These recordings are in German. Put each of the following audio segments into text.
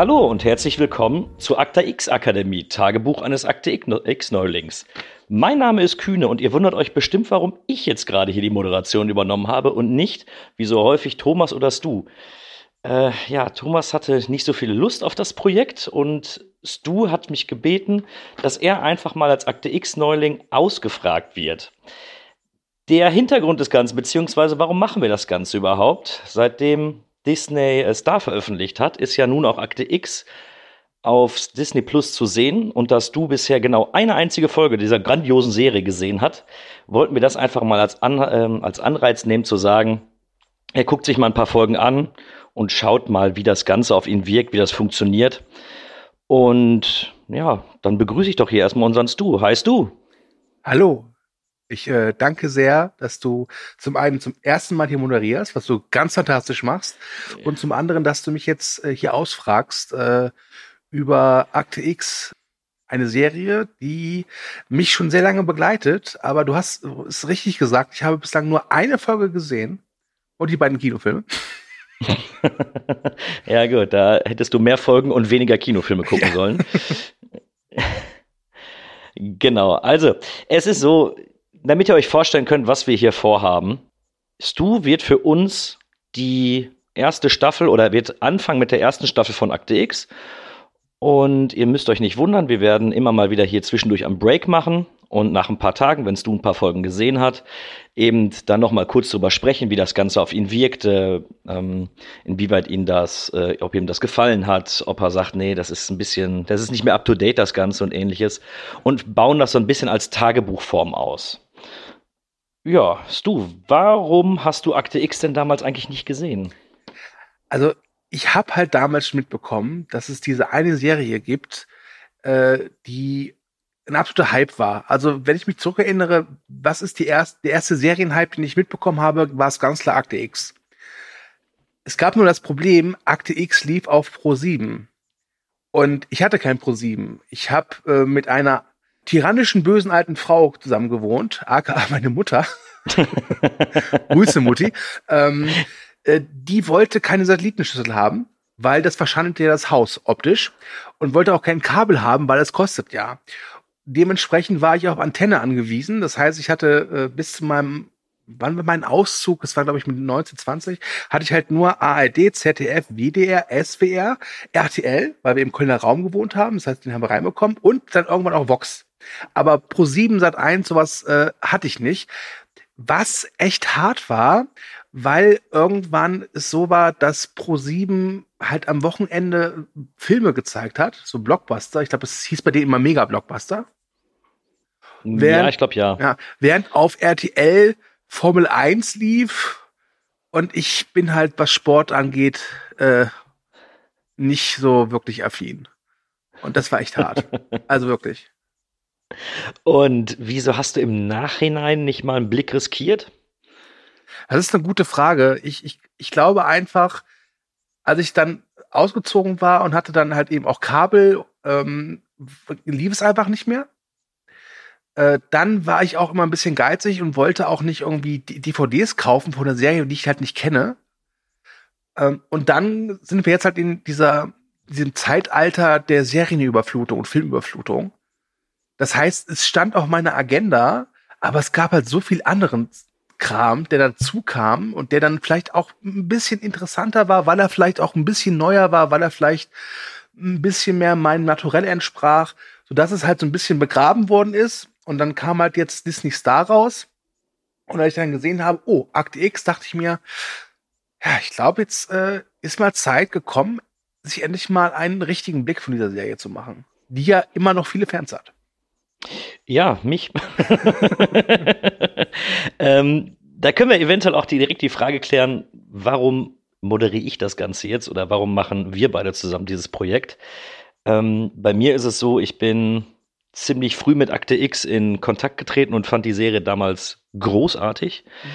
Hallo und herzlich willkommen zur Akta X Akademie, Tagebuch eines Akta X Neulings. Mein Name ist Kühne und ihr wundert euch bestimmt, warum ich jetzt gerade hier die Moderation übernommen habe und nicht, wie so häufig, Thomas oder Stu. Äh, ja, Thomas hatte nicht so viel Lust auf das Projekt und Stu hat mich gebeten, dass er einfach mal als Akte X-Neuling ausgefragt wird. Der Hintergrund des Ganzen, beziehungsweise warum machen wir das Ganze überhaupt? Seitdem Disney äh, Star veröffentlicht hat, ist ja nun auch Akte X auf Disney Plus zu sehen und dass du bisher genau eine einzige Folge dieser grandiosen Serie gesehen hast, wollten wir das einfach mal als, An ähm, als Anreiz nehmen zu sagen, er guckt sich mal ein paar Folgen an und schaut mal, wie das Ganze auf ihn wirkt, wie das funktioniert. Und ja, dann begrüße ich doch hier erstmal unseren Stu. Heißt du? Hallo, ich äh, danke sehr, dass du zum einen zum ersten Mal hier moderierst, was du ganz fantastisch machst, ja. und zum anderen, dass du mich jetzt äh, hier ausfragst äh, über Akte X, eine Serie, die mich schon sehr lange begleitet. Aber du hast es richtig gesagt, ich habe bislang nur eine Folge gesehen und die beiden Kinofilme. ja gut, da hättest du mehr Folgen und weniger Kinofilme gucken ja. sollen. genau, also es ist so, damit ihr euch vorstellen könnt, was wir hier vorhaben, Stu wird für uns die erste Staffel oder wird anfangen mit der ersten Staffel von Akte X. Und ihr müsst euch nicht wundern, wir werden immer mal wieder hier zwischendurch am Break machen und nach ein paar Tagen, wenn Stu ein paar Folgen gesehen hat, eben dann noch mal kurz drüber sprechen, wie das Ganze auf ihn wirkte, ähm, inwieweit ihn das, äh, ob ihm das gefallen hat, ob er sagt, nee, das ist ein bisschen, das ist nicht mehr up to date das Ganze und ähnliches und bauen das so ein bisschen als Tagebuchform aus. Ja, Stu, warum hast du Akte X denn damals eigentlich nicht gesehen? Also, ich habe halt damals mitbekommen, dass es diese eine Serie gibt, äh, die ein absoluter Hype war. Also, wenn ich mich zurückerinnere, was ist die erste, der erste Serienhype, den ich mitbekommen habe, war es ganz klar Akte X. Es gab nur das Problem, Akte X lief auf Pro 7. Und ich hatte kein Pro 7. Ich habe äh, mit einer tyrannischen, bösen alten Frau zusammen gewohnt, aka meine Mutter. Grüße, Mutti. Ähm, äh, die wollte keine Satellitenschüssel haben, weil das verschandelt ja das Haus optisch und wollte auch kein Kabel haben, weil das kostet ja. Dementsprechend war ich auf Antenne angewiesen. Das heißt, ich hatte äh, bis zu meinem wann war mein Auszug, das war glaube ich mit 1920, hatte ich halt nur ARD, ZDF, WDR, SWR, RTL, weil wir im Kölner Raum gewohnt haben, das heißt, den haben wir reinbekommen und dann irgendwann auch Vox. Aber Pro 7 Sat 1 sowas äh, hatte ich nicht. Was echt hart war, weil irgendwann es so war, dass Pro 7 halt am Wochenende Filme gezeigt hat, so Blockbuster. Ich glaube, es hieß bei denen immer Mega Blockbuster. Während, ja, ich glaube ja. ja. Während auf RTL Formel 1 lief und ich bin halt, was Sport angeht, äh, nicht so wirklich affin. Und das war echt hart. also wirklich. Und wieso hast du im Nachhinein nicht mal einen Blick riskiert? Das ist eine gute Frage. Ich, ich, ich glaube einfach, als ich dann ausgezogen war und hatte dann halt eben auch Kabel, ähm, lief es einfach nicht mehr. Äh, dann war ich auch immer ein bisschen geizig und wollte auch nicht irgendwie DVDs kaufen von einer Serie, die ich halt nicht kenne. Ähm, und dann sind wir jetzt halt in dieser, diesem Zeitalter der Serienüberflutung und Filmüberflutung. Das heißt, es stand auf meiner Agenda, aber es gab halt so viel anderen Kram, der dazu kam und der dann vielleicht auch ein bisschen interessanter war, weil er vielleicht auch ein bisschen neuer war, weil er vielleicht ein bisschen mehr meinem Naturell entsprach, sodass es halt so ein bisschen begraben worden ist. Und dann kam halt jetzt Disney Star raus. Und als ich dann gesehen habe, oh, Akte X, dachte ich mir, ja, ich glaube, jetzt äh, ist mal Zeit gekommen, sich endlich mal einen richtigen Blick von dieser Serie zu machen, die ja immer noch viele Fans hat. Ja, mich. ähm, da können wir eventuell auch direkt die Frage klären, warum moderiere ich das Ganze jetzt oder warum machen wir beide zusammen dieses Projekt? Ähm, bei mir ist es so, ich bin ziemlich früh mit Akte X in Kontakt getreten und fand die Serie damals großartig. Mhm.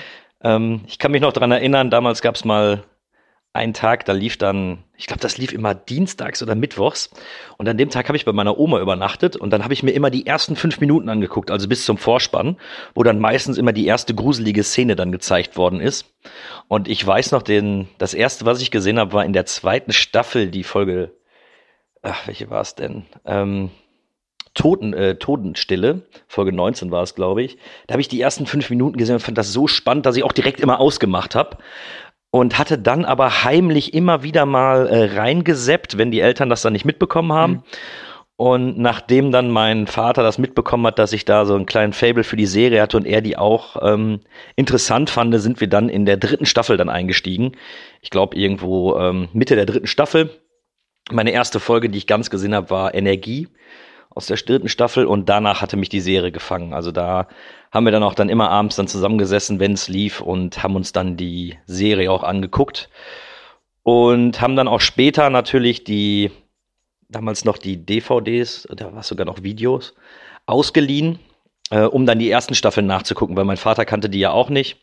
Ähm, ich kann mich noch daran erinnern, damals gab es mal einen Tag, da lief dann, ich glaube, das lief immer dienstags oder mittwochs. Und an dem Tag habe ich bei meiner Oma übernachtet und dann habe ich mir immer die ersten fünf Minuten angeguckt, also bis zum Vorspann, wo dann meistens immer die erste gruselige Szene dann gezeigt worden ist. Und ich weiß noch, den, das erste, was ich gesehen habe, war in der zweiten Staffel die Folge ach, welche war es denn? Ähm, Toten, äh, Totenstille, Folge 19 war es, glaube ich. Da habe ich die ersten fünf Minuten gesehen und fand das so spannend, dass ich auch direkt immer ausgemacht habe. Und hatte dann aber heimlich immer wieder mal äh, reingeseppt, wenn die Eltern das dann nicht mitbekommen haben. Mhm. Und nachdem dann mein Vater das mitbekommen hat, dass ich da so einen kleinen Fable für die Serie hatte und er die auch ähm, interessant fand, sind wir dann in der dritten Staffel dann eingestiegen. Ich glaube irgendwo ähm, Mitte der dritten Staffel. Meine erste Folge, die ich ganz gesehen habe, war Energie aus der dritten Staffel und danach hatte mich die Serie gefangen. Also da haben wir dann auch dann immer abends dann zusammengesessen, wenn es lief und haben uns dann die Serie auch angeguckt und haben dann auch später natürlich die damals noch die DVDs, da war es sogar noch Videos ausgeliehen, äh, um dann die ersten Staffeln nachzugucken, weil mein Vater kannte die ja auch nicht.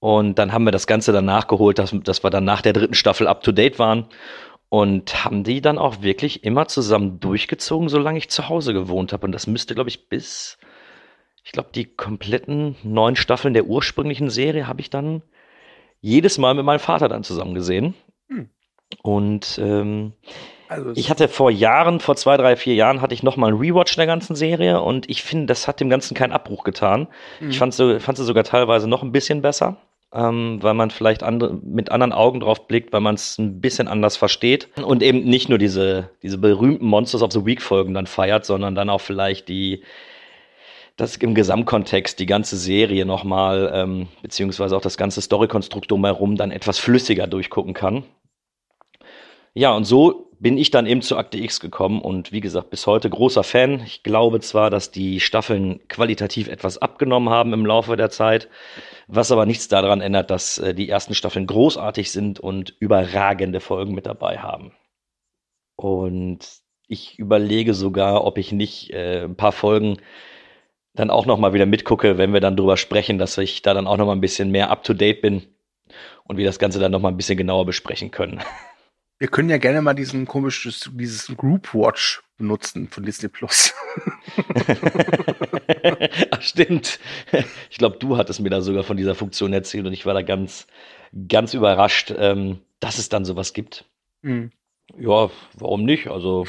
Und dann haben wir das Ganze dann nachgeholt, dass, dass wir dann nach der dritten Staffel up to date waren und haben die dann auch wirklich immer zusammen durchgezogen, solange ich zu Hause gewohnt habe. Und das müsste, glaube ich, bis, ich glaube, die kompletten neun Staffeln der ursprünglichen Serie habe ich dann jedes Mal mit meinem Vater dann zusammen gesehen. Hm. Und ähm, also ich hatte vor Jahren, vor zwei, drei, vier Jahren, hatte ich noch mal einen Rewatch der ganzen Serie und ich finde, das hat dem Ganzen keinen Abbruch getan. Mhm. Ich fand sie, fand sie sogar teilweise noch ein bisschen besser ähm, weil man vielleicht andere, mit anderen Augen drauf blickt, weil man es ein bisschen anders versteht und eben nicht nur diese, diese berühmten Monsters of the Week Folgen dann feiert, sondern dann auch vielleicht die, das im Gesamtkontext die ganze Serie nochmal, ähm, beziehungsweise auch das ganze Storykonstrukt drumherum dann etwas flüssiger durchgucken kann. Ja, und so bin ich dann eben zu Akte X gekommen und wie gesagt, bis heute großer Fan. Ich glaube zwar, dass die Staffeln qualitativ etwas abgenommen haben im Laufe der Zeit, was aber nichts daran ändert, dass äh, die ersten Staffeln großartig sind und überragende Folgen mit dabei haben. Und ich überlege sogar, ob ich nicht äh, ein paar Folgen dann auch noch mal wieder mitgucke, wenn wir dann drüber sprechen, dass ich da dann auch noch mal ein bisschen mehr up to date bin und wir das Ganze dann noch mal ein bisschen genauer besprechen können. Wir können ja gerne mal diesen komisches, dieses Group Watch benutzen von Disney Plus. Ach, stimmt. Ich glaube, du hattest mir da sogar von dieser Funktion erzählt und ich war da ganz, ganz überrascht, ähm, dass es dann sowas gibt. Mhm. Ja, warum nicht? Also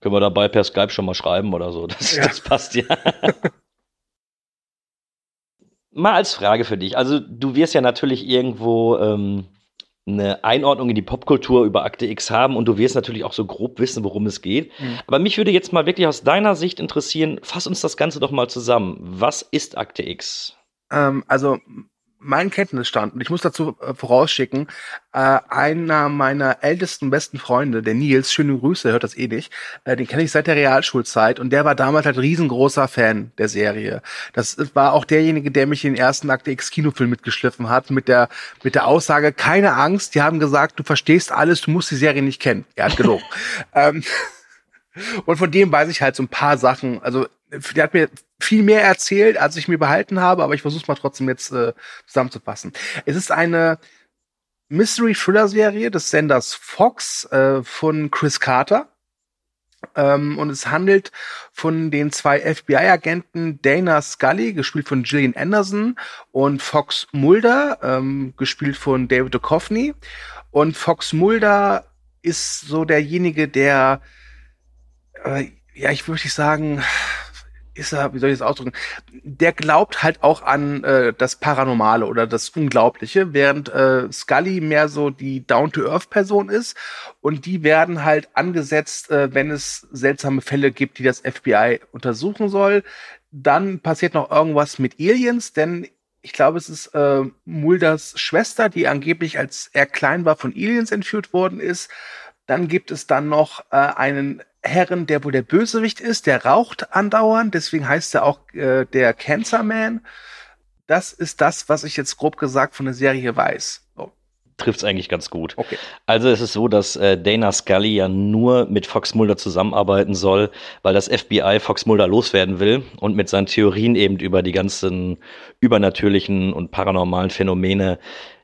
können wir dabei per Skype schon mal schreiben oder so. Das, ja. das passt ja. mal als Frage für dich. Also du wirst ja natürlich irgendwo ähm, eine Einordnung in die Popkultur über Akte X haben und du wirst natürlich auch so grob wissen, worum es geht. Mhm. Aber mich würde jetzt mal wirklich aus deiner Sicht interessieren, fass uns das Ganze doch mal zusammen. Was ist Akte X? Ähm, also mein Kenntnisstand, und ich muss dazu äh, vorausschicken, äh, einer meiner ältesten besten Freunde, der Nils, schöne Grüße, hört das eh nicht, äh, den kenne ich seit der Realschulzeit und der war damals halt riesengroßer Fan der Serie. Das war auch derjenige, der mich in den ersten Akte X Kinofilm mitgeschliffen hat, mit der, mit der Aussage, keine Angst, die haben gesagt, du verstehst alles, du musst die Serie nicht kennen. Er hat gelogen. ähm, und von dem weiß ich halt so ein paar Sachen. Also, der hat mir viel mehr erzählt, als ich mir behalten habe, aber ich versuche es mal trotzdem jetzt äh, zusammenzufassen. Es ist eine Mystery-Thriller-Serie des Senders Fox äh, von Chris Carter. Ähm, und es handelt von den zwei FBI-Agenten Dana Scully, gespielt von Gillian Anderson, und Fox Mulder, ähm, gespielt von David Duchovny. Und Fox Mulder ist so derjenige, der, äh, ja, ich würde sagen, ist er, wie soll ich das ausdrücken, der glaubt halt auch an äh, das Paranormale oder das Unglaubliche, während äh, Scully mehr so die Down-to-Earth-Person ist und die werden halt angesetzt, äh, wenn es seltsame Fälle gibt, die das FBI untersuchen soll. Dann passiert noch irgendwas mit Aliens, denn ich glaube, es ist äh, Mulders Schwester, die angeblich, als er klein war, von Aliens entführt worden ist. Dann gibt es dann noch äh, einen Herren, der wohl der Bösewicht ist, der raucht andauernd, deswegen heißt er auch äh, der Cancer Man. Das ist das, was ich jetzt grob gesagt von der Serie weiß. Oh. Trifft es eigentlich ganz gut. Okay. Also es ist so, dass äh, Dana Scully ja nur mit Fox Mulder zusammenarbeiten soll, weil das FBI Fox Mulder loswerden will und mit seinen Theorien eben über die ganzen übernatürlichen und paranormalen Phänomene,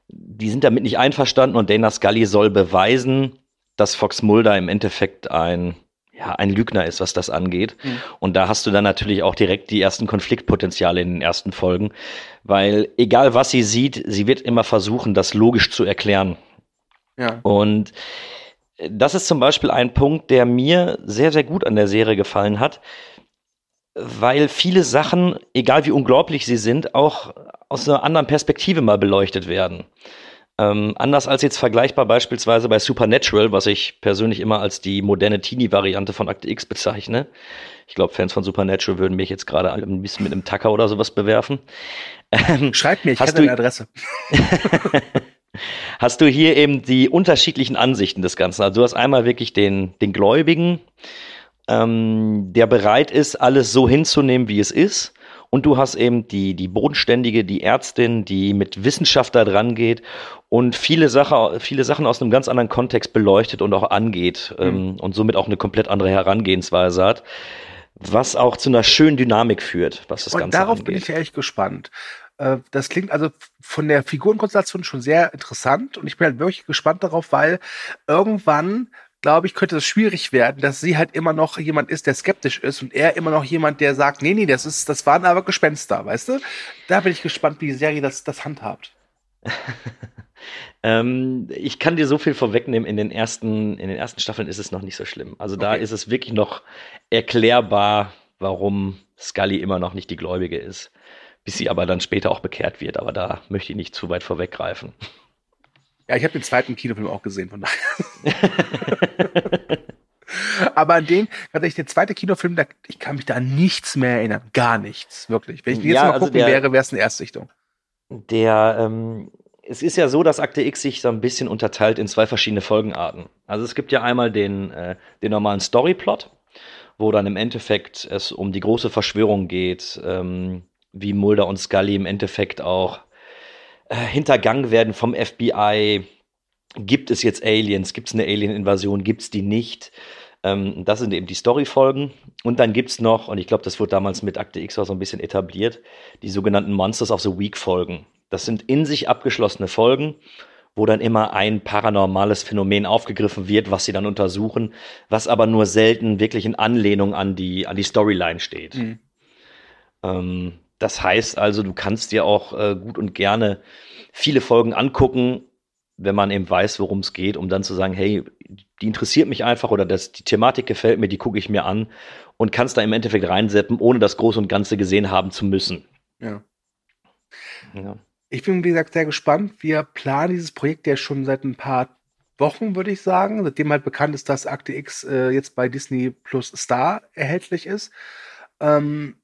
die sind damit nicht einverstanden und Dana Scully soll beweisen, dass Fox Mulder im Endeffekt ein ja, ein Lügner ist, was das angeht. Mhm. Und da hast du dann natürlich auch direkt die ersten Konfliktpotenziale in den ersten Folgen, weil egal was sie sieht, sie wird immer versuchen, das logisch zu erklären. Ja. Und Das ist zum Beispiel ein Punkt, der mir sehr, sehr gut an der Serie gefallen hat, weil viele Sachen, egal wie unglaublich sie sind, auch aus einer anderen Perspektive mal beleuchtet werden. Ähm, anders als jetzt vergleichbar beispielsweise bei Supernatural, was ich persönlich immer als die moderne Teenie-Variante von Akte X bezeichne. Ich glaube, Fans von Supernatural würden mich jetzt gerade ein bisschen mit einem Tacker oder sowas bewerfen. Ähm, Schreib mir, ich habe eine Adresse. hast du hier eben die unterschiedlichen Ansichten des Ganzen. Also du hast einmal wirklich den, den Gläubigen, ähm, der bereit ist, alles so hinzunehmen, wie es ist. Und du hast eben die, die Bodenständige, die Ärztin, die mit Wissenschaft da dran geht und viele, Sache, viele Sachen aus einem ganz anderen Kontext beleuchtet und auch angeht mhm. ähm, und somit auch eine komplett andere Herangehensweise hat, was auch zu einer schönen Dynamik führt, was das und Ganze darauf angeht. bin ich echt gespannt. Äh, das klingt also von der Figurenkonstellation schon sehr interessant und ich bin halt wirklich gespannt darauf, weil irgendwann glaube ich, könnte es schwierig werden, dass sie halt immer noch jemand ist, der skeptisch ist und er immer noch jemand, der sagt, nee, nee, das ist, das waren aber Gespenster, weißt du? Da bin ich gespannt, wie die Serie das, das handhabt. ähm, ich kann dir so viel vorwegnehmen, in den ersten, in den ersten Staffeln ist es noch nicht so schlimm. Also da okay. ist es wirklich noch erklärbar, warum Scully immer noch nicht die Gläubige ist. Bis sie aber dann später auch bekehrt wird, aber da möchte ich nicht zu weit vorweggreifen. Ja, ich habe den zweiten Kinofilm auch gesehen, von daher. Aber an den, tatsächlich der zweite Kinofilm, da, ich kann mich da an nichts mehr erinnern. Gar nichts, wirklich. Wenn ich jetzt ja, mal also gucken der, wäre, wäre es eine Erstsichtung. Der, ähm, es ist ja so, dass Akte X sich so ein bisschen unterteilt in zwei verschiedene Folgenarten. Also es gibt ja einmal den, äh, den normalen Storyplot, wo dann im Endeffekt es um die große Verschwörung geht, ähm, wie Mulder und Scully im Endeffekt auch äh, hintergangen werden vom FBI. Gibt es jetzt Aliens? Gibt es eine Alien-Invasion? Gibt es die nicht? Ähm, das sind eben die Story-Folgen. Und dann gibt es noch, und ich glaube, das wurde damals mit Akte X auch so ein bisschen etabliert, die sogenannten Monsters of the Week-Folgen. Das sind in sich abgeschlossene Folgen, wo dann immer ein paranormales Phänomen aufgegriffen wird, was sie dann untersuchen, was aber nur selten wirklich in Anlehnung an die, an die Storyline steht. Mhm. Ähm, das heißt also, du kannst dir auch äh, gut und gerne viele Folgen angucken, wenn man eben weiß, worum es geht, um dann zu sagen, hey, die interessiert mich einfach oder das, die Thematik gefällt mir, die gucke ich mir an und kannst da im Endeffekt reinseppen, ohne das Große und Ganze gesehen haben zu müssen. Ja. ja. Ich bin, wie gesagt, sehr gespannt. Wir planen dieses Projekt ja schon seit ein paar Wochen, würde ich sagen, seitdem halt bekannt ist, dass Akte X äh, jetzt bei Disney Plus Star erhältlich ist. Ähm,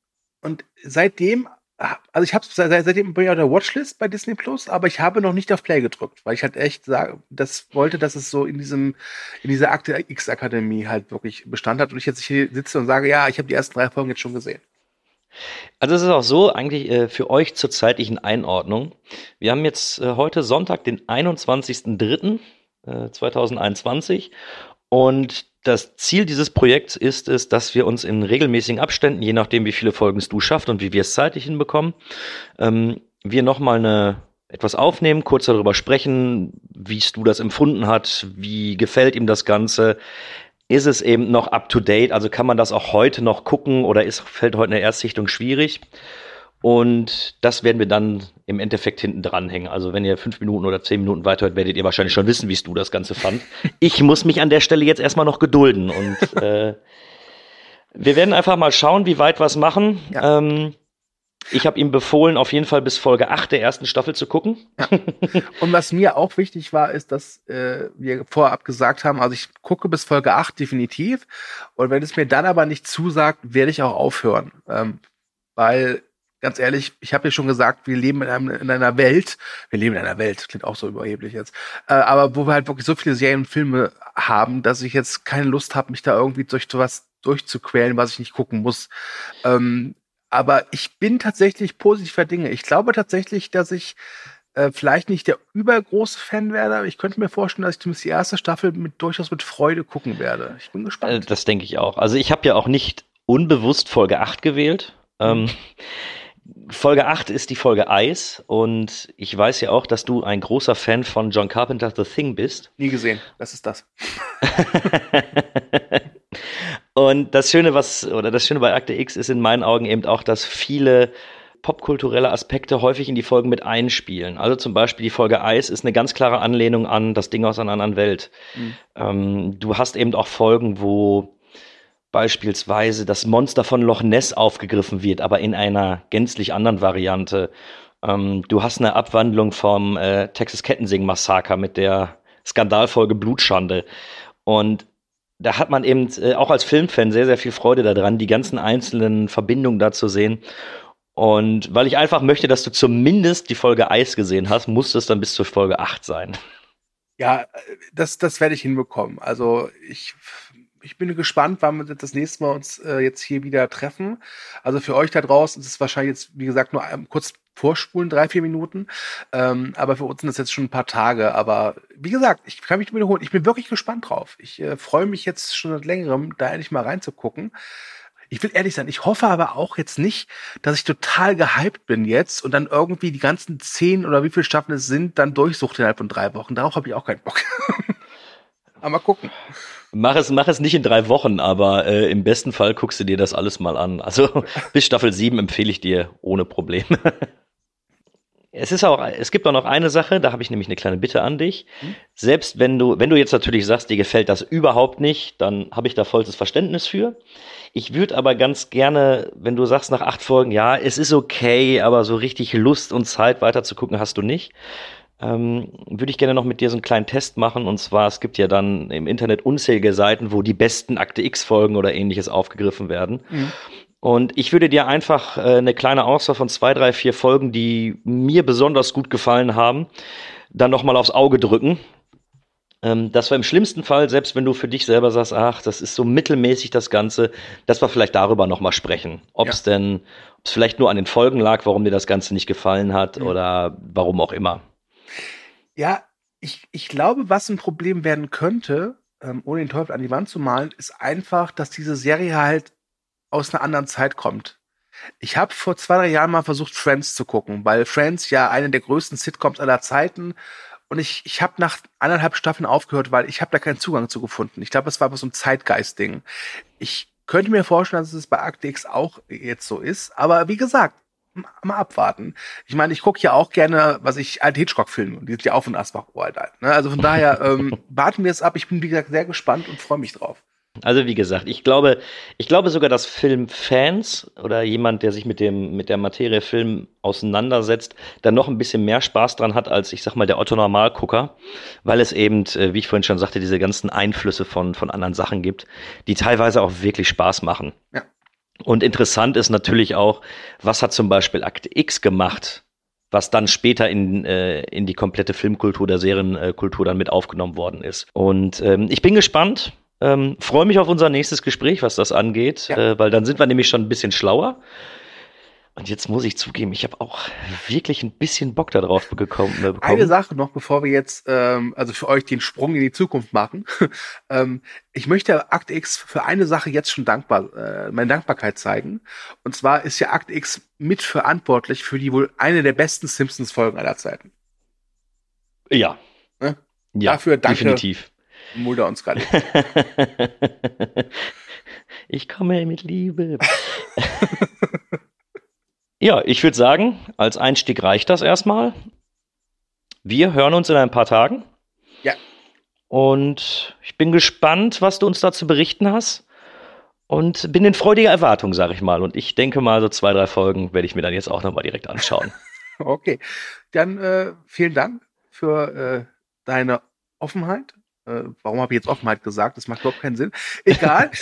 seitdem, also ich habe seitdem bin ich auf der Watchlist bei Disney Plus, aber ich habe noch nicht auf Play gedrückt, weil ich halt echt sage, das wollte, dass es so in diesem, in dieser Akte X Akademie halt wirklich Bestand hat und ich jetzt hier sitze und sage, ja, ich habe die ersten drei Folgen jetzt schon gesehen. Also es ist auch so eigentlich äh, für euch zur zeitlichen Einordnung. Wir haben jetzt äh, heute Sonntag, den 21.03. Äh, 2021 und das Ziel dieses Projekts ist es, dass wir uns in regelmäßigen Abständen, je nachdem, wie viele Folgen es du schaffst und wie wir es zeitlich hinbekommen, ähm, wir nochmal eine etwas aufnehmen, kurz darüber sprechen, wie du das empfunden hat, wie gefällt ihm das Ganze, ist es eben noch up to date, also kann man das auch heute noch gucken oder ist, fällt heute eine Erstsichtung schwierig. Und das werden wir dann im Endeffekt hinten dranhängen. Also wenn ihr fünf Minuten oder zehn Minuten weiterhört, werdet ihr wahrscheinlich schon wissen, wie du das Ganze fand. Ich muss mich an der Stelle jetzt erstmal noch gedulden und äh, wir werden einfach mal schauen, wie weit wir es machen. Ja. Ähm, ich habe ihm befohlen, auf jeden Fall bis Folge 8 der ersten Staffel zu gucken. Ja. Und was mir auch wichtig war, ist, dass äh, wir vorab gesagt haben, also ich gucke bis Folge 8 definitiv. Und wenn es mir dann aber nicht zusagt, werde ich auch aufhören. Ähm, weil ganz ehrlich, ich habe ja schon gesagt, wir leben in, einem, in, einer Welt, wir leben in einer Welt, klingt auch so überheblich jetzt, äh, aber wo wir halt wirklich so viele Serien und Filme haben, dass ich jetzt keine Lust habe, mich da irgendwie durch sowas durchzuquälen, was ich nicht gucken muss. Ähm, aber ich bin tatsächlich positiver Dinge. Ich glaube tatsächlich, dass ich äh, vielleicht nicht der übergroße Fan werde, aber ich könnte mir vorstellen, dass ich zumindest die erste Staffel mit, durchaus mit Freude gucken werde. Ich bin gespannt. Äh, das denke ich auch. Also ich habe ja auch nicht unbewusst Folge 8 gewählt. Ähm, Folge 8 ist die Folge Eis und ich weiß ja auch, dass du ein großer Fan von John Carpenter The Thing bist. Nie gesehen, das ist das. und das Schöne, was, oder das Schöne bei Akte X ist in meinen Augen eben auch, dass viele popkulturelle Aspekte häufig in die Folgen mit einspielen. Also zum Beispiel die Folge Eis ist eine ganz klare Anlehnung an das Ding aus einer anderen Welt. Mhm. Ähm, du hast eben auch Folgen, wo beispielsweise das Monster von Loch Ness aufgegriffen wird, aber in einer gänzlich anderen Variante. Ähm, du hast eine Abwandlung vom äh, Texas Kettensing Massaker mit der Skandalfolge Blutschande. Und da hat man eben äh, auch als Filmfan sehr, sehr viel Freude daran, die ganzen einzelnen Verbindungen da zu sehen. Und weil ich einfach möchte, dass du zumindest die Folge Eis gesehen hast, muss es dann bis zur Folge 8 sein. Ja, das, das werde ich hinbekommen. Also ich, ich bin gespannt, wann wir das nächste Mal uns äh, jetzt hier wieder treffen. Also für euch da draußen ist es wahrscheinlich jetzt, wie gesagt, nur ein, kurz vorspulen, drei, vier Minuten. Ähm, aber für uns sind das jetzt schon ein paar Tage. Aber wie gesagt, ich kann mich wiederholen. Ich bin wirklich gespannt drauf. Ich äh, freue mich jetzt schon seit längerem, da endlich mal reinzugucken. Ich will ehrlich sein, ich hoffe aber auch jetzt nicht, dass ich total gehypt bin jetzt und dann irgendwie die ganzen zehn oder wie viele Staffeln es sind, dann durchsucht innerhalb von drei Wochen. Darauf habe ich auch keinen Bock. aber mal gucken. Mach es, mach es nicht in drei Wochen, aber äh, im besten Fall guckst du dir das alles mal an. Also bis Staffel 7 empfehle ich dir ohne Probleme. Es ist auch, es gibt auch noch eine Sache, da habe ich nämlich eine kleine Bitte an dich. Mhm. Selbst wenn du, wenn du jetzt natürlich sagst, dir gefällt das überhaupt nicht, dann habe ich da vollstes Verständnis für. Ich würde aber ganz gerne, wenn du sagst nach acht Folgen, ja, es ist okay, aber so richtig Lust und Zeit weiter zu gucken hast du nicht, ähm, würde ich gerne noch mit dir so einen kleinen Test machen. Und zwar, es gibt ja dann im Internet unzählige Seiten, wo die besten Akte X-Folgen oder ähnliches aufgegriffen werden. Mhm. Und ich würde dir einfach äh, eine kleine Auswahl von zwei, drei, vier Folgen, die mir besonders gut gefallen haben, dann nochmal aufs Auge drücken. Ähm, dass wir im schlimmsten Fall, selbst wenn du für dich selber sagst, ach, das ist so mittelmäßig das Ganze, dass wir vielleicht darüber nochmal sprechen. Ob es ja. denn, ob es vielleicht nur an den Folgen lag, warum dir das Ganze nicht gefallen hat mhm. oder warum auch immer. Ja, ich, ich glaube, was ein Problem werden könnte, ähm, ohne den Teufel an die Wand zu malen, ist einfach, dass diese Serie halt aus einer anderen Zeit kommt. Ich habe vor zwei, drei Jahren mal versucht, Friends zu gucken, weil Friends ja eine der größten Sitcoms aller Zeiten und ich, ich habe nach anderthalb Staffeln aufgehört, weil ich habe da keinen Zugang zu gefunden. Ich glaube, es war aber so ein Zeitgeist-Ding. Ich könnte mir vorstellen, dass es bei Akte auch jetzt so ist. Aber wie gesagt, mal abwarten. Ich meine, ich gucke ja auch gerne, was ich, alte Hitchcock-Filme, die sind ja auch von Asbach uralt. Ne? Also von daher ähm, warten wir es ab. Ich bin, wie gesagt, sehr gespannt und freue mich drauf. Also wie gesagt, ich glaube, ich glaube sogar, dass Filmfans oder jemand, der sich mit dem mit der Materie Film auseinandersetzt, dann noch ein bisschen mehr Spaß dran hat als ich sag mal der Otto Normalgucker, weil es eben, äh, wie ich vorhin schon sagte, diese ganzen Einflüsse von von anderen Sachen gibt, die teilweise auch wirklich Spaß machen. Ja. Und interessant ist natürlich auch, was hat zum Beispiel Akt X gemacht, was dann später in, äh, in die komplette Filmkultur der Serienkultur dann mit aufgenommen worden ist. Und ähm, ich bin gespannt. Ähm, Freue mich auf unser nächstes Gespräch, was das angeht, ja. äh, weil dann sind wir nämlich schon ein bisschen schlauer. Und jetzt muss ich zugeben, ich habe auch wirklich ein bisschen Bock darauf bekommen, äh, bekommen. Eine Sache noch, bevor wir jetzt ähm, also für euch den Sprung in die Zukunft machen. ähm, ich möchte Akt X für eine Sache jetzt schon dankbar, äh, meine Dankbarkeit zeigen. Und zwar ist ja Akt X mitverantwortlich für die wohl eine der besten Simpsons-Folgen aller Zeiten. Ja. Ne? Ja, Dafür danke. Definitiv. Mulder und Scully. ich komme mit Liebe. ja, ich würde sagen, als Einstieg reicht das erstmal. Wir hören uns in ein paar Tagen. Ja. Und ich bin gespannt, was du uns dazu berichten hast. Und bin in freudiger Erwartung, sag ich mal. Und ich denke mal, so zwei, drei Folgen werde ich mir dann jetzt auch nochmal direkt anschauen. okay. Dann äh, vielen Dank für äh, deine Offenheit äh, warum habe ich jetzt Offenheit gesagt? Das macht überhaupt keinen Sinn. Egal.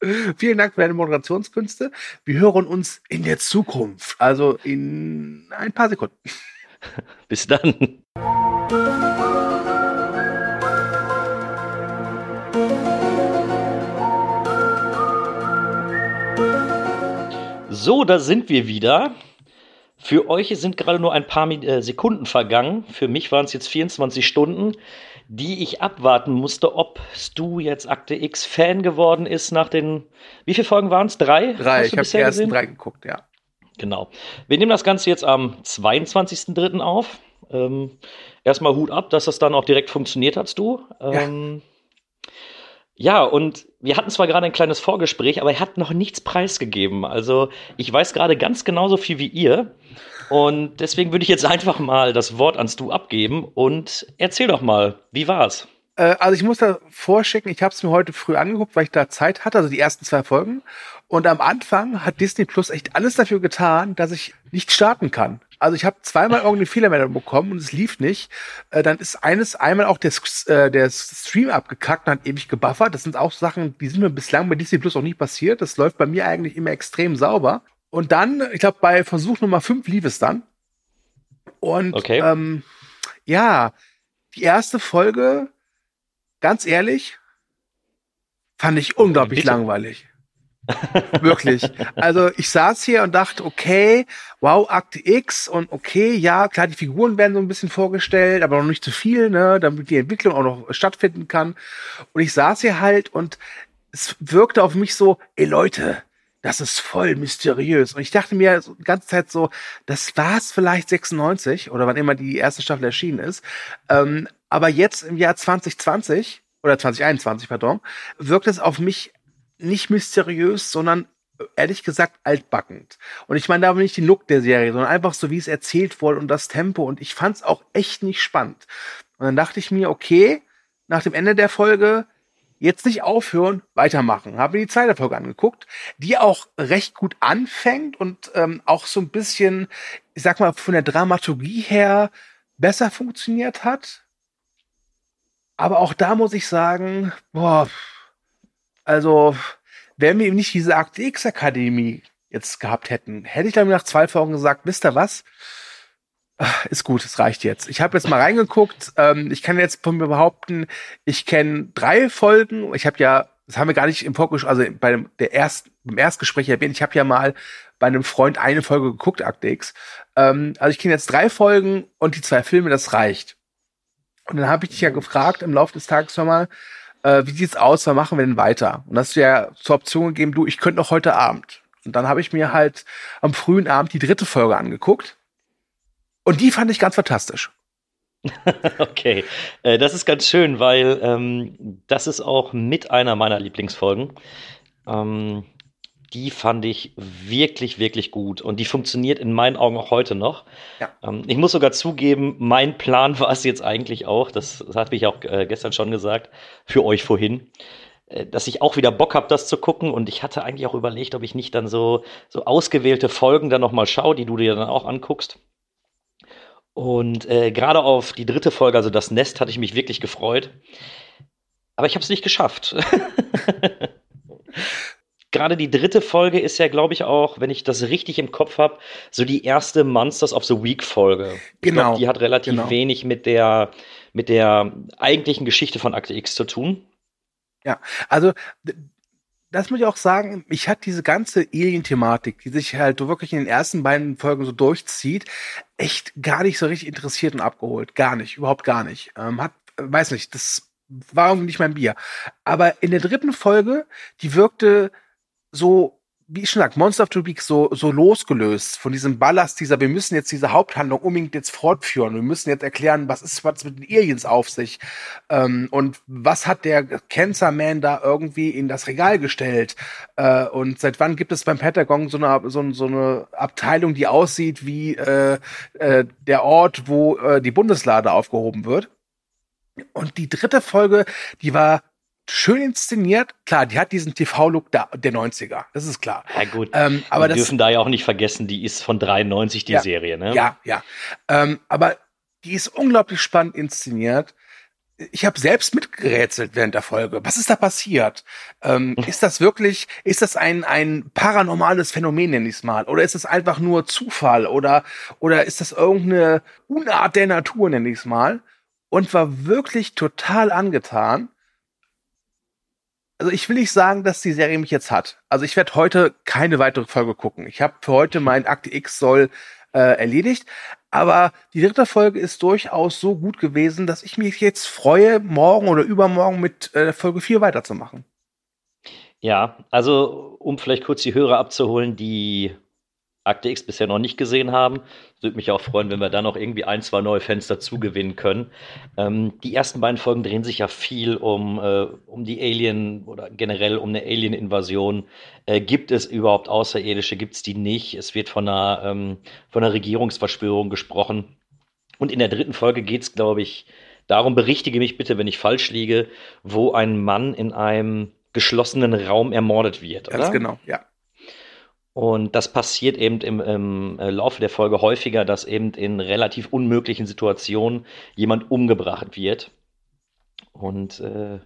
Vielen Dank für deine Moderationskünste. Wir hören uns in der Zukunft, also in ein paar Sekunden. Bis dann. So, da sind wir wieder. Für euch sind gerade nur ein paar äh, Sekunden vergangen. Für mich waren es jetzt 24 Stunden die ich abwarten musste, ob Stu jetzt Akte X Fan geworden ist nach den, wie viele Folgen waren es? Drei? Drei, ich habe die ersten gesehen? drei geguckt, ja. Genau. Wir nehmen das Ganze jetzt am 22.03. auf. Ähm, erstmal Hut ab, dass das dann auch direkt funktioniert hat, Stu. Ähm, ja. Ja, und wir hatten zwar gerade ein kleines Vorgespräch, aber er hat noch nichts preisgegeben. Also ich weiß gerade ganz genauso viel wie ihr. Und deswegen würde ich jetzt einfach mal das Wort ans Du abgeben und erzähl doch mal, wie war's? Äh, also ich muss da vorschicken, ich habe es mir heute früh angeguckt, weil ich da Zeit hatte, also die ersten zwei Folgen. Und am Anfang hat Disney Plus echt alles dafür getan, dass ich nicht starten kann. Also ich habe zweimal irgendeine Fehlermeldung bekommen und es lief nicht. Äh, dann ist eines einmal auch der, äh, der Stream abgekackt und hat ewig gebuffert. Das sind auch Sachen, die sind mir bislang bei Disney Plus auch nicht passiert. Das läuft bei mir eigentlich immer extrem sauber. Und dann, ich glaube, bei Versuch Nummer 5 lief es dann. Und okay. ähm, ja, die erste Folge, ganz ehrlich, fand ich unglaublich Bitte. langweilig. Wirklich. Also ich saß hier und dachte, okay, wow, Akte X und okay, ja, klar, die Figuren werden so ein bisschen vorgestellt, aber noch nicht zu viel, ne, damit die Entwicklung auch noch stattfinden kann. Und ich saß hier halt und es wirkte auf mich so, ey Leute, das ist voll mysteriös. Und ich dachte mir die ganze Zeit so, das war's vielleicht 96 oder wann immer die erste Staffel erschienen ist. Ähm, aber jetzt im Jahr 2020 oder 2021, pardon, wirkt es auf mich nicht mysteriös, sondern ehrlich gesagt altbackend. Und ich meine da aber nicht den Look der Serie, sondern einfach so, wie es erzählt wurde und das Tempo. Und ich fand es auch echt nicht spannend. Und dann dachte ich mir, okay, nach dem Ende der Folge jetzt nicht aufhören, weitermachen. Habe mir die zweite Folge angeguckt, die auch recht gut anfängt und ähm, auch so ein bisschen, ich sag mal, von der Dramaturgie her besser funktioniert hat. Aber auch da muss ich sagen, boah, also, wenn wir eben nicht diese Akte X Akademie jetzt gehabt hätten, hätte ich dann nach zwei Folgen gesagt, wisst ihr was? Ist gut, es reicht jetzt. Ich habe jetzt mal reingeguckt. Ähm, ich kann jetzt von mir behaupten, ich kenne drei Folgen. Ich habe ja, das haben wir gar nicht im Vorgespräch, also bei dem, der erst, beim Erstgespräch erwähnt, ich habe ja mal bei einem Freund eine Folge geguckt, Akte X. Ähm, also ich kenne jetzt drei Folgen und die zwei Filme, das reicht. Und dann habe ich dich ja gefragt im Laufe des Tages nochmal, äh, wie sieht's aus, was machen wir denn weiter? Und hast du ja zur Option gegeben, du, ich könnte noch heute Abend. Und dann habe ich mir halt am frühen Abend die dritte Folge angeguckt. Und die fand ich ganz fantastisch. okay, äh, das ist ganz schön, weil ähm, das ist auch mit einer meiner Lieblingsfolgen. Ähm, die fand ich wirklich, wirklich gut. Und die funktioniert in meinen Augen auch heute noch. Ja. Ähm, ich muss sogar zugeben, mein Plan war es jetzt eigentlich auch, das, das habe ich auch äh, gestern schon gesagt, für euch vorhin, äh, dass ich auch wieder Bock habe, das zu gucken. Und ich hatte eigentlich auch überlegt, ob ich nicht dann so, so ausgewählte Folgen dann nochmal schaue, die du dir dann auch anguckst. Und äh, gerade auf die dritte Folge, also das Nest, hatte ich mich wirklich gefreut. Aber ich habe es nicht geschafft. gerade die dritte Folge ist ja, glaube ich, auch, wenn ich das richtig im Kopf habe, so die erste Monsters of the Week Folge. Genau. Glaub, die hat relativ genau. wenig mit der, mit der eigentlichen Geschichte von Akte X zu tun. Ja, also das muss ich auch sagen, mich hat diese ganze Alien-Thematik, die sich halt wirklich in den ersten beiden Folgen so durchzieht, echt gar nicht so richtig interessiert und abgeholt. Gar nicht, überhaupt gar nicht. Ähm, hat, weiß nicht, das war irgendwie nicht mein Bier. Aber in der dritten Folge, die wirkte so, wie ich schon sag, Monster of the Week so, so losgelöst von diesem Ballast dieser, wir müssen jetzt diese Haupthandlung unbedingt jetzt fortführen. Wir müssen jetzt erklären, was ist was mit den Aliens auf sich. Ähm, und was hat der Cancer Man da irgendwie in das Regal gestellt? Äh, und seit wann gibt es beim Pentagon so eine, so, so eine Abteilung, die aussieht wie äh, äh, der Ort, wo äh, die Bundeslade aufgehoben wird? Und die dritte Folge, die war schön inszeniert. Klar, die hat diesen TV-Look der, der 90er, das ist klar. Ja gut, ähm, aber wir das, dürfen da ja auch nicht vergessen, die ist von 93, die ja, Serie, ne? Ja, ja. Ähm, aber die ist unglaublich spannend inszeniert. Ich habe selbst mitgerätselt während der Folge. Was ist da passiert? Ähm, ist das wirklich, ist das ein, ein paranormales Phänomen, nenn ich es mal? Oder ist es einfach nur Zufall? Oder, oder ist das irgendeine Unart der Natur, nenn ich es mal? Und war wirklich total angetan also ich will nicht sagen, dass die Serie mich jetzt hat. Also ich werde heute keine weitere Folge gucken. Ich habe für heute mein Akte X soll äh, erledigt. Aber die dritte Folge ist durchaus so gut gewesen, dass ich mich jetzt freue, morgen oder übermorgen mit äh, Folge 4 weiterzumachen. Ja, also um vielleicht kurz die Hörer abzuholen, die Akte X bisher noch nicht gesehen haben. Würde mich auch freuen, wenn wir da noch irgendwie ein, zwei neue Fans dazu gewinnen können. Ähm, die ersten beiden Folgen drehen sich ja viel um, äh, um die Alien oder generell um eine Alien-Invasion. Äh, gibt es überhaupt Außerirdische? Gibt es die nicht? Es wird von einer, ähm, von einer Regierungsverschwörung gesprochen. Und in der dritten Folge geht es, glaube ich, darum, berichtige mich bitte, wenn ich falsch liege, wo ein Mann in einem geschlossenen Raum ermordet wird. Ganz oder? genau, ja. Und das passiert eben im, im, äh, Laufe der Folge häufiger, dass eben in relativ unmöglichen Situationen jemand umgebracht wird. Und äh,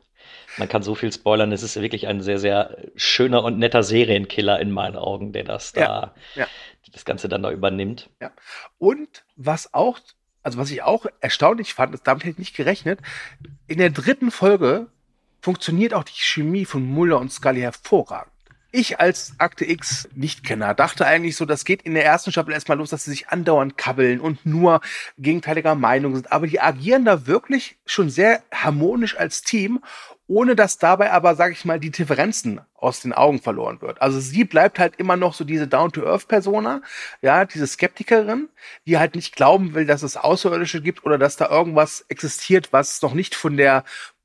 man kann so viel spoilern. Es ist wirklich ein sehr, sehr schöner und netter Serienkiller in meinen Augen, der das da, ja, ja. das Ganze dann da übernimmt. Ja. Und was auch, also was ich auch erstaunlich fand, ist, damit hätte ich nicht gerechnet, in der dritten Folge funktioniert auch die Chemie von Muller und Scully hervorragend ich als Akte X Nicht-Kenner dachte eigentlich so, das geht in der ersten Staffel erstmal los, dass sie sich andauernd kabbeln und nur gegenteiliger Meinung sind. Aber die agieren da wirklich schon sehr harmonisch als Team, ohne dass dabei aber, sag ich mal, die Differenzen aus den Augen verloren wird. Also sie bleibt halt immer noch so diese Down-to-Earth-Persona, ja, diese Skeptikerin, die halt nicht glauben will, dass es Außerirdische gibt oder dass da irgendwas existiert, was noch nicht von der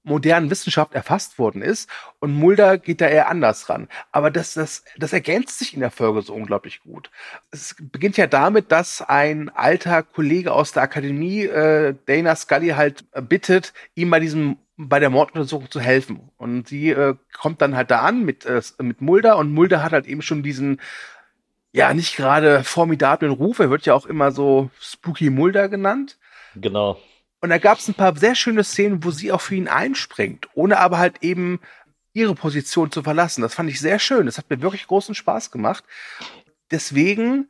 modernen Wissenschaft erfasst worden ist. Und Mulder geht da eher anders ran. Aber das, das, das ergänzt sich in der Folge so unglaublich gut. Es beginnt ja damit, dass ein alter Kollege aus der Akademie, äh, Dana Scully, halt bittet, ihm bei diesem bei der Morduntersuchung zu helfen. Und sie äh, kommt dann halt da an mit, äh, mit Mulder und Mulder hat halt eben schon diesen ja, nicht gerade formidablen Ruf. Er wird ja auch immer so Spooky Mulder genannt. Genau. Und da gab es ein paar sehr schöne Szenen, wo sie auch für ihn einspringt, ohne aber halt eben ihre Position zu verlassen. Das fand ich sehr schön. Das hat mir wirklich großen Spaß gemacht. Deswegen,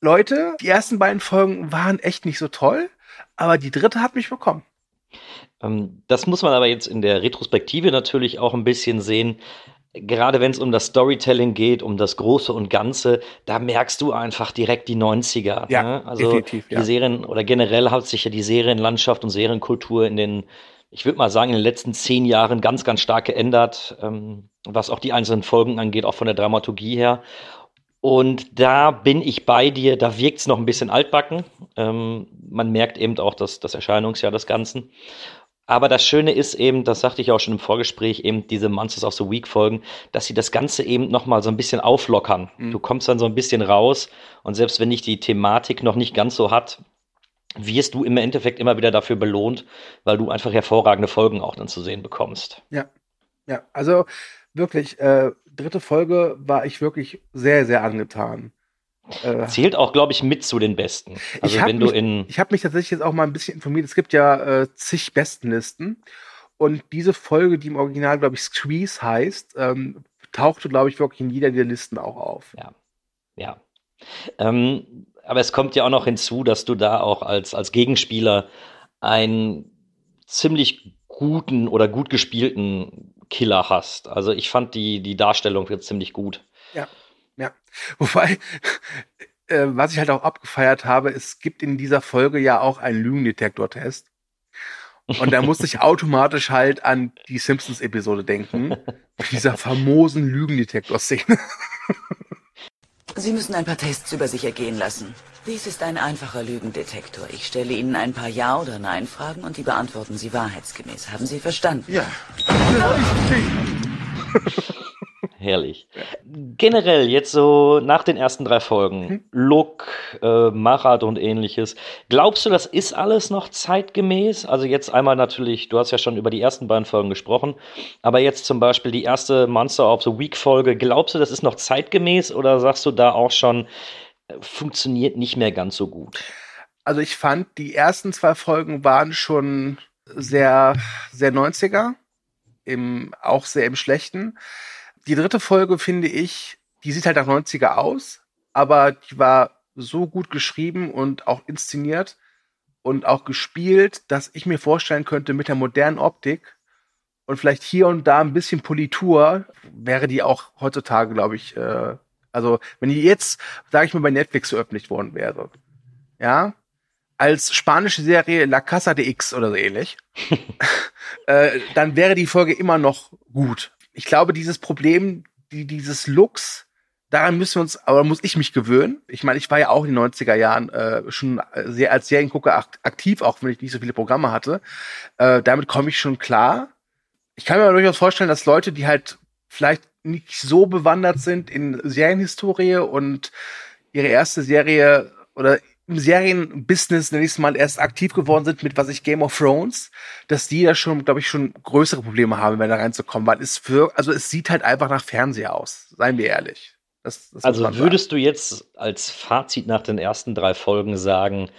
Leute, die ersten beiden Folgen waren echt nicht so toll, aber die dritte hat mich bekommen. Ähm, das muss man aber jetzt in der Retrospektive natürlich auch ein bisschen sehen gerade wenn es um das Storytelling geht, um das Große und Ganze, da merkst du einfach direkt die 90er. Ja, ne? Also definitiv, ja. die Serien oder generell hat sich ja die Serienlandschaft und Serienkultur in den, ich würde mal sagen, in den letzten zehn Jahren ganz, ganz stark geändert, ähm, was auch die einzelnen Folgen angeht, auch von der Dramaturgie her. Und da bin ich bei dir, da wirkt es noch ein bisschen altbacken. Ähm, man merkt eben auch das, das Erscheinungsjahr des Ganzen. Aber das Schöne ist eben, das sagte ich auch schon im Vorgespräch, eben diese Monsters of the Week Folgen, dass sie das Ganze eben nochmal so ein bisschen auflockern. Mhm. Du kommst dann so ein bisschen raus und selbst wenn dich die Thematik noch nicht ganz so hat, wirst du im Endeffekt immer wieder dafür belohnt, weil du einfach hervorragende Folgen auch dann zu sehen bekommst. Ja, ja, also wirklich, äh, dritte Folge war ich wirklich sehr, sehr angetan. Äh, Zählt auch, glaube ich, mit zu den Besten. Also wenn mich, in. Ich habe mich tatsächlich jetzt auch mal ein bisschen informiert. Es gibt ja äh, zig Bestenlisten. Und diese Folge, die im Original, glaube ich, Squeeze heißt, ähm, tauchte, glaube ich, wirklich in jeder der Listen auch auf. Ja. Ja. Ähm, aber es kommt ja auch noch hinzu, dass du da auch als, als Gegenspieler einen ziemlich guten oder gut gespielten Killer hast. Also ich fand die, die Darstellung jetzt ziemlich gut. Ja. Ja. Wobei, äh, was ich halt auch abgefeiert habe, es gibt in dieser Folge ja auch einen Lügendetektor-Test. Und da musste ich automatisch halt an die Simpsons-Episode denken. Mit dieser famosen Lügendetektor-Szene. Sie müssen ein paar Tests über sich ergehen lassen. Dies ist ein einfacher Lügendetektor. Ich stelle Ihnen ein paar Ja- oder Nein-Fragen und die beantworten Sie wahrheitsgemäß. Haben Sie verstanden? Ja. Herrlich. Generell jetzt so nach den ersten drei Folgen, mhm. Look, äh, Machart und ähnliches. Glaubst du, das ist alles noch zeitgemäß? Also jetzt einmal natürlich, du hast ja schon über die ersten beiden Folgen gesprochen, aber jetzt zum Beispiel die erste Monster of the Week Folge. Glaubst du, das ist noch zeitgemäß oder sagst du da auch schon, äh, funktioniert nicht mehr ganz so gut? Also ich fand, die ersten zwei Folgen waren schon sehr, sehr 90er, im, auch sehr im Schlechten die dritte Folge finde ich, die sieht halt nach 90er aus, aber die war so gut geschrieben und auch inszeniert und auch gespielt, dass ich mir vorstellen könnte, mit der modernen Optik und vielleicht hier und da ein bisschen Politur wäre die auch heutzutage, glaube ich, äh, also wenn die jetzt, sage ich mal, bei Netflix veröffentlicht worden wäre, ja, als spanische Serie La Casa de X oder so ähnlich, äh, dann wäre die Folge immer noch gut ich glaube, dieses Problem, die, dieses Looks, daran müssen wir uns, aber muss ich mich gewöhnen. Ich meine, ich war ja auch in den 90er Jahren äh, schon sehr als Seriengucker aktiv, auch wenn ich nicht so viele Programme hatte. Äh, damit komme ich schon klar. Ich kann mir durchaus vorstellen, dass Leute, die halt vielleicht nicht so bewandert sind in Serienhistorie und ihre erste Serie oder im Serienbusiness, nenne ich es mal, erst aktiv geworden sind mit, was ich, Game of Thrones, dass die ja schon, glaube ich, schon größere Probleme haben, wenn da reinzukommen, weil es für, also es sieht halt einfach nach Fernseher aus, seien wir ehrlich. Das, das also würdest du jetzt als Fazit nach den ersten drei Folgen sagen,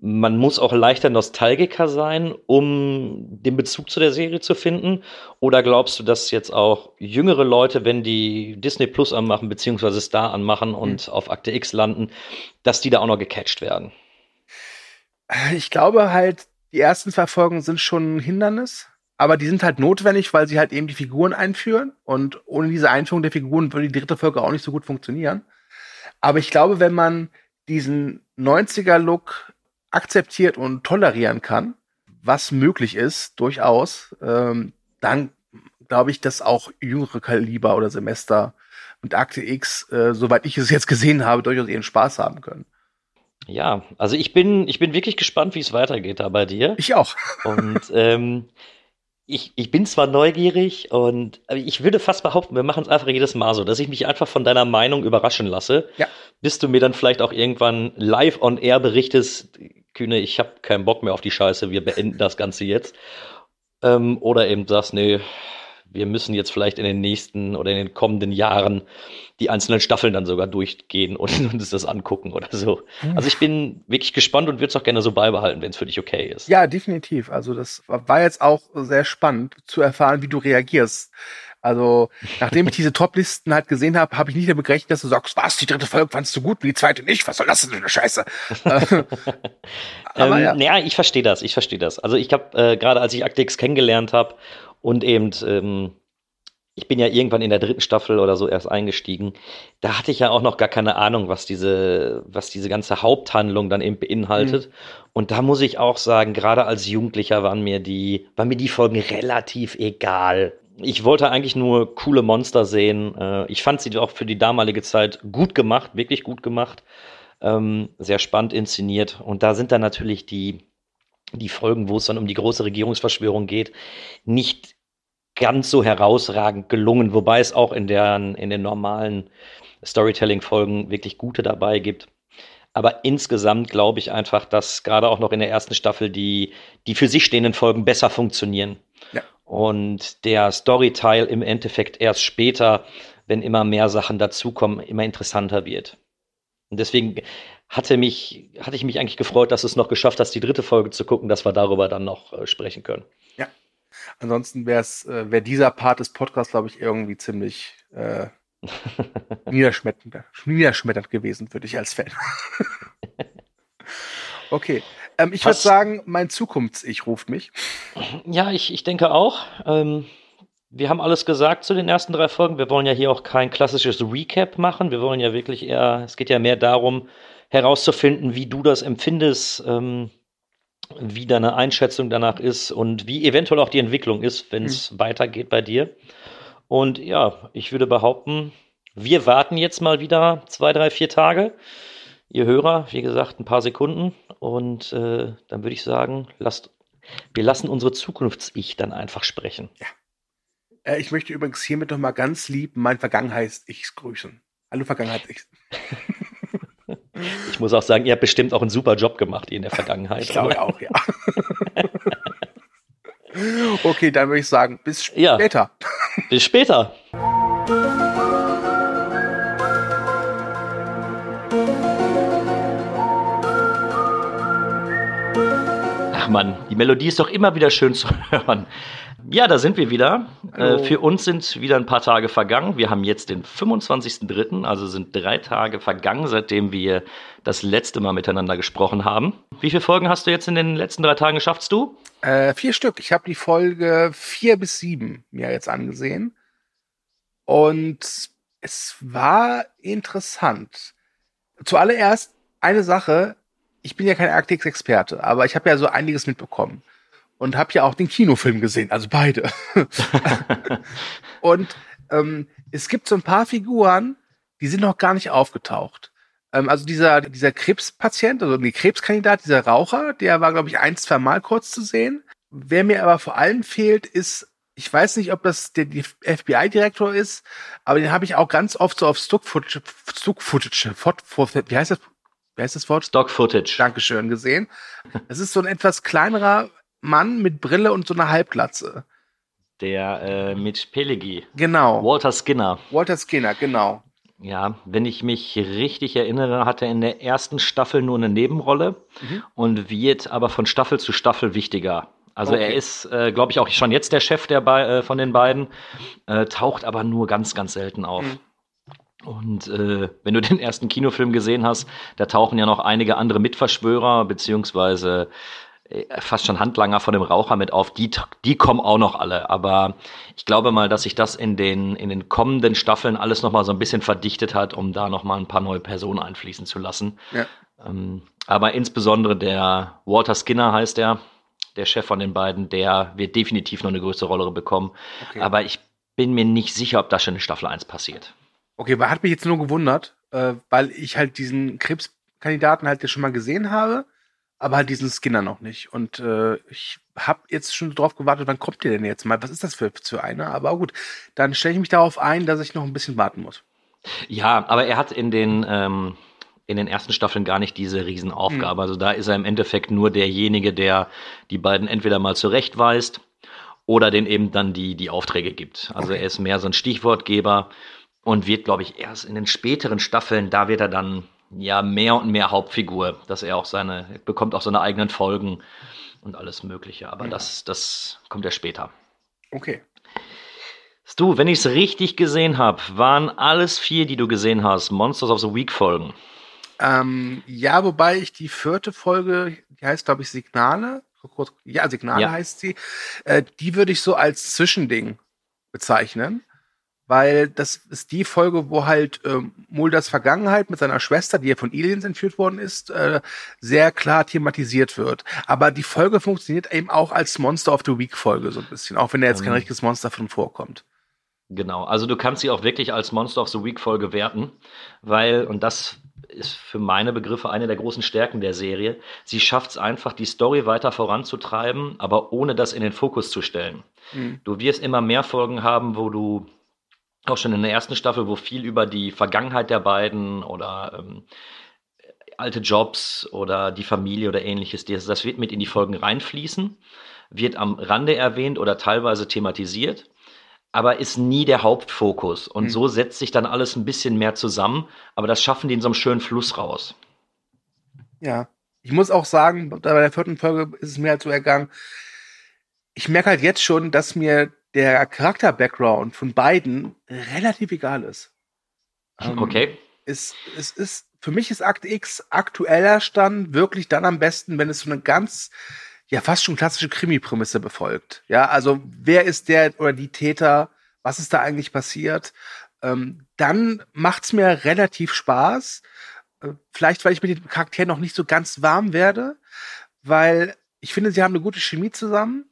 man muss auch leichter Nostalgiker sein, um den Bezug zu der Serie zu finden? Oder glaubst du, dass jetzt auch jüngere Leute, wenn die Disney Plus anmachen, beziehungsweise Star anmachen und mhm. auf Akte X landen, dass die da auch noch gecatcht werden? Ich glaube halt, die ersten zwei Folgen sind schon ein Hindernis, aber die sind halt notwendig, weil sie halt eben die Figuren einführen. Und ohne diese Einführung der Figuren würde die dritte Folge auch nicht so gut funktionieren. Aber ich glaube, wenn man diesen 90er-Look akzeptiert und tolerieren kann, was möglich ist, durchaus, ähm, dann glaube ich, dass auch jüngere Kaliber oder Semester und Akte X, äh, soweit ich es jetzt gesehen habe, durchaus ihren Spaß haben können. Ja, also ich bin, ich bin wirklich gespannt, wie es weitergeht da bei dir. Ich auch. Und ähm, ich, ich bin zwar neugierig und ich würde fast behaupten, wir machen es einfach jedes Mal so, dass ich mich einfach von deiner Meinung überraschen lasse, ja. bis du mir dann vielleicht auch irgendwann live on air berichtest, Kühne, ich habe keinen Bock mehr auf die Scheiße, wir beenden das Ganze jetzt. Ähm, oder eben sagst, nee, wir müssen jetzt vielleicht in den nächsten oder in den kommenden Jahren die einzelnen Staffeln dann sogar durchgehen und uns das angucken oder so. Hm. Also ich bin wirklich gespannt und würde es auch gerne so beibehalten, wenn es für dich okay ist. Ja, definitiv. Also das war jetzt auch sehr spannend zu erfahren, wie du reagierst. Also, nachdem ich diese Top-Listen halt gesehen habe, habe ich nicht damit gerechnet, dass du sagst, was, die dritte Folge fandst du gut, wie die zweite nicht, was soll das denn für eine Scheiße? Aber ähm, ja. ja, ich verstehe das, ich verstehe das. Also ich habe, äh, gerade als ich Actix kennengelernt habe und eben, ähm, ich bin ja irgendwann in der dritten Staffel oder so erst eingestiegen, da hatte ich ja auch noch gar keine Ahnung, was diese, was diese ganze Haupthandlung dann eben beinhaltet. Mhm. Und da muss ich auch sagen, gerade als Jugendlicher waren mir die, waren mir die Folgen relativ egal ich wollte eigentlich nur coole Monster sehen. Äh, ich fand sie auch für die damalige Zeit gut gemacht, wirklich gut gemacht. Ähm, sehr spannend inszeniert. Und da sind dann natürlich die, die Folgen, wo es dann um die große Regierungsverschwörung geht, nicht ganz so herausragend gelungen, wobei es auch in, der, in den normalen Storytelling-Folgen wirklich gute dabei gibt. Aber insgesamt glaube ich einfach, dass gerade auch noch in der ersten Staffel die, die für sich stehenden Folgen besser funktionieren. Und der Storyteil im Endeffekt erst später, wenn immer mehr Sachen dazukommen, immer interessanter wird. Und deswegen hatte mich, hatte ich mich eigentlich gefreut, dass du es noch geschafft hast, die dritte Folge zu gucken, dass wir darüber dann noch äh, sprechen können. Ja. Ansonsten wäre es, äh, wäre dieser Part des Podcasts, glaube ich, irgendwie ziemlich äh, niederschmetternd, niederschmetternd gewesen für dich als Fan. okay. Ähm, ich würde sagen, mein Zukunfts-Ich ruft mich. Ja, ich, ich denke auch. Ähm, wir haben alles gesagt zu den ersten drei Folgen. Wir wollen ja hier auch kein klassisches Recap machen. Wir wollen ja wirklich eher, es geht ja mehr darum, herauszufinden, wie du das empfindest, ähm, wie deine Einschätzung danach ist und wie eventuell auch die Entwicklung ist, wenn es mhm. weitergeht bei dir. Und ja, ich würde behaupten, wir warten jetzt mal wieder zwei, drei, vier Tage ihr Hörer, wie gesagt, ein paar Sekunden. Und äh, dann würde ich sagen, lasst, wir lassen unsere Zukunfts-Ich dann einfach sprechen. Ja. Äh, ich möchte übrigens hiermit noch mal ganz lieb mein Vergangenheits-Ich grüßen. Hallo Vergangenheits-Ich. ich muss auch sagen, ihr habt bestimmt auch einen super Job gemacht in der Vergangenheit. Ich glaube auch, ja. okay, dann würde ich sagen, bis später. Ja, bis später. Mann, die Melodie ist doch immer wieder schön zu hören. Ja, da sind wir wieder. Äh, für uns sind wieder ein paar Tage vergangen. Wir haben jetzt den 25.03., also sind drei Tage vergangen, seitdem wir das letzte Mal miteinander gesprochen haben. Wie viele Folgen hast du jetzt in den letzten drei Tagen schaffst du? Äh, vier Stück. Ich habe die Folge vier bis sieben mir jetzt angesehen. Und es war interessant. Zuallererst eine Sache, ich bin ja kein Arctics-Experte, aber ich habe ja so einiges mitbekommen und habe ja auch den Kinofilm gesehen, also beide. und ähm, es gibt so ein paar Figuren, die sind noch gar nicht aufgetaucht. Ähm, also dieser, dieser Krebspatient, also die Krebskandidat, dieser Raucher, der war, glaube ich, ein, zwei Mal kurz zu sehen. Wer mir aber vor allem fehlt, ist ich weiß nicht, ob das der, FBI-Direktor ist, aber den habe ich auch ganz oft so auf Stock-Footage, Stock-Footage, wie heißt das? Wie heißt das Wort? Stock-Footage. Dankeschön, gesehen. Es ist so ein etwas kleinerer Mann mit Brille und so einer Halbglatze. Der äh, mit Pelegi. Genau. Walter Skinner. Walter Skinner, genau. Ja, wenn ich mich richtig erinnere, hat er in der ersten Staffel nur eine Nebenrolle mhm. und wird aber von Staffel zu Staffel wichtiger. Also okay. er ist, äh, glaube ich, auch schon jetzt der Chef der äh, von den beiden, äh, taucht aber nur ganz, ganz selten auf. Mhm. Und äh, wenn du den ersten Kinofilm gesehen hast, da tauchen ja noch einige andere Mitverschwörer, beziehungsweise äh, fast schon Handlanger von dem Raucher mit auf. Die, die kommen auch noch alle. Aber ich glaube mal, dass sich das in den, in den kommenden Staffeln alles nochmal so ein bisschen verdichtet hat, um da nochmal ein paar neue Personen einfließen zu lassen. Ja. Ähm, aber insbesondere der Walter Skinner heißt er, der Chef von den beiden, der wird definitiv noch eine größere Rolle bekommen. Okay. Aber ich bin mir nicht sicher, ob das schon in Staffel 1 passiert. Okay, weil hat mich jetzt nur gewundert, äh, weil ich halt diesen Krebskandidaten halt ja schon mal gesehen habe, aber halt diesen Skinner noch nicht. Und äh, ich habe jetzt schon drauf gewartet, wann kommt der denn jetzt mal? Was ist das für, für einer? Aber gut, dann stelle ich mich darauf ein, dass ich noch ein bisschen warten muss. Ja, aber er hat in den ähm, in den ersten Staffeln gar nicht diese Riesenaufgabe. Mhm. Also da ist er im Endeffekt nur derjenige, der die beiden entweder mal zurechtweist oder den eben dann die, die Aufträge gibt. Also okay. er ist mehr so ein Stichwortgeber und wird, glaube ich, erst in den späteren Staffeln, da wird er dann ja mehr und mehr Hauptfigur, dass er auch seine, bekommt auch seine eigenen Folgen und alles Mögliche. Aber ja. das, das kommt ja später. Okay. Du, wenn ich es richtig gesehen habe, waren alles vier, die du gesehen hast, Monsters of the Week Folgen. Ähm, ja, wobei ich die vierte Folge, die heißt, glaube ich, Signale. Ja, Signale ja. heißt sie. Äh, die würde ich so als Zwischending bezeichnen. Weil das ist die Folge, wo halt äh, Mulders Vergangenheit mit seiner Schwester, die ja von Aliens entführt worden ist, äh, sehr klar thematisiert wird. Aber die Folge funktioniert eben auch als Monster of the Week Folge so ein bisschen, auch wenn da jetzt kein mhm. richtiges Monster von vorkommt. Genau, also du kannst sie auch wirklich als Monster of the Week Folge werten, weil, und das ist für meine Begriffe eine der großen Stärken der Serie. Sie schafft es einfach, die Story weiter voranzutreiben, aber ohne das in den Fokus zu stellen. Mhm. Du wirst immer mehr Folgen haben, wo du auch schon in der ersten Staffel, wo viel über die Vergangenheit der beiden oder ähm, alte Jobs oder die Familie oder ähnliches, das wird mit in die Folgen reinfließen, wird am Rande erwähnt oder teilweise thematisiert aber ist nie der Hauptfokus. Und mhm. so setzt sich dann alles ein bisschen mehr zusammen, aber das schaffen die in so einem schönen Fluss raus. Ja, ich muss auch sagen, bei der vierten Folge ist es mir halt so ergangen, ich merke halt jetzt schon, dass mir der Charakter-Background von beiden relativ egal ist. Ähm, okay. Es, es ist, für mich ist Akt X aktueller Stand wirklich dann am besten, wenn es so eine ganz ja fast schon klassische Krimi-Prämisse befolgt. Ja, also wer ist der oder die Täter? Was ist da eigentlich passiert? Ähm, dann macht's mir relativ Spaß. Äh, vielleicht, weil ich mit den Charakteren noch nicht so ganz warm werde, weil ich finde, sie haben eine gute Chemie zusammen.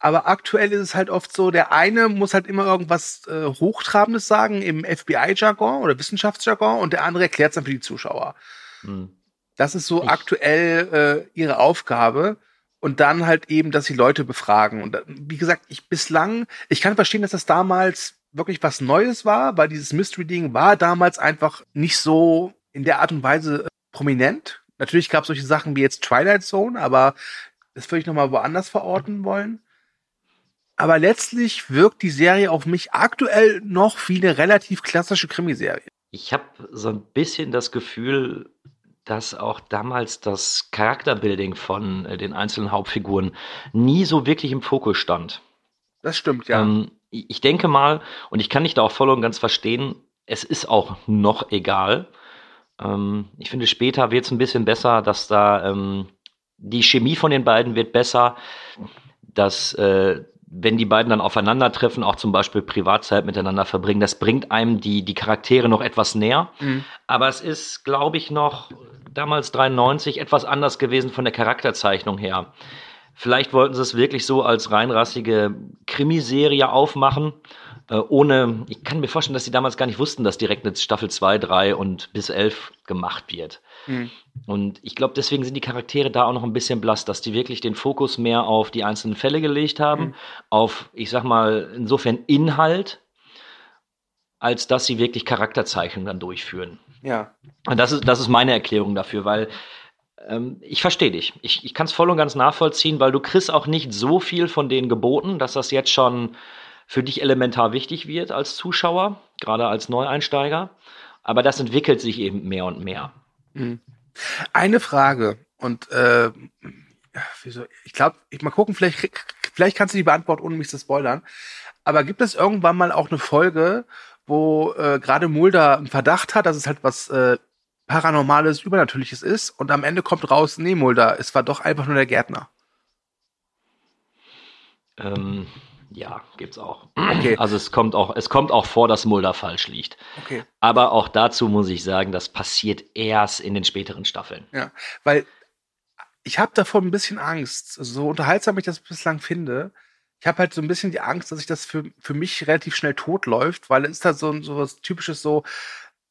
Aber aktuell ist es halt oft so, der eine muss halt immer irgendwas äh, Hochtrabendes sagen im FBI-Jargon oder Wissenschaftsjargon und der andere erklärt es dann für die Zuschauer. Hm. Das ist so ich aktuell äh, ihre Aufgabe und dann halt eben, dass sie Leute befragen. Und wie gesagt, ich bislang, ich kann verstehen, dass das damals wirklich was Neues war, weil dieses Mystery-Ding war damals einfach nicht so in der Art und Weise äh, prominent. Natürlich gab es solche Sachen wie jetzt Twilight Zone, aber das würde ich nochmal woanders verorten wollen. Aber letztlich wirkt die Serie auf mich aktuell noch wie eine relativ klassische Krimiserie. Ich habe so ein bisschen das Gefühl, dass auch damals das Charakterbuilding von äh, den einzelnen Hauptfiguren nie so wirklich im Fokus stand. Das stimmt, ja. Ähm, ich denke mal, und ich kann dich da auch voll und ganz verstehen, es ist auch noch egal. Ähm, ich finde, später wird es ein bisschen besser, dass da ähm, die Chemie von den beiden wird besser, dass äh, wenn die beiden dann aufeinandertreffen, auch zum Beispiel Privatzeit miteinander verbringen, das bringt einem die, die Charaktere noch etwas näher. Mhm. Aber es ist, glaube ich, noch damals 93 etwas anders gewesen von der Charakterzeichnung her. Vielleicht wollten sie es wirklich so als reinrassige Krimiserie aufmachen. Äh, ohne, ich kann mir vorstellen, dass sie damals gar nicht wussten, dass direkt eine Staffel 2, 3 und bis 11 gemacht wird. Mhm. Und ich glaube, deswegen sind die Charaktere da auch noch ein bisschen blass, dass die wirklich den Fokus mehr auf die einzelnen Fälle gelegt haben, mhm. auf, ich sag mal, insofern Inhalt, als dass sie wirklich Charakterzeichnungen dann durchführen. Ja. Und das ist, das ist meine Erklärung dafür, weil ähm, ich verstehe dich. Ich, ich kann es voll und ganz nachvollziehen, weil du kriegst auch nicht so viel von denen geboten, dass das jetzt schon für dich elementar wichtig wird als Zuschauer, gerade als Neueinsteiger. Aber das entwickelt sich eben mehr und mehr. Mhm. Eine Frage und äh, wieso? ich glaube, ich mal gucken, vielleicht, vielleicht kannst du die beantworten, ohne mich zu spoilern. Aber gibt es irgendwann mal auch eine Folge, wo äh, gerade Mulder einen Verdacht hat, dass es halt was äh, Paranormales, Übernatürliches ist und am Ende kommt raus, nee, Mulder, es war doch einfach nur der Gärtner. Ähm, ja, gibt's auch. Okay. Also es kommt auch, es kommt auch vor, dass Mulder falsch liegt. Okay. Aber auch dazu muss ich sagen, das passiert erst in den späteren Staffeln. Ja, weil ich habe davor ein bisschen Angst. so unterhaltsam ich das bislang finde, ich habe halt so ein bisschen die Angst, dass sich das für, für mich relativ schnell tot läuft, weil es ist halt so, so was typisches so,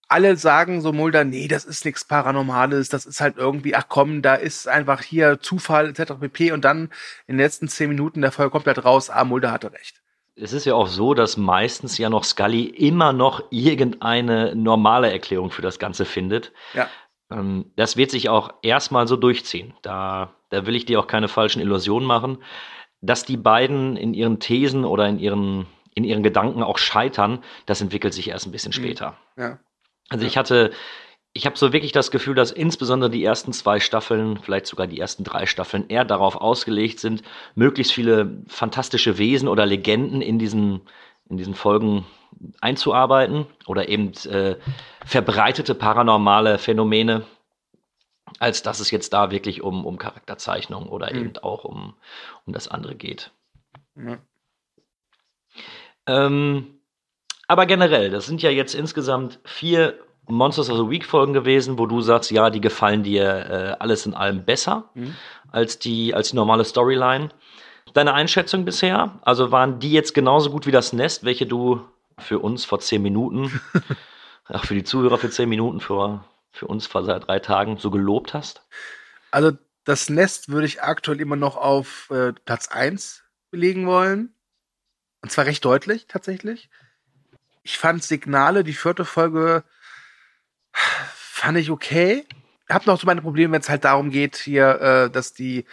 alle sagen so Mulder, nee, das ist nichts Paranormales, das ist halt irgendwie, ach komm, da ist einfach hier Zufall etc. pp. Und dann in den letzten zehn Minuten der Folge kommt halt raus, ah, Mulder hatte recht. Es ist ja auch so, dass meistens ja noch Scully immer noch irgendeine normale Erklärung für das Ganze findet. Ja. Ähm, das wird sich auch erstmal so durchziehen. Da, da will ich dir auch keine falschen Illusionen machen. Dass die beiden in ihren Thesen oder in ihren, in ihren Gedanken auch scheitern, das entwickelt sich erst ein bisschen mhm. später. Ja. Also ich hatte, ich habe so wirklich das Gefühl, dass insbesondere die ersten zwei Staffeln, vielleicht sogar die ersten drei Staffeln, eher darauf ausgelegt sind, möglichst viele fantastische Wesen oder Legenden in diesen, in diesen Folgen einzuarbeiten oder eben äh, verbreitete paranormale Phänomene, als dass es jetzt da wirklich um, um Charakterzeichnung oder mhm. eben auch um, um das andere geht. Mhm. Ähm, aber generell, das sind ja jetzt insgesamt vier Monsters of the Week Folgen gewesen, wo du sagst, ja, die gefallen dir äh, alles in allem besser mhm. als die als die normale Storyline. Deine Einschätzung bisher? Also waren die jetzt genauso gut wie das Nest, welche du für uns vor zehn Minuten, auch für die Zuhörer für zehn Minuten, für, für uns vor seit drei Tagen so gelobt hast? Also das Nest würde ich aktuell immer noch auf äh, Platz eins belegen wollen. Und zwar recht deutlich tatsächlich. Ich fand Signale, die vierte Folge, fand ich okay. Hab noch so meine Probleme, wenn es halt darum geht, hier, äh, dass die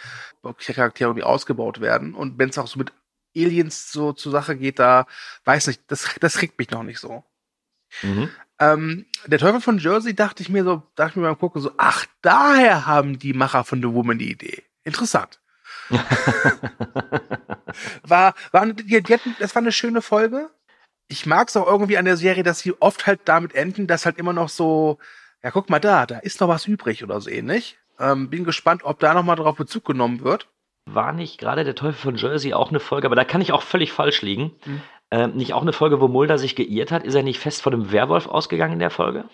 Charaktere irgendwie ausgebaut werden. Und wenn es auch so mit Aliens so zur Sache geht, da weiß nicht, das, das regt mich noch nicht so. Mhm. Ähm, der Teufel von Jersey dachte ich mir so, dachte ich mir beim Gucken so, ach, daher haben die Macher von The Woman die Idee. Interessant. war, war, die, die hatten, das war eine schöne Folge ich mag es auch irgendwie an der Serie, dass sie oft halt damit enden, dass halt immer noch so, ja, guck mal da, da ist noch was übrig oder so ähnlich. Ähm, bin gespannt, ob da nochmal drauf Bezug genommen wird. War nicht gerade der Teufel von Jersey auch eine Folge, aber da kann ich auch völlig falsch liegen. Mhm. Ähm, nicht auch eine Folge, wo Mulder sich geirrt hat? Ist er nicht fest vor dem Werwolf ausgegangen in der Folge?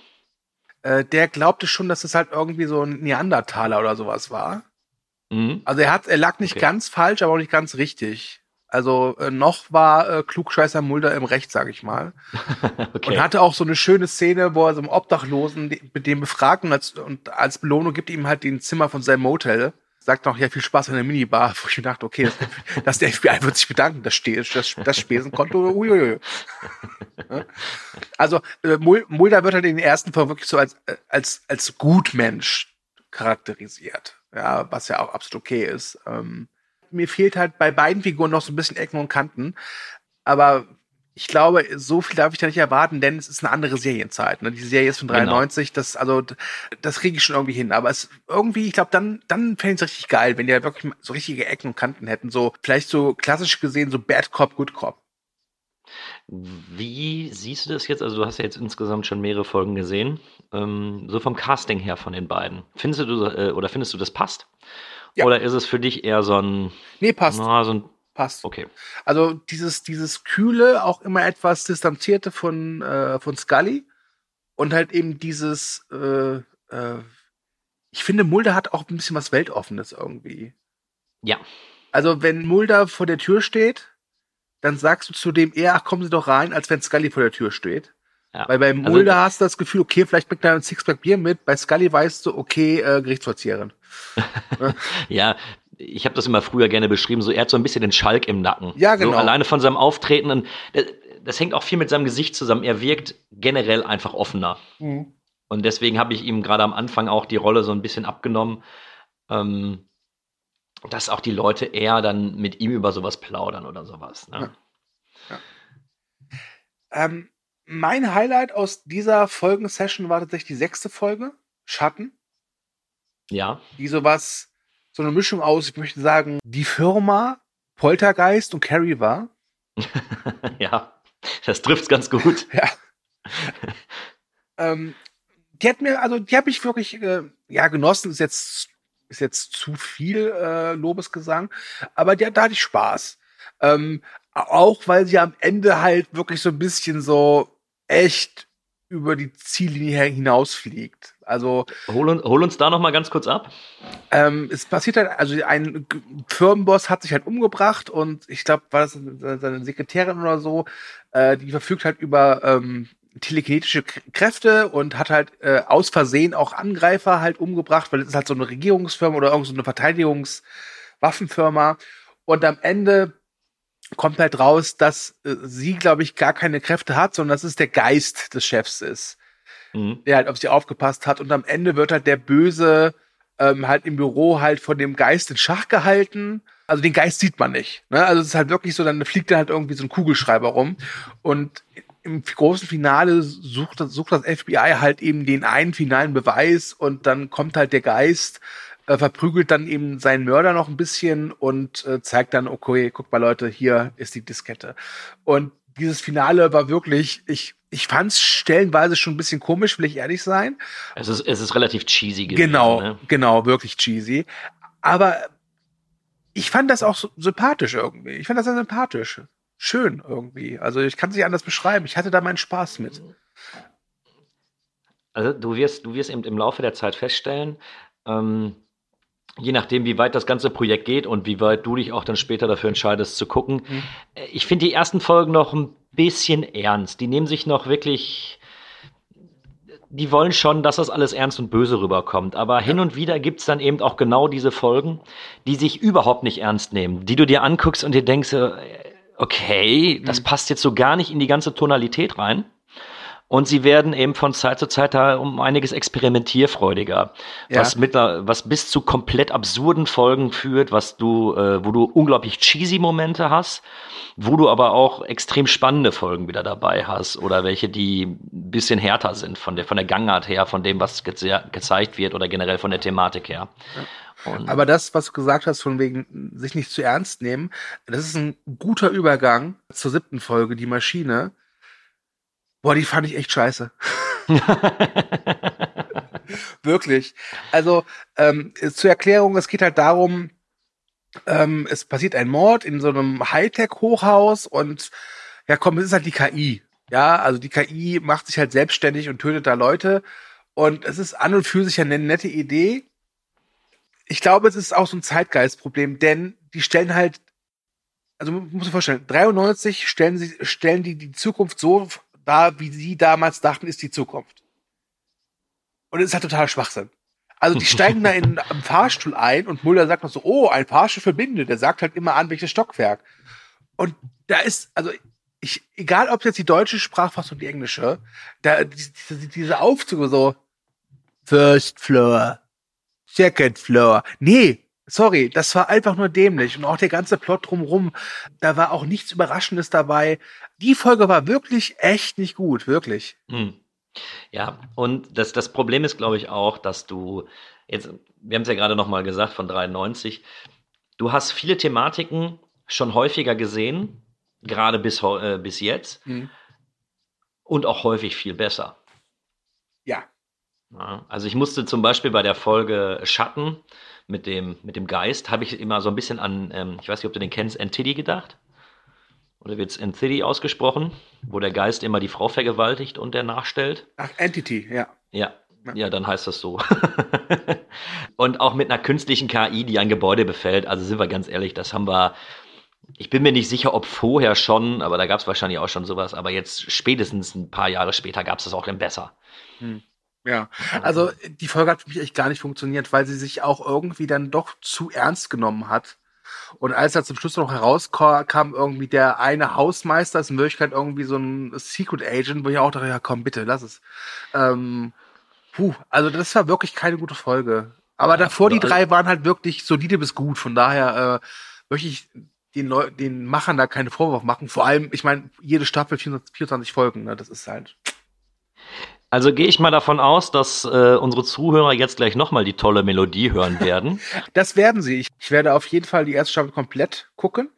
Äh, der glaubte schon, dass es halt irgendwie so ein Neandertaler oder sowas war. Mhm. Also er hat, er lag nicht okay. ganz falsch, aber auch nicht ganz richtig. Also äh, noch war äh, Klugscheißer Mulder im Recht, sag ich mal. okay. Und hatte auch so eine schöne Szene, wo er so einem Obdachlosen mit dem befragt und als, und als Belohnung gibt ihm halt den Zimmer von seinem Motel. Sagt noch, ja, viel Spaß in der Minibar, wo ich mir dachte, okay, das, das der FBI wird sich bedanken, das, das, das Spesenkonto, uiuiui. Also äh, Mulder wird halt in den ersten Folgen wirklich so als, äh, als, als Gutmensch charakterisiert. Ja, was ja auch absolut okay ist. Ähm, mir fehlt halt bei beiden Figuren noch so ein bisschen Ecken und Kanten. Aber ich glaube, so viel darf ich da nicht erwarten, denn es ist eine andere Serienzeit. Ne? Die Serie ist von 93, genau. das, also, das kriege ich schon irgendwie hin. Aber es irgendwie, ich glaube, dann, dann fände ich es richtig geil, wenn die halt wirklich so richtige Ecken und Kanten hätten. So, vielleicht so klassisch gesehen, so Bad Cop, Good Cop. Wie siehst du das jetzt? Also, du hast ja jetzt insgesamt schon mehrere Folgen gesehen. Ähm, so vom Casting her von den beiden. Findest du, äh, oder findest du, das passt? Ja. Oder ist es für dich eher so ein. Nee, passt. Na, so ein, passt. Okay. Also dieses, dieses kühle, auch immer etwas distanzierte von, äh, von Scully. Und halt eben dieses, äh, äh, ich finde, Mulder hat auch ein bisschen was Weltoffenes irgendwie. Ja. Also, wenn Mulder vor der Tür steht, dann sagst du zu dem eher, ach, kommen Sie doch rein, als wenn Scully vor der Tür steht. Ja. Weil bei also Mulder also, hast du das Gefühl, okay, vielleicht bringt er ein Sixpack Bier mit. Bei Scully weißt du, okay, äh, Gerichtsvollzieherin. ja, ich habe das immer früher gerne beschrieben, so er hat so ein bisschen den Schalk im Nacken. Ja, genau. So alleine von seinem Auftreten. Und das, das hängt auch viel mit seinem Gesicht zusammen. Er wirkt generell einfach offener. Mhm. Und deswegen habe ich ihm gerade am Anfang auch die Rolle so ein bisschen abgenommen, ähm, dass auch die Leute eher dann mit ihm über sowas plaudern oder sowas. Ne? Ja. Ja. Ähm, mein Highlight aus dieser Folgensession war tatsächlich die sechste Folge, Schatten. Ja. Die sowas, so eine Mischung aus, ich möchte sagen, die Firma, Poltergeist und Carrie war. ja, das trifft's ganz gut. ja. ähm, die hat mir, also die habe ich wirklich äh, ja genossen. Ist jetzt ist jetzt zu viel äh, Lobesgesang, aber die, da hatte ich Spaß. Ähm, auch weil sie am Ende halt wirklich so ein bisschen so echt über die Ziellinie hinausfliegt. Also hol uns, hol uns da noch mal ganz kurz ab. Ähm, es passiert halt, also ein Firmenboss hat sich halt umgebracht und ich glaube, war das seine Sekretärin oder so, äh, die verfügt halt über ähm, telekinetische Kräfte und hat halt äh, aus Versehen auch Angreifer halt umgebracht, weil es ist halt so eine Regierungsfirma oder irgend so eine Verteidigungswaffenfirma. Und am Ende kommt halt raus, dass äh, sie, glaube ich, gar keine Kräfte hat, sondern dass es der Geist des Chefs ist, mhm. der halt auf sie aufgepasst hat. Und am Ende wird halt der Böse ähm, halt im Büro halt von dem Geist in Schach gehalten. Also den Geist sieht man nicht. Ne? Also es ist halt wirklich so, dann fliegt da halt irgendwie so ein Kugelschreiber rum. Und im großen Finale sucht, sucht das FBI halt eben den einen finalen Beweis und dann kommt halt der Geist, äh, verprügelt dann eben seinen Mörder noch ein bisschen und äh, zeigt dann, okay, guck mal Leute, hier ist die Diskette. Und dieses Finale war wirklich, ich, ich fand es stellenweise schon ein bisschen komisch, will ich ehrlich sein. Es ist, es ist relativ cheesy gewesen. Genau, ne? genau, wirklich cheesy. Aber ich fand das auch so sympathisch irgendwie. Ich fand das sehr sympathisch schön irgendwie. Also ich kann es nicht anders beschreiben. Ich hatte da meinen Spaß mit. Also du wirst, du wirst eben im Laufe der Zeit feststellen, ähm, je nachdem, wie weit das ganze Projekt geht und wie weit du dich auch dann später dafür entscheidest zu gucken. Mhm. Ich finde die ersten Folgen noch ein bisschen ernst. Die nehmen sich noch wirklich die wollen schon, dass das alles ernst und böse rüberkommt. Aber hin und wieder gibt's dann eben auch genau diese Folgen, die sich überhaupt nicht ernst nehmen, die du dir anguckst und dir denkst, äh, okay, das mhm. passt jetzt so gar nicht in die ganze Tonalität rein. Und sie werden eben von Zeit zu Zeit da um einiges experimentierfreudiger, ja. was mit, was bis zu komplett absurden Folgen führt, was du, äh, wo du unglaublich cheesy Momente hast, wo du aber auch extrem spannende Folgen wieder dabei hast oder welche, die ein bisschen härter sind von der, von der Gangart her, von dem, was ge gezeigt wird oder generell von der Thematik her. Ja. Und Aber das, was du gesagt hast, von wegen sich nicht zu ernst nehmen, das ist ein guter Übergang zur siebten Folge, die Maschine. Boah, die fand ich echt scheiße. Wirklich. Also ähm, zur Erklärung, es geht halt darum, ähm, es passiert ein Mord in so einem Hightech-Hochhaus und ja komm, es ist halt die KI. Ja, also die KI macht sich halt selbstständig und tötet da Leute. Und es ist an und für sich eine nette Idee ich glaube, es ist auch so ein Zeitgeistproblem, denn die stellen halt, also muss man vorstellen, 93 stellen sie, stellen die die Zukunft so dar, wie sie damals dachten, ist die Zukunft. Und es ist halt total Schwachsinn. Also die steigen da in einem Fahrstuhl ein und Mulder sagt noch so, oh, ein Fahrstuhl verbindet. Der sagt halt immer an, welches Stockwerk. Und da ist, also ich, egal ob jetzt die deutsche Sprachfassung die englische, da diese, diese Aufzüge so First Floor, Second Floor. Nee, sorry, das war einfach nur dämlich. Und auch der ganze Plot drumrum, da war auch nichts Überraschendes dabei. Die Folge war wirklich echt nicht gut, wirklich. Hm. Ja, und das, das Problem ist, glaube ich, auch, dass du jetzt, wir haben es ja gerade nochmal gesagt von 93, du hast viele Thematiken schon häufiger gesehen, gerade bis, äh, bis jetzt, hm. und auch häufig viel besser. Ja. Ja, also ich musste zum Beispiel bei der Folge Schatten mit dem, mit dem Geist, habe ich immer so ein bisschen an, ähm, ich weiß nicht, ob du den kennst, Entity gedacht. Oder wird es Entity ausgesprochen, wo der Geist immer die Frau vergewaltigt und der nachstellt? Ach, Entity, ja. Ja, Ja, dann heißt das so. und auch mit einer künstlichen KI, die ein Gebäude befällt. Also sind wir ganz ehrlich, das haben wir. Ich bin mir nicht sicher, ob vorher schon, aber da gab es wahrscheinlich auch schon sowas. Aber jetzt spätestens ein paar Jahre später gab es das auch dann besser. Hm. Ja, also die Folge hat für mich echt gar nicht funktioniert, weil sie sich auch irgendwie dann doch zu ernst genommen hat. Und als er zum Schluss noch herauskam, irgendwie der eine Hausmeister ist in Wirklichkeit irgendwie so ein Secret Agent, wo ich auch dachte, ja komm, bitte, lass es. Ähm, puh, also das war wirklich keine gute Folge. Aber davor die drei waren halt wirklich solide bis gut. Von daher äh, möchte ich den, Leu den Machern da keine Vorwurf machen. Vor allem, ich meine, jede Staffel 24 Folgen, ne? das ist halt. Also gehe ich mal davon aus, dass äh, unsere Zuhörer jetzt gleich nochmal die tolle Melodie hören werden. das werden sie. Ich, ich, werde auf jeden Fall die erste Staffel komplett gucken.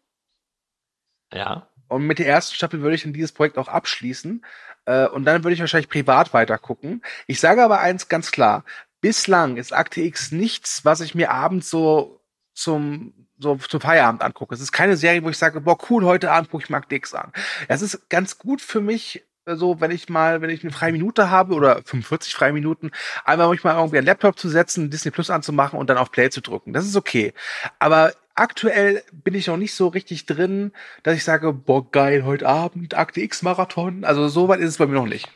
Ja. Und mit der ersten Staffel würde ich dann dieses Projekt auch abschließen. Äh, und dann würde ich wahrscheinlich privat weiter gucken. Ich sage aber eins ganz klar. Bislang ist Akte X nichts, was ich mir abends so zum so zum Feierabend angucke. Es ist keine Serie, wo ich sage, boah, cool, heute Abend gucke ich Mark Dix an. Es ist ganz gut für mich, so, wenn ich mal, wenn ich eine freie Minute habe oder 45 freie Minuten, einmal mich mal irgendwie einen Laptop zu setzen, Disney Plus anzumachen und dann auf Play zu drücken. Das ist okay. Aber aktuell bin ich noch nicht so richtig drin, dass ich sage, boah, geil, heute Abend, Akte X Marathon. Also so weit ist es bei mir noch nicht.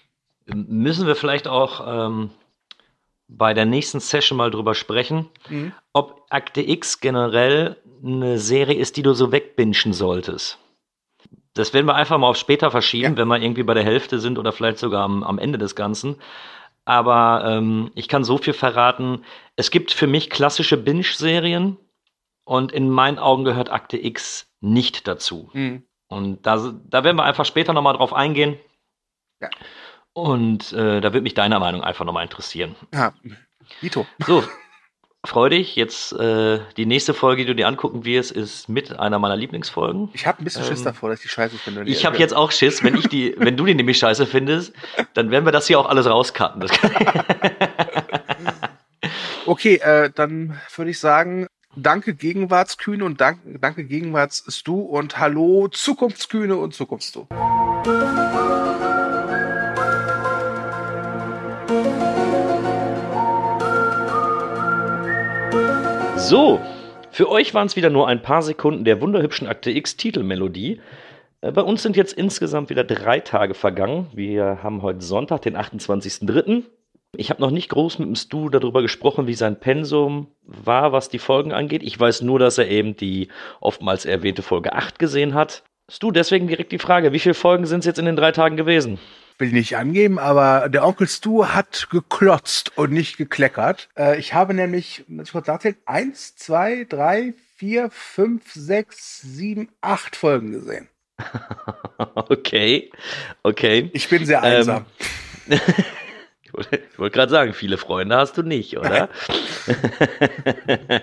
Müssen wir vielleicht auch ähm, bei der nächsten Session mal drüber sprechen, mhm. ob Akte X generell eine Serie ist, die du so wegbingen solltest. Das werden wir einfach mal auf später verschieben, ja. wenn wir irgendwie bei der Hälfte sind oder vielleicht sogar am, am Ende des Ganzen. Aber ähm, ich kann so viel verraten. Es gibt für mich klassische Binge-Serien und in meinen Augen gehört Akte X nicht dazu. Mhm. Und da, da werden wir einfach später nochmal drauf eingehen. Ja. Und äh, da würde mich deine Meinung einfach nochmal interessieren. Ja, Vito. So, freu dich. Jetzt äh, die nächste Folge, die du dir angucken wirst, ist mit einer meiner Lieblingsfolgen. Ich habe ein bisschen Schiss ähm, davor, dass ich die scheiße finde. Ich habe jetzt auch Schiss, wenn ich die, wenn du die nämlich scheiße findest, dann werden wir das hier auch alles rauscutten. okay, äh, dann würde ich sagen, danke Gegenwartskühne und danke, danke Gegenwartsstu und hallo Zukunftskühne und Zukunftsstu. So, für euch waren es wieder nur ein paar Sekunden der wunderhübschen Akte X Titelmelodie. Äh, bei uns sind jetzt insgesamt wieder drei Tage vergangen. Wir haben heute Sonntag, den 28.03. Ich habe noch nicht groß mit dem Stu darüber gesprochen, wie sein Pensum war, was die Folgen angeht. Ich weiß nur, dass er eben die oftmals erwähnte Folge 8 gesehen hat. Stu, deswegen direkt die Frage, wie viele Folgen sind es jetzt in den drei Tagen gewesen? will nicht angeben, aber der Onkel Stu hat geklotzt und nicht gekleckert. Äh, ich habe nämlich, ich kurz nachzählen, eins, zwei, drei, vier, fünf, sechs, sieben, acht Folgen gesehen. okay, okay. Ich bin sehr einsam. Ähm, ich wollte wollt gerade sagen, viele Freunde hast du nicht, oder?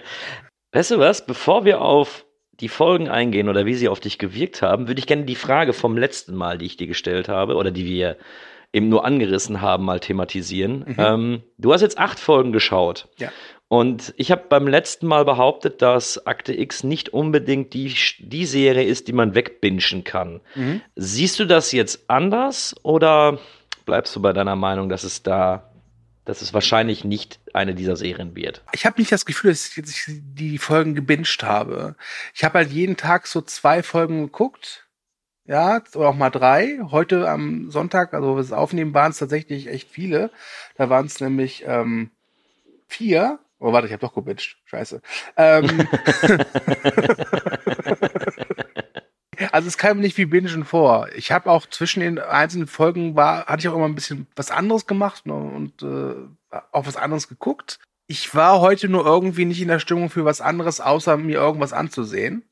weißt du was? Bevor wir auf die Folgen eingehen oder wie sie auf dich gewirkt haben, würde ich gerne die Frage vom letzten Mal, die ich dir gestellt habe oder die wir eben nur angerissen haben, mal thematisieren. Mhm. Ähm, du hast jetzt acht Folgen geschaut. Ja. Und ich habe beim letzten Mal behauptet, dass Akte X nicht unbedingt die, die Serie ist, die man wegbingen kann. Mhm. Siehst du das jetzt anders oder bleibst du bei deiner Meinung, dass es da dass es wahrscheinlich nicht eine dieser Serien wird. Ich habe nicht das Gefühl, dass ich die Folgen gebinged habe. Ich habe halt jeden Tag so zwei Folgen geguckt. Ja, oder auch mal drei. Heute am Sonntag, also wir es aufnehmen, waren es tatsächlich echt viele. Da waren es nämlich ähm, vier. Oh, warte, ich habe doch gebinged. Scheiße. Ähm, Also es kam nicht wie Bingen vor. Ich habe auch zwischen den einzelnen Folgen war, hatte ich auch immer ein bisschen was anderes gemacht ne, und äh, auch was anderes geguckt. Ich war heute nur irgendwie nicht in der Stimmung für was anderes, außer mir irgendwas anzusehen.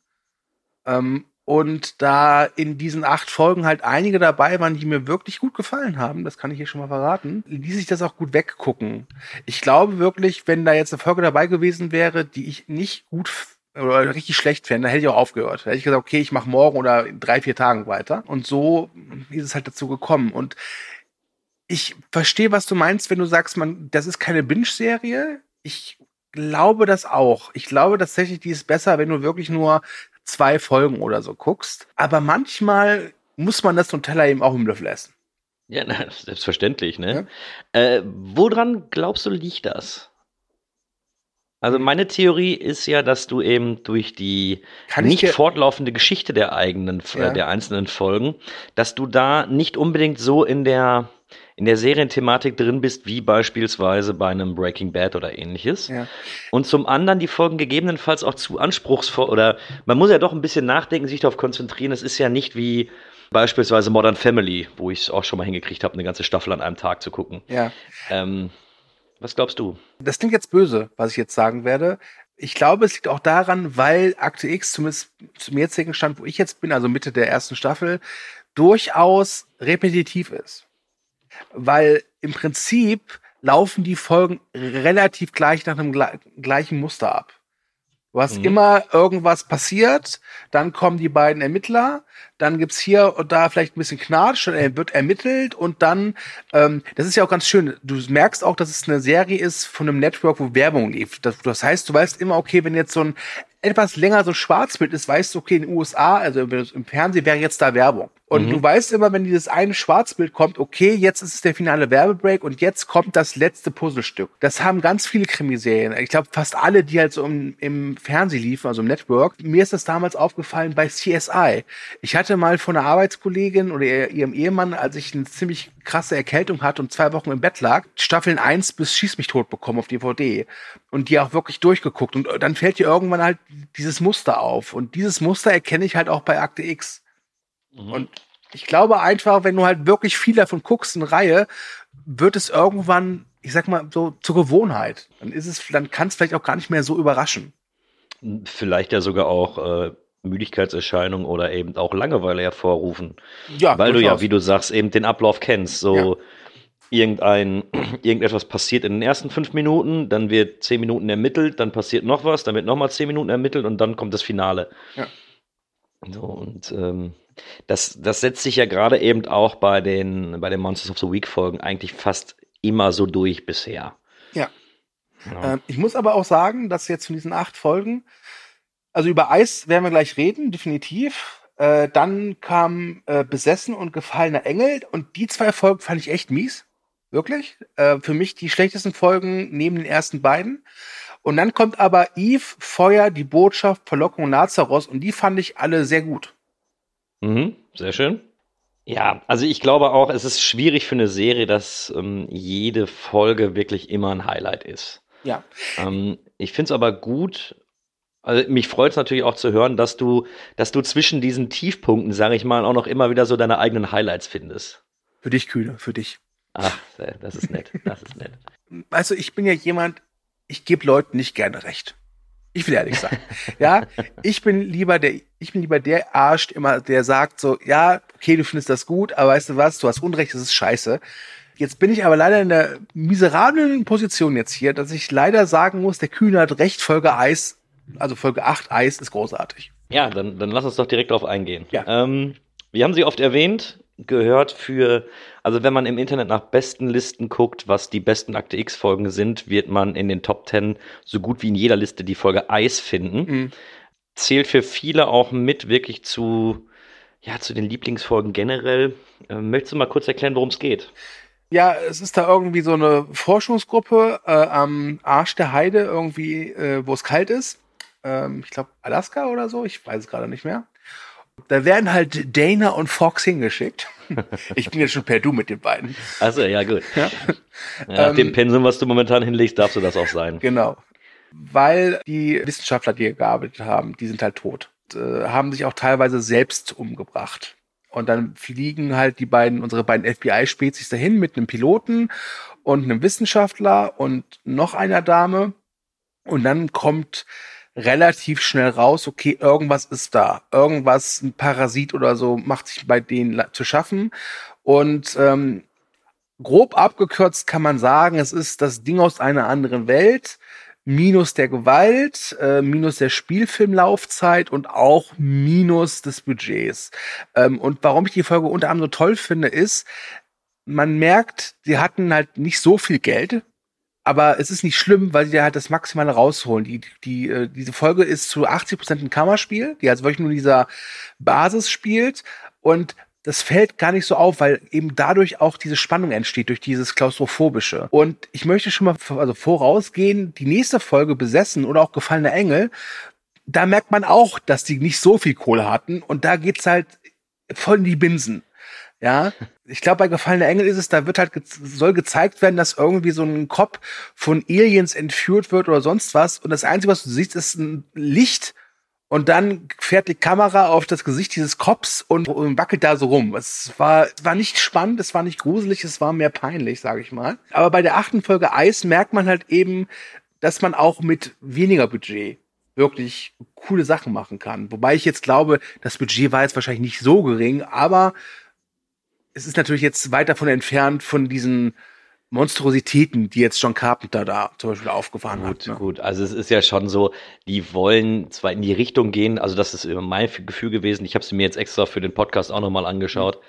Ähm, und da in diesen acht Folgen halt einige dabei waren, die mir wirklich gut gefallen haben, das kann ich hier schon mal verraten, ließ ich das auch gut weggucken. Ich glaube wirklich, wenn da jetzt eine Folge dabei gewesen wäre, die ich nicht gut oder richtig schlecht fände, dann hätte ich auch aufgehört. Da hätte ich gesagt, okay, ich mache morgen oder in drei, vier Tagen weiter. Und so ist es halt dazu gekommen. Und ich verstehe, was du meinst, wenn du sagst, man, das ist keine Binge-Serie. Ich glaube das auch. Ich glaube tatsächlich, die ist besser, wenn du wirklich nur zwei Folgen oder so guckst. Aber manchmal muss man das Nutella eben auch im Löffel essen. Ja, na, selbstverständlich, ne? Ja? Äh, woran glaubst du, liegt das? Also meine Theorie ist ja, dass du eben durch die nicht fortlaufende Geschichte der eigenen, äh, ja. der einzelnen Folgen, dass du da nicht unbedingt so in der in der Serienthematik drin bist, wie beispielsweise bei einem Breaking Bad oder ähnliches. Ja. Und zum anderen die Folgen gegebenenfalls auch zu anspruchsvoll oder man muss ja doch ein bisschen nachdenken, sich darauf konzentrieren. Es ist ja nicht wie beispielsweise Modern Family, wo ich es auch schon mal hingekriegt habe, eine ganze Staffel an einem Tag zu gucken. Ja. Ähm, was glaubst du? Das klingt jetzt böse, was ich jetzt sagen werde. Ich glaube, es liegt auch daran, weil Akte X, zumindest zum jetzigen Stand, wo ich jetzt bin, also Mitte der ersten Staffel, durchaus repetitiv ist. Weil im Prinzip laufen die Folgen relativ gleich nach einem gleichen Muster ab. Du hast mhm. immer irgendwas passiert, dann kommen die beiden Ermittler, dann gibt's hier und da vielleicht ein bisschen Knatsch, dann wird ermittelt und dann, ähm, das ist ja auch ganz schön, du merkst auch, dass es eine Serie ist von einem Network, wo Werbung lief. Das, das heißt, du weißt immer, okay, wenn jetzt so ein etwas länger so ein Schwarzbild ist, weißt du, okay, in den USA, also im Fernsehen wäre jetzt da Werbung. Und mhm. du weißt immer, wenn dieses eine Schwarzbild kommt, okay, jetzt ist es der finale Werbebreak und jetzt kommt das letzte Puzzlestück. Das haben ganz viele Krimiserien. Ich glaube, fast alle, die halt so im, im Fernsehen liefen, also im Network. Mir ist das damals aufgefallen bei CSI. Ich hatte mal von einer Arbeitskollegin oder ihrem Ehemann, als ich eine ziemlich krasse Erkältung hatte und zwei Wochen im Bett lag, Staffeln 1 bis Schieß mich tot bekommen auf DVD. Und die auch wirklich durchgeguckt. Und dann fällt dir irgendwann halt dieses Muster auf. Und dieses Muster erkenne ich halt auch bei Akte X. Mhm. Und ich glaube einfach, wenn du halt wirklich viel davon guckst in Reihe, wird es irgendwann, ich sag mal, so zur Gewohnheit. Dann ist es, dann kann es vielleicht auch gar nicht mehr so überraschen. Vielleicht ja sogar auch äh, Müdigkeitserscheinungen oder eben auch Langeweile hervorrufen. Ja, weil du ja, wie du sagst, eben den Ablauf kennst. So ja. irgendein, irgendetwas passiert in den ersten fünf Minuten, dann wird zehn Minuten ermittelt, dann passiert noch was, dann wird nochmal zehn Minuten ermittelt und dann kommt das Finale. Ja. So, und ähm, das, das setzt sich ja gerade eben auch bei den, bei den Monsters of the Week Folgen eigentlich fast immer so durch bisher. Ja. ja. Äh, ich muss aber auch sagen, dass jetzt von diesen acht Folgen, also über Eis werden wir gleich reden, definitiv. Äh, dann kam äh, Besessen und Gefallener Engel und die zwei Folgen fand ich echt mies. Wirklich. Äh, für mich die schlechtesten Folgen neben den ersten beiden. Und dann kommt aber Eve, Feuer, die Botschaft, Verlockung Nazaros und die fand ich alle sehr gut. Mhm, sehr schön. Ja, also ich glaube auch, es ist schwierig für eine Serie, dass ähm, jede Folge wirklich immer ein Highlight ist. Ja. Ähm, ich finde es aber gut, also mich freut es natürlich auch zu hören, dass du, dass du zwischen diesen Tiefpunkten, sage ich mal, auch noch immer wieder so deine eigenen Highlights findest. Für dich, Kühne, für dich. Ach, das ist nett, das ist nett. Also ich bin ja jemand, ich gebe Leuten nicht gerne recht. Ich will ehrlich sein. ja, ich bin lieber der, ich bin lieber der Arsch, immer, der sagt so, ja, okay, du findest das gut, aber weißt du was, du hast Unrecht, das ist scheiße. Jetzt bin ich aber leider in der miserablen Position jetzt hier, dass ich leider sagen muss, der Kühne hat recht, Folge Eis, also Folge 8 Eis ist großartig. Ja, dann, dann lass uns doch direkt darauf eingehen. Ja. Ähm, wir haben sie oft erwähnt, gehört für, also wenn man im Internet nach besten Listen guckt, was die besten Akte X-Folgen sind, wird man in den Top 10 so gut wie in jeder Liste die Folge Eis finden. Mhm. Zählt für viele auch mit wirklich zu, ja, zu den Lieblingsfolgen generell. Äh, möchtest du mal kurz erklären, worum es geht? Ja, es ist da irgendwie so eine Forschungsgruppe äh, am Arsch der Heide, irgendwie, äh, wo es kalt ist. Ähm, ich glaube Alaska oder so, ich weiß es gerade nicht mehr. Da werden halt Dana und Fox hingeschickt. Ich bin jetzt schon per Du mit den beiden. Also ja, gut. Ja. Ja, ähm, dem Pensum, was du momentan hinlegst, darfst du das auch sein. Genau. Weil die Wissenschaftler, die hier gearbeitet haben, die sind halt tot. Äh, haben sich auch teilweise selbst umgebracht. Und dann fliegen halt die beiden, unsere beiden FBI-Spezies dahin mit einem Piloten und einem Wissenschaftler und noch einer Dame. Und dann kommt relativ schnell raus, okay, irgendwas ist da. Irgendwas, ein Parasit oder so, macht sich bei denen zu schaffen. Und ähm, grob abgekürzt kann man sagen, es ist das Ding aus einer anderen Welt, minus der Gewalt, äh, minus der Spielfilmlaufzeit und auch minus des Budgets. Ähm, und warum ich die Folge unter anderem so toll finde, ist, man merkt, sie hatten halt nicht so viel Geld aber es ist nicht schlimm, weil sie halt das Maximale rausholen. Die, die, äh, diese Folge ist zu 80 Prozent ein Kammerspiel, die also wirklich nur dieser Basis spielt. Und das fällt gar nicht so auf, weil eben dadurch auch diese Spannung entsteht, durch dieses Klaustrophobische. Und ich möchte schon mal also vorausgehen, die nächste Folge Besessen oder auch Gefallene Engel, da merkt man auch, dass die nicht so viel Kohle hatten und da geht's halt voll in die Binsen. Ja, ich glaube, bei Gefallene Engel ist es, da wird halt, ge soll gezeigt werden, dass irgendwie so ein Kopf von Aliens entführt wird oder sonst was. Und das Einzige, was du siehst, ist ein Licht und dann fährt die Kamera auf das Gesicht dieses Cops und, wackelt da so rum. Es war, war nicht spannend, es war nicht gruselig, es war mehr peinlich, sage ich mal. Aber bei der achten Folge Eis merkt man halt eben, dass man auch mit weniger Budget wirklich coole Sachen machen kann. Wobei ich jetzt glaube, das Budget war jetzt wahrscheinlich nicht so gering, aber es ist natürlich jetzt weit davon entfernt von diesen Monstrositäten, die jetzt John Carpenter da zum Beispiel aufgefahren gut, hat. Ne? Gut, also es ist ja schon so, die wollen zwar in die Richtung gehen, also das ist immer mein Gefühl gewesen, ich habe es mir jetzt extra für den Podcast auch nochmal angeschaut.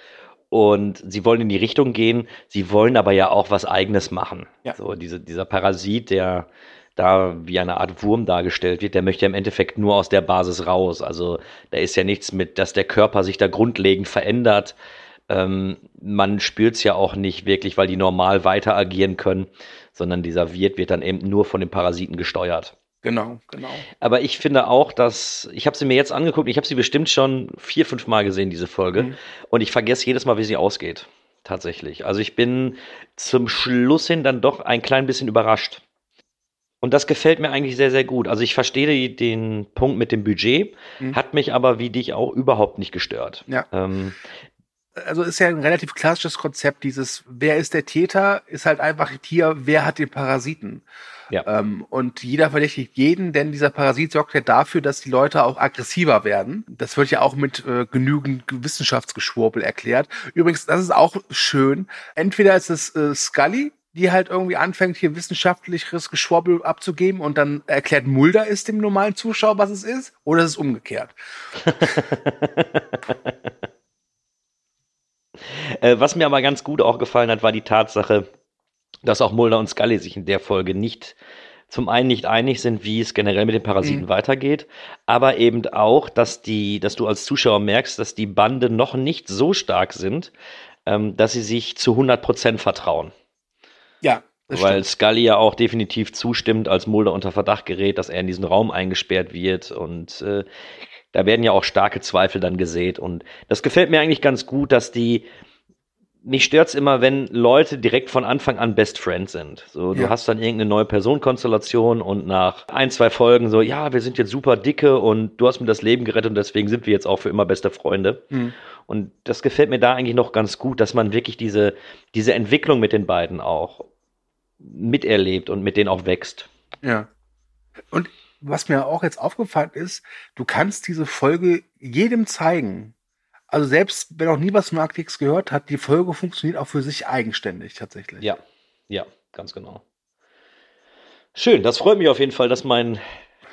Und sie wollen in die Richtung gehen, sie wollen aber ja auch was Eigenes machen. Ja. So, diese, dieser Parasit, der da wie eine Art Wurm dargestellt wird, der möchte ja im Endeffekt nur aus der Basis raus. Also da ist ja nichts mit, dass der Körper sich da grundlegend verändert ähm, man spürt es ja auch nicht wirklich, weil die normal weiter agieren können, sondern dieser Wirt wird dann eben nur von den Parasiten gesteuert. Genau, genau. Aber ich finde auch, dass ich habe sie mir jetzt angeguckt, ich habe sie bestimmt schon vier, fünf Mal gesehen, diese Folge, mhm. und ich vergesse jedes Mal, wie sie ausgeht. Tatsächlich. Also ich bin zum Schluss hin dann doch ein klein bisschen überrascht. Und das gefällt mir eigentlich sehr, sehr gut. Also ich verstehe den Punkt mit dem Budget, mhm. hat mich aber wie dich auch überhaupt nicht gestört. Ja. Ähm, also ist ja ein relativ klassisches Konzept, dieses, wer ist der Täter, ist halt einfach hier, wer hat den Parasiten. Ja. Ähm, und jeder verdächtigt jeden, denn dieser Parasit sorgt ja dafür, dass die Leute auch aggressiver werden. Das wird ja auch mit äh, genügend Wissenschaftsgeschwurbel erklärt. Übrigens, das ist auch schön. Entweder ist es äh, Scully, die halt irgendwie anfängt, hier wissenschaftliches Geschwurbel abzugeben und dann erklärt Mulder ist dem normalen Zuschauer, was es ist, oder ist es umgekehrt. Äh, was mir aber ganz gut auch gefallen hat, war die Tatsache, dass auch Mulder und Scully sich in der Folge nicht zum einen nicht einig sind, wie es generell mit den Parasiten mhm. weitergeht, aber eben auch, dass die, dass du als Zuschauer merkst, dass die Bande noch nicht so stark sind, ähm, dass sie sich zu 100 Prozent vertrauen. Ja. Weil stimmt. Scully ja auch definitiv zustimmt, als Mulder unter Verdacht gerät, dass er in diesen Raum eingesperrt wird und äh, da werden ja auch starke Zweifel dann gesät. Und das gefällt mir eigentlich ganz gut, dass die, mich stört's immer, wenn Leute direkt von Anfang an Best Friends sind. So, du ja. hast dann irgendeine neue Personenkonstellation und nach ein, zwei Folgen so, ja, wir sind jetzt super dicke und du hast mir das Leben gerettet und deswegen sind wir jetzt auch für immer beste Freunde. Mhm. Und das gefällt mir da eigentlich noch ganz gut, dass man wirklich diese, diese Entwicklung mit den beiden auch miterlebt und mit denen auch wächst. Ja. Und was mir auch jetzt aufgefallen ist, du kannst diese Folge jedem zeigen. Also selbst wenn auch nie was von Arctix gehört hat, die Folge funktioniert auch für sich eigenständig tatsächlich. Ja, ja, ganz genau. Schön, das freut mich auf jeden Fall, dass mein,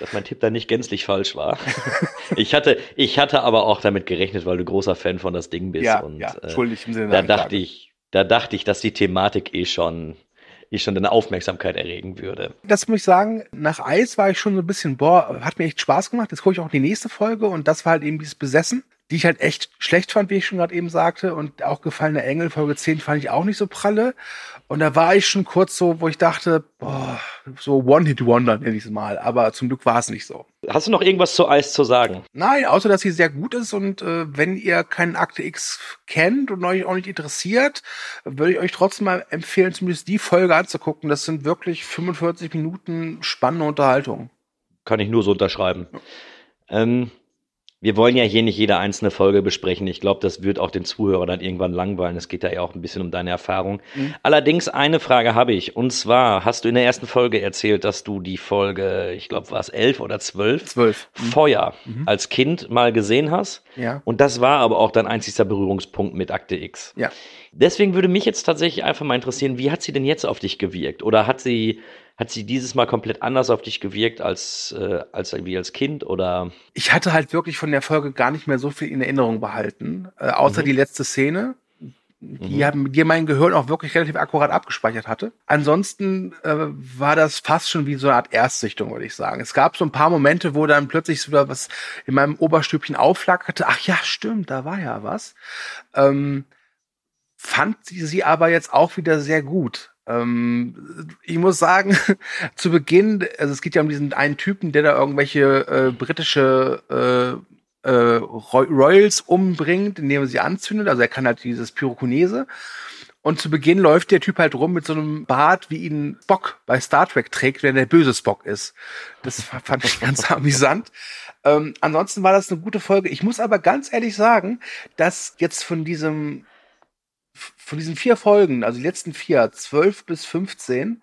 dass mein Tipp da nicht gänzlich falsch war. ich hatte, ich hatte aber auch damit gerechnet, weil du großer Fan von das Ding bist. Ja, und, ja, äh, schuldig im Sinne da dachte ich, da dachte ich, dass die Thematik eh schon ich schon deine Aufmerksamkeit erregen würde. Das muss ich sagen, nach Eis war ich schon so ein bisschen, boah, hat mir echt Spaß gemacht. Jetzt gucke ich auch die nächste Folge und das war halt eben dieses Besessen die ich halt echt schlecht fand, wie ich schon gerade eben sagte. Und auch Gefallene Engel, Folge 10, fand ich auch nicht so pralle. Und da war ich schon kurz so, wo ich dachte, boah, so One-Hit-Wonder nenne ich es mal. Aber zum Glück war es nicht so. Hast du noch irgendwas zu Eis zu sagen? Nein, außer dass sie sehr gut ist. Und äh, wenn ihr keinen Akte X kennt und euch auch nicht interessiert, würde ich euch trotzdem mal empfehlen, zumindest die Folge anzugucken. Das sind wirklich 45 Minuten spannende Unterhaltung. Kann ich nur so unterschreiben. Ja. Ähm, wir wollen ja hier nicht jede einzelne Folge besprechen. Ich glaube, das wird auch den Zuhörer dann irgendwann langweilen. Es geht da ja auch ein bisschen um deine Erfahrung. Mhm. Allerdings eine Frage habe ich. Und zwar hast du in der ersten Folge erzählt, dass du die Folge, ich glaube, war es elf oder zwölf? Zwölf. Mhm. Feuer mhm. als Kind mal gesehen hast. Ja. Und das war aber auch dein einzigster Berührungspunkt mit Akte X. Ja. Deswegen würde mich jetzt tatsächlich einfach mal interessieren, wie hat sie denn jetzt auf dich gewirkt? Oder hat sie hat sie dieses Mal komplett anders auf dich gewirkt als, äh, als irgendwie als Kind oder? Ich hatte halt wirklich von der Folge gar nicht mehr so viel in Erinnerung behalten, äh, außer mhm. die letzte Szene. die, mhm. haben, die mein Gehirn auch wirklich relativ akkurat abgespeichert hatte. Ansonsten äh, war das fast schon wie so eine Art Erstsichtung, würde ich sagen. Es gab so ein paar Momente, wo dann plötzlich wieder was in meinem Oberstübchen aufflackerte. Ach ja, stimmt, da war ja was. Ähm, fand sie sie aber jetzt auch wieder sehr gut. Ähm, ich muss sagen, zu Beginn, also es geht ja um diesen einen Typen, der da irgendwelche äh, britische äh, äh, Royals umbringt, indem er sie anzündet. Also er kann halt dieses Pyrokinese. Und zu Beginn läuft der Typ halt rum mit so einem Bart, wie ihn Spock bei Star Trek trägt, wenn der böse Spock ist. Das fand ich ganz amüsant. Ähm, ansonsten war das eine gute Folge. Ich muss aber ganz ehrlich sagen, dass jetzt von diesem von diesen vier Folgen, also die letzten vier, zwölf bis 15,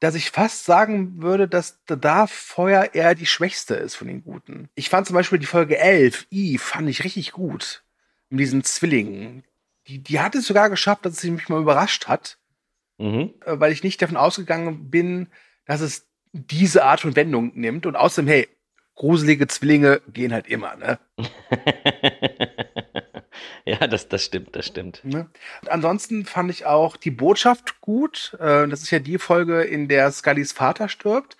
dass ich fast sagen würde, dass da Feuer eher die schwächste ist von den guten. Ich fand zum Beispiel die Folge 11, I, fand ich richtig gut. Mit diesen Zwillingen. Die, die hat es sogar geschafft, dass sie mich mal überrascht hat. Mhm. Äh, weil ich nicht davon ausgegangen bin, dass es diese Art von Wendung nimmt. Und außerdem, hey, gruselige Zwillinge gehen halt immer, ne? ja, das, das stimmt, das stimmt. Ne? Ansonsten fand ich auch die Botschaft gut. Äh, das ist ja die Folge, in der Scullys Vater stirbt,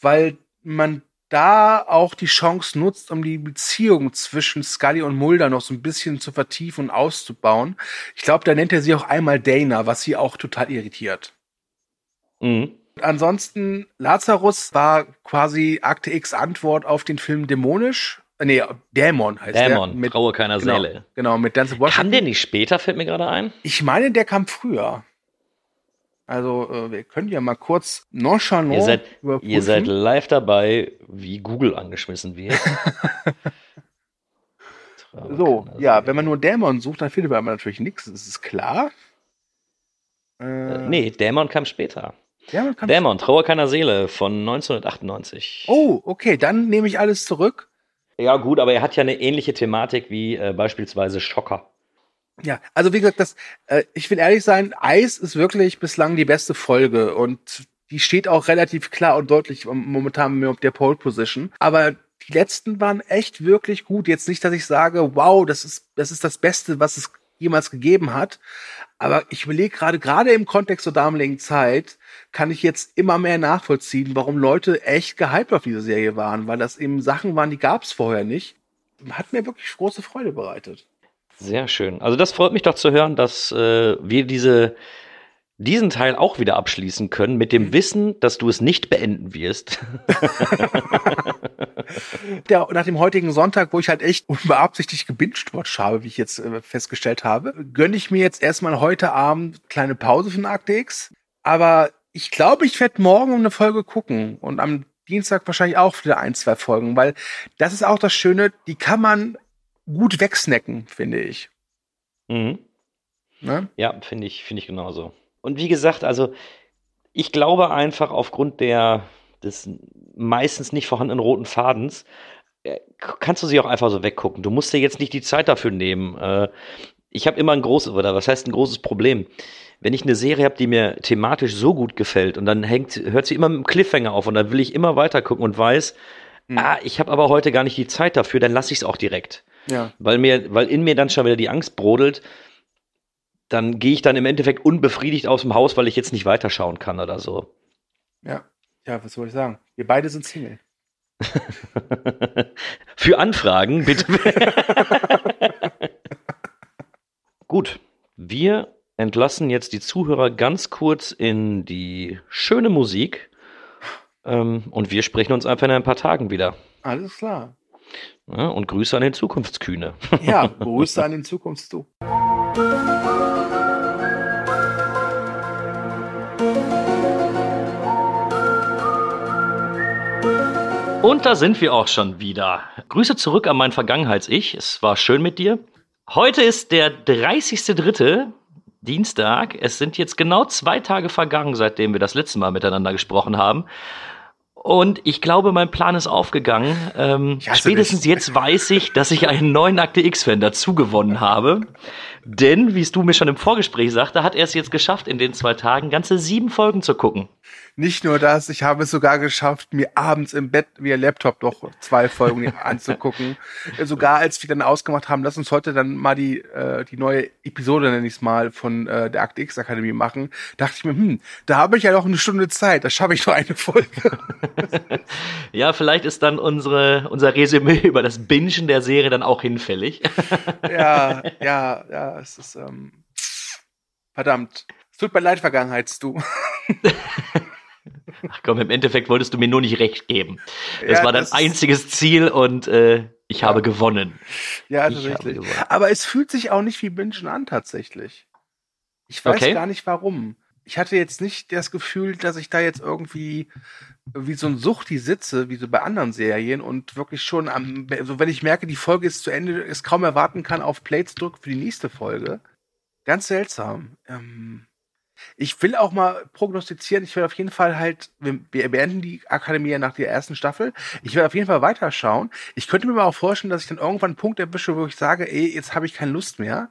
weil man da auch die Chance nutzt, um die Beziehung zwischen Scully und Mulder noch so ein bisschen zu vertiefen und auszubauen. Ich glaube, da nennt er sie auch einmal Dana, was sie auch total irritiert. Mhm. Ansonsten, Lazarus war quasi Akte X Antwort auf den Film Dämonisch. Nee, Dämon heißt Dämon, der. Mit, Traue keiner genau, Seele. Genau, mit Denzel Washington. Kam der nicht später, fällt mir gerade ein? Ich meine, der kam früher. Also, äh, wir können ja mal kurz nonchalant ihr seid, überprüfen. Ihr seid live dabei, wie Google angeschmissen wird. so, ja, wenn man nur Dämon sucht, dann findet man natürlich nichts, das ist klar. Äh, nee, Dämon kam später. Dämon, Dämon, Trauer keiner Seele von 1998. Oh, okay, dann nehme ich alles zurück. Ja, gut, aber er hat ja eine ähnliche Thematik wie äh, beispielsweise Schocker. Ja, also wie gesagt, das, äh, ich will ehrlich sein, Eis ist wirklich bislang die beste Folge und die steht auch relativ klar und deutlich momentan mir auf der Pole Position. Aber die letzten waren echt wirklich gut. Jetzt nicht, dass ich sage, wow, das ist, das ist das Beste, was es jemals gegeben hat. Aber ich überlege gerade, gerade im Kontext zur damaligen Zeit, kann ich jetzt immer mehr nachvollziehen, warum Leute echt gehypt auf diese Serie waren, weil das eben Sachen waren, die gab es vorher nicht. Hat mir wirklich große Freude bereitet. Sehr schön. Also das freut mich doch zu hören, dass äh, wir diese diesen Teil auch wieder abschließen können mit dem. Wissen, dass du es nicht beenden wirst. ja, nach dem heutigen Sonntag, wo ich halt echt unbeabsichtigt gebinged-watch habe, wie ich jetzt äh, festgestellt habe, gönne ich mir jetzt erstmal heute Abend kleine Pause von X. Aber ich glaube, ich werde morgen eine Folge gucken und am Dienstag wahrscheinlich auch wieder ein, zwei Folgen, weil das ist auch das Schöne, die kann man gut wegsnacken, finde ich. Mhm. Ne? Ja, finde ich, finde ich genauso. Und wie gesagt, also ich glaube einfach aufgrund der des meistens nicht vorhandenen roten Fadens, äh, kannst du sie auch einfach so weggucken. Du musst dir jetzt nicht die Zeit dafür nehmen. Äh, ich habe immer ein großes, oder was heißt ein großes Problem? Wenn ich eine Serie habe, die mir thematisch so gut gefällt und dann hängt, hört sie immer mit dem Cliffhanger auf und dann will ich immer weiter gucken und weiß, mhm. ah, ich habe aber heute gar nicht die Zeit dafür, dann lasse ich es auch direkt. Ja. Weil mir, weil in mir dann schon wieder die Angst brodelt, dann gehe ich dann im Endeffekt unbefriedigt aus dem Haus, weil ich jetzt nicht weiterschauen kann oder so. Ja, ja, was soll ich sagen? Wir beide sind Single. Für Anfragen bitte. Gut, wir entlassen jetzt die Zuhörer ganz kurz in die schöne Musik ähm, und wir sprechen uns einfach in ein paar Tagen wieder. Alles klar. Ja, und Grüße an den Zukunftskühne. Ja, Grüße an den Zukunftsdu. Und da sind wir auch schon wieder. Grüße zurück an mein Vergangenheits-Ich. Es war schön mit dir. Heute ist der 30.3. Dienstag. Es sind jetzt genau zwei Tage vergangen, seitdem wir das letzte Mal miteinander gesprochen haben. Und ich glaube, mein Plan ist aufgegangen. Ähm, spätestens dich. jetzt weiß ich, dass ich einen neuen Akte X-Fan dazu gewonnen habe. Denn, wie es du mir schon im Vorgespräch sagte, hat er es jetzt geschafft, in den zwei Tagen ganze sieben Folgen zu gucken. Nicht nur das, ich habe es sogar geschafft, mir abends im Bett via Laptop doch zwei Folgen anzugucken. Sogar als wir dann ausgemacht haben, lass uns heute dann mal die, äh, die neue Episode, nenne ich es mal, von äh, der Akte X Akademie machen, dachte ich mir, hm, da habe ich ja noch eine Stunde Zeit, da schaffe ich nur eine Folge. ja, vielleicht ist dann unsere, unser Resümee über das Bingen der Serie dann auch hinfällig. ja, ja, ja, es ist ähm, verdammt. Es tut mir leid, Vergangenheits-Du. Ach komm, im Endeffekt wolltest du mir nur nicht recht geben. Das ja, war dein das einziges Ziel und äh, ich ja. habe gewonnen. Ja, tatsächlich. Aber es fühlt sich auch nicht wie Bingen an, tatsächlich. Ich weiß okay. gar nicht warum. Ich hatte jetzt nicht das Gefühl, dass ich da jetzt irgendwie wie so ein Suchti sitze, wie so bei anderen Serien und wirklich schon am, so also wenn ich merke, die Folge ist zu Ende, es kaum erwarten kann, auf Plates drücke für die nächste Folge. Ganz seltsam. Ähm, ich will auch mal prognostizieren, ich werde auf jeden Fall halt, wir beenden die Akademie ja nach der ersten Staffel. Ich werde auf jeden Fall weiterschauen. Ich könnte mir mal auch vorstellen, dass ich dann irgendwann einen Punkt erwische, wo ich sage, ey, jetzt habe ich keine Lust mehr.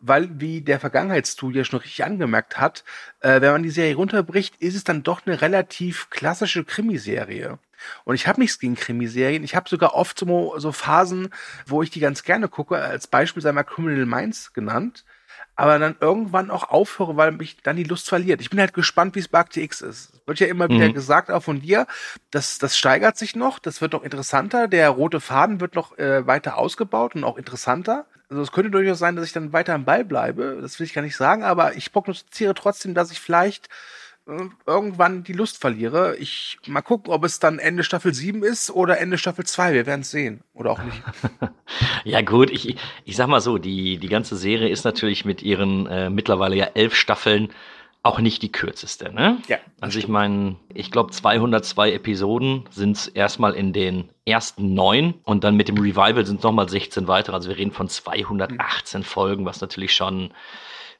Weil, wie der Vergangenheitsstudio schon richtig angemerkt hat, äh, wenn man die Serie runterbricht, ist es dann doch eine relativ klassische Krimiserie. Und ich habe nichts gegen Krimiserien. Ich habe sogar oft so, so Phasen, wo ich die ganz gerne gucke. Als Beispiel sei mal Criminal Minds genannt aber dann irgendwann auch aufhöre, weil mich dann die Lust verliert. Ich bin halt gespannt, wie es bei Akte X ist. Wird ja immer mhm. wieder gesagt, auch von dir, das, das steigert sich noch, das wird noch interessanter, der rote Faden wird noch äh, weiter ausgebaut und auch interessanter. Also es könnte durchaus sein, dass ich dann weiter am Ball bleibe, das will ich gar nicht sagen, aber ich prognostiziere trotzdem, dass ich vielleicht irgendwann die Lust verliere. Ich mal gucken, ob es dann Ende Staffel 7 ist oder Ende Staffel 2. Wir werden es sehen. Oder auch nicht. ja, gut, ich, ich sag mal so, die, die ganze Serie ist natürlich mit ihren äh, mittlerweile ja elf Staffeln auch nicht die kürzeste, ne? Ja. Also ich meine, ich glaube 202 Episoden sind es erstmal in den ersten neun und dann mit dem Revival sind es nochmal 16 weitere. Also wir reden von 218 mhm. Folgen, was natürlich schon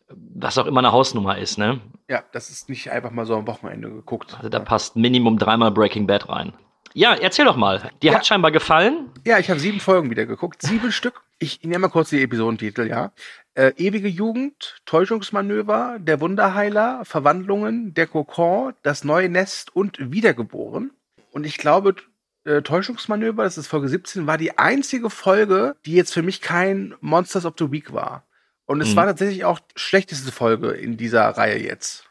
was auch immer eine Hausnummer ist, ne? Ja, das ist nicht einfach mal so am Wochenende geguckt. Also da passt Minimum dreimal Breaking Bad rein. Ja, erzähl doch mal. Dir ja. hat scheinbar gefallen. Ja, ich habe sieben Folgen wieder geguckt. Sieben Stück. Ich nehme mal kurz die Episodentitel, ja. Äh, ewige Jugend, Täuschungsmanöver, der Wunderheiler, Verwandlungen, der Kokon, das neue Nest und Wiedergeboren. Und ich glaube, äh, Täuschungsmanöver, das ist Folge 17, war die einzige Folge, die jetzt für mich kein Monsters of the Week war. Und es mhm. war tatsächlich auch schlechteste Folge in dieser Reihe jetzt.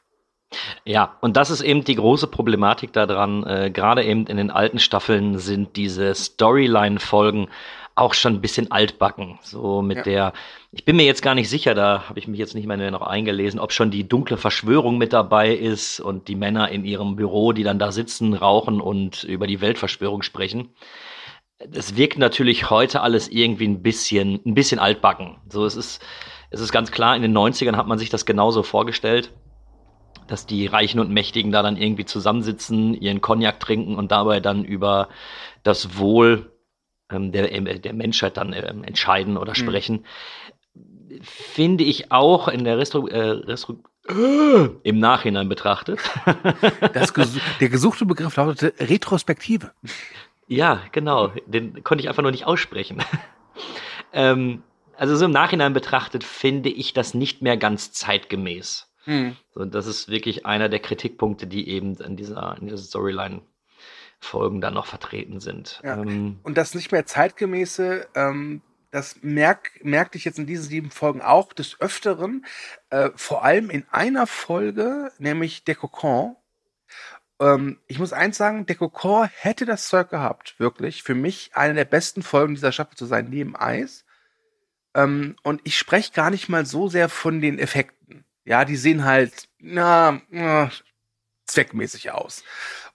Ja, und das ist eben die große Problematik daran. Äh, Gerade eben in den alten Staffeln sind diese Storyline-Folgen auch schon ein bisschen altbacken. So mit ja. der, ich bin mir jetzt gar nicht sicher, da habe ich mich jetzt nicht mehr noch eingelesen, ob schon die dunkle Verschwörung mit dabei ist und die Männer in ihrem Büro, die dann da sitzen, rauchen und über die Weltverschwörung sprechen. Es wirkt natürlich heute alles irgendwie ein bisschen, ein bisschen altbacken. So, es ist, es ist ganz klar, in den 90ern hat man sich das genauso vorgestellt, dass die Reichen und Mächtigen da dann irgendwie zusammensitzen, ihren Cognac trinken und dabei dann über das Wohl ähm, der, äh, der Menschheit dann ähm, entscheiden oder mhm. sprechen. Mhm. Finde ich auch in der Restru äh, Restru äh, im Nachhinein betrachtet. Gesu der gesuchte Begriff lautete Retrospektive. Ja, genau. Den konnte ich einfach nur nicht aussprechen. ähm, also so im Nachhinein betrachtet finde ich das nicht mehr ganz zeitgemäß. Hm. So, das ist wirklich einer der Kritikpunkte, die eben in dieser, in dieser Storyline Folgen dann noch vertreten sind. Ja. Ähm, und das nicht mehr zeitgemäße, ähm, das merk, merkte ich jetzt in diesen sieben Folgen auch des Öfteren, äh, vor allem in einer Folge, nämlich der Kokon. Ähm, ich muss eins sagen, der Kokon hätte das Zeug gehabt, wirklich, für mich eine der besten Folgen dieser Staffel zu sein, neben Eis. Ähm, und ich spreche gar nicht mal so sehr von den Effekten. Ja, die sehen halt, na, na zweckmäßig aus.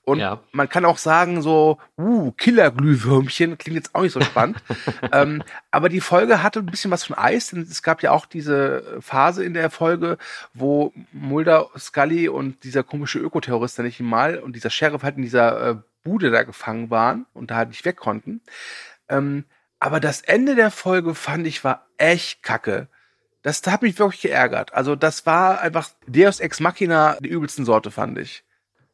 Und ja. man kann auch sagen, so, uh, Killerglühwürmchen, klingt jetzt auch nicht so spannend. ähm, aber die Folge hatte ein bisschen was von Eis, denn es gab ja auch diese Phase in der Folge, wo Mulder, Scully und dieser komische Ökoterrorist, der nicht mal, und dieser Sheriff halt in dieser äh, Bude da gefangen waren und da halt nicht weg konnten. Ähm, aber das Ende der Folge fand ich war echt kacke. Das hat mich wirklich geärgert. Also das war einfach Deus Ex Machina der übelsten Sorte, fand ich.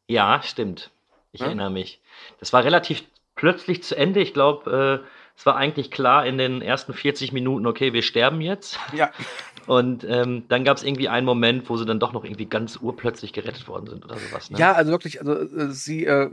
Ja, stimmt. Ich hm? erinnere mich. Das war relativ plötzlich zu Ende. Ich glaube, äh, Es war eigentlich klar in den ersten 40 Minuten, okay, wir sterben jetzt. Ja. Und ähm, dann gab es irgendwie einen Moment, wo sie dann doch noch irgendwie ganz urplötzlich gerettet worden sind oder sowas. Ne? Ja, also wirklich, also äh, sie, äh,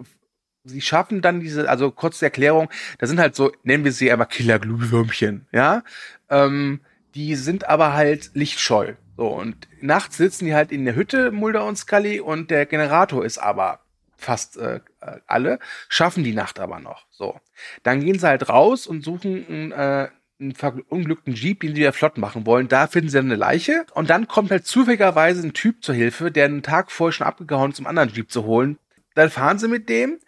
sie schaffen dann diese, also kurze Erklärung, da sind halt so, nennen wir sie einmal Killer-Glühwürmchen, ja. Ähm, die sind aber halt lichtscheu. So, und nachts sitzen die halt in der Hütte, Mulder und Scully, und der Generator ist aber fast äh, alle, schaffen die Nacht aber noch. So. Dann gehen sie halt raus und suchen äh, einen verunglückten Jeep, den sie wieder flott machen wollen. Da finden sie eine Leiche. Und dann kommt halt zufälligerweise ein Typ zur Hilfe, der einen Tag vorher schon abgehauen ist, um einen anderen Jeep zu holen. Dann fahren sie mit dem.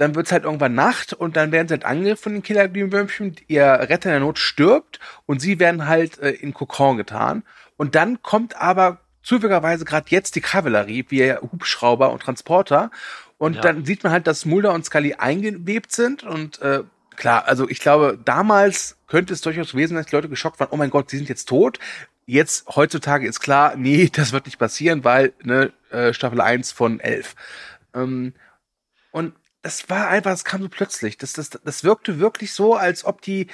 Dann wird's halt irgendwann Nacht und dann werden sie halt angegriffen von den Killerglühwürmchen. Ihr Retter in der Not stirbt und sie werden halt äh, in Kokon getan. Und dann kommt aber zufälligerweise gerade jetzt die Kavallerie, wie Hubschrauber und Transporter. Und ja. dann sieht man halt, dass Mulder und Scully eingewebt sind und äh, klar, also ich glaube, damals könnte es durchaus gewesen sein, dass die Leute geschockt waren, oh mein Gott, sie sind jetzt tot. Jetzt, heutzutage ist klar, nee, das wird nicht passieren, weil, ne, äh, Staffel 1 von 11. Ähm, und das war einfach, das kam so plötzlich. Das, das, das wirkte wirklich so, als ob die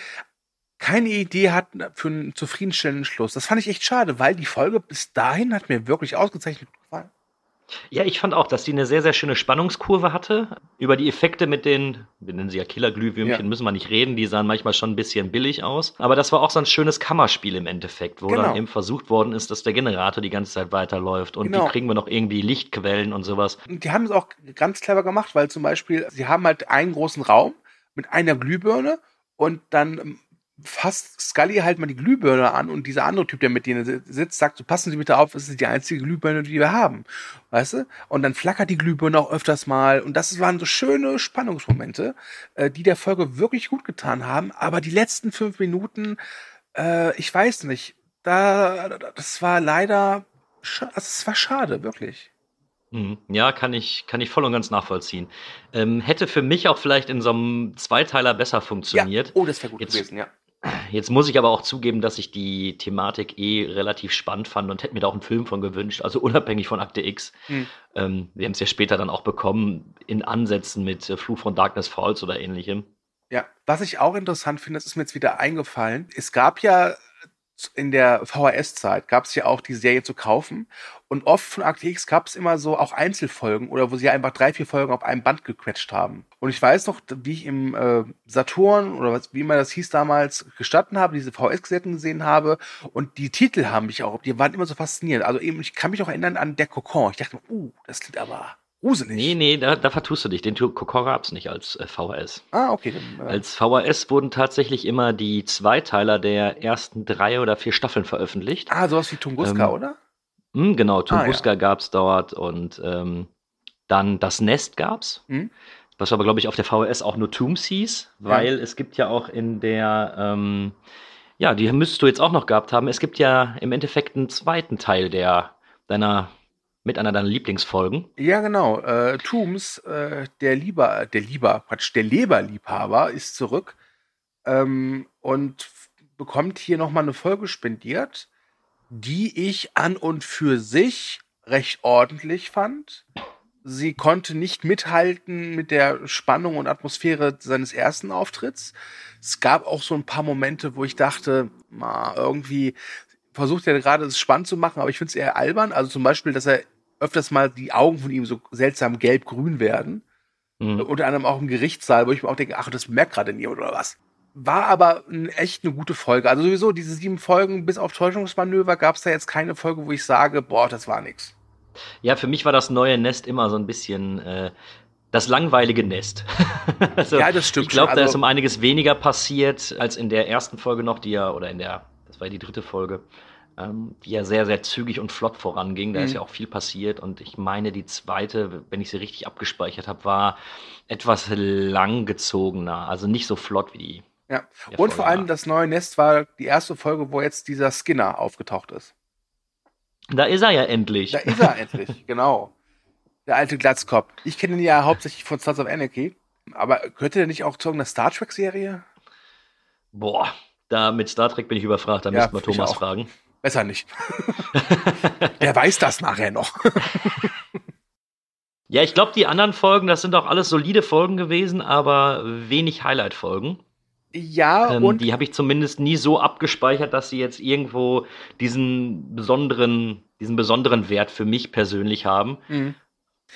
keine Idee hatten für einen zufriedenstellenden Schluss. Das fand ich echt schade, weil die Folge bis dahin hat mir wirklich ausgezeichnet gefallen. Ja, ich fand auch, dass die eine sehr, sehr schöne Spannungskurve hatte. Über die Effekte mit den, wir nennen sie ja Killerglühwürmchen, ja. müssen wir nicht reden, die sahen manchmal schon ein bisschen billig aus. Aber das war auch so ein schönes Kammerspiel im Endeffekt, wo genau. dann eben versucht worden ist, dass der Generator die ganze Zeit weiterläuft und genau. wie kriegen wir noch irgendwie Lichtquellen und sowas. Die haben es auch ganz clever gemacht, weil zum Beispiel, sie haben halt einen großen Raum mit einer Glühbirne und dann fasst Scully halt mal die Glühbirne an und dieser andere Typ, der mit denen sitzt, sagt, so passen Sie bitte auf, es ist die einzige Glühbirne, die wir haben. Weißt du? Und dann flackert die Glühbirne auch öfters mal. Und das waren so schöne Spannungsmomente, äh, die der Folge wirklich gut getan haben. Aber die letzten fünf Minuten, äh, ich weiß nicht, da, das war leider, also es war schade, wirklich. Mhm. Ja, kann ich, kann ich voll und ganz nachvollziehen. Ähm, hätte für mich auch vielleicht in so einem Zweiteiler besser funktioniert. Ja. Oh, das wäre gut Jetzt, gewesen, ja. Jetzt muss ich aber auch zugeben, dass ich die Thematik eh relativ spannend fand und hätte mir da auch einen Film von gewünscht, also unabhängig von Akte X. Hm. Ähm, wir haben es ja später dann auch bekommen, in Ansätzen mit äh, Fluch von Darkness Falls oder ähnlichem. Ja, was ich auch interessant finde, das ist mir jetzt wieder eingefallen. Es gab ja in der VHS-Zeit gab es ja auch die Serie zu kaufen. Und oft von Akte X gab es immer so auch Einzelfolgen oder wo sie einfach drei, vier Folgen auf einem Band gequetscht haben. Und ich weiß noch, wie ich im äh, Saturn oder was, wie immer das hieß damals, gestanden habe, diese VHS-Kassetten gesehen habe. Und die Titel haben mich auch, die waren immer so faszinierend. Also eben, ich kann mich auch erinnern an Der Kokon. Ich dachte, uh, das klingt aber gruselig. Nee, nee, da, da vertust du dich. Den Kokon gab es nicht als äh, VHS. Ah, okay. Dann, äh. Als VHS wurden tatsächlich immer die Zweiteiler der ersten drei oder vier Staffeln veröffentlicht. Ah, sowas wie Tunguska, ähm, oder? Mh, hm, genau, Tunguska ah, ja. gab es dort und ähm, dann das Nest gab's. Mhm. Was aber, glaube ich, auf der VHS auch nur Tombs hieß, weil ja. es gibt ja auch in der, ähm, ja, die müsstest du jetzt auch noch gehabt haben. Es gibt ja im Endeffekt einen zweiten Teil der deiner mit einer deiner Lieblingsfolgen. Ja, genau. Äh, Tooms, äh, der Lieber, der Lieber, Quatsch, der Leberliebhaber ist zurück ähm, und bekommt hier nochmal eine Folge spendiert, die ich an und für sich recht ordentlich fand. Sie konnte nicht mithalten mit der Spannung und Atmosphäre seines ersten Auftritts. Es gab auch so ein paar Momente, wo ich dachte, na, irgendwie versucht er gerade es spannend zu machen, aber ich finde es eher albern. Also zum Beispiel, dass er öfters mal die Augen von ihm so seltsam gelb-grün werden. Mhm. Unter anderem auch im Gerichtssaal, wo ich mir auch denke, ach, das merkt gerade niemand oder was. War aber echt eine gute Folge. Also sowieso, diese sieben Folgen, bis auf Täuschungsmanöver, gab es da jetzt keine Folge, wo ich sage, boah, das war nix. Ja, für mich war das neue Nest immer so ein bisschen äh, das langweilige Nest. also, ja, das stimmt. Ich glaube, da ist also um einiges weniger passiert als in der ersten Folge noch, die ja, oder in der, das war ja die dritte Folge, ähm, die ja sehr, sehr zügig und flott voranging. Da mhm. ist ja auch viel passiert. Und ich meine, die zweite, wenn ich sie richtig abgespeichert habe, war etwas langgezogener. Also nicht so flott wie die. Ja, und Folge vor allem war. das neue Nest war die erste Folge, wo jetzt dieser Skinner aufgetaucht ist. Da ist er ja endlich. Da ist er endlich, genau. Der alte Glatzkopf. Ich kenne ihn ja hauptsächlich von Sons of Anarchy. Aber gehört der nicht auch zu irgendeiner Star Trek-Serie? Boah, da mit Star Trek bin ich überfragt, da ja, müssten wir Thomas fragen. Besser nicht. Der weiß das nachher noch. ja, ich glaube, die anderen Folgen, das sind auch alles solide Folgen gewesen, aber wenig Highlight-Folgen. Ja, Ähm, und die habe ich zumindest nie so abgespeichert, dass sie jetzt irgendwo diesen besonderen, diesen besonderen Wert für mich persönlich haben. Mhm.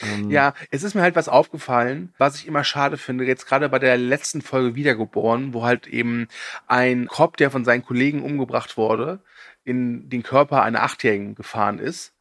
Ähm, Ja, es ist mir halt was aufgefallen, was ich immer schade finde, jetzt gerade bei der letzten Folge Wiedergeboren, wo halt eben ein Cop, der von seinen Kollegen umgebracht wurde, in den Körper einer Achtjährigen gefahren ist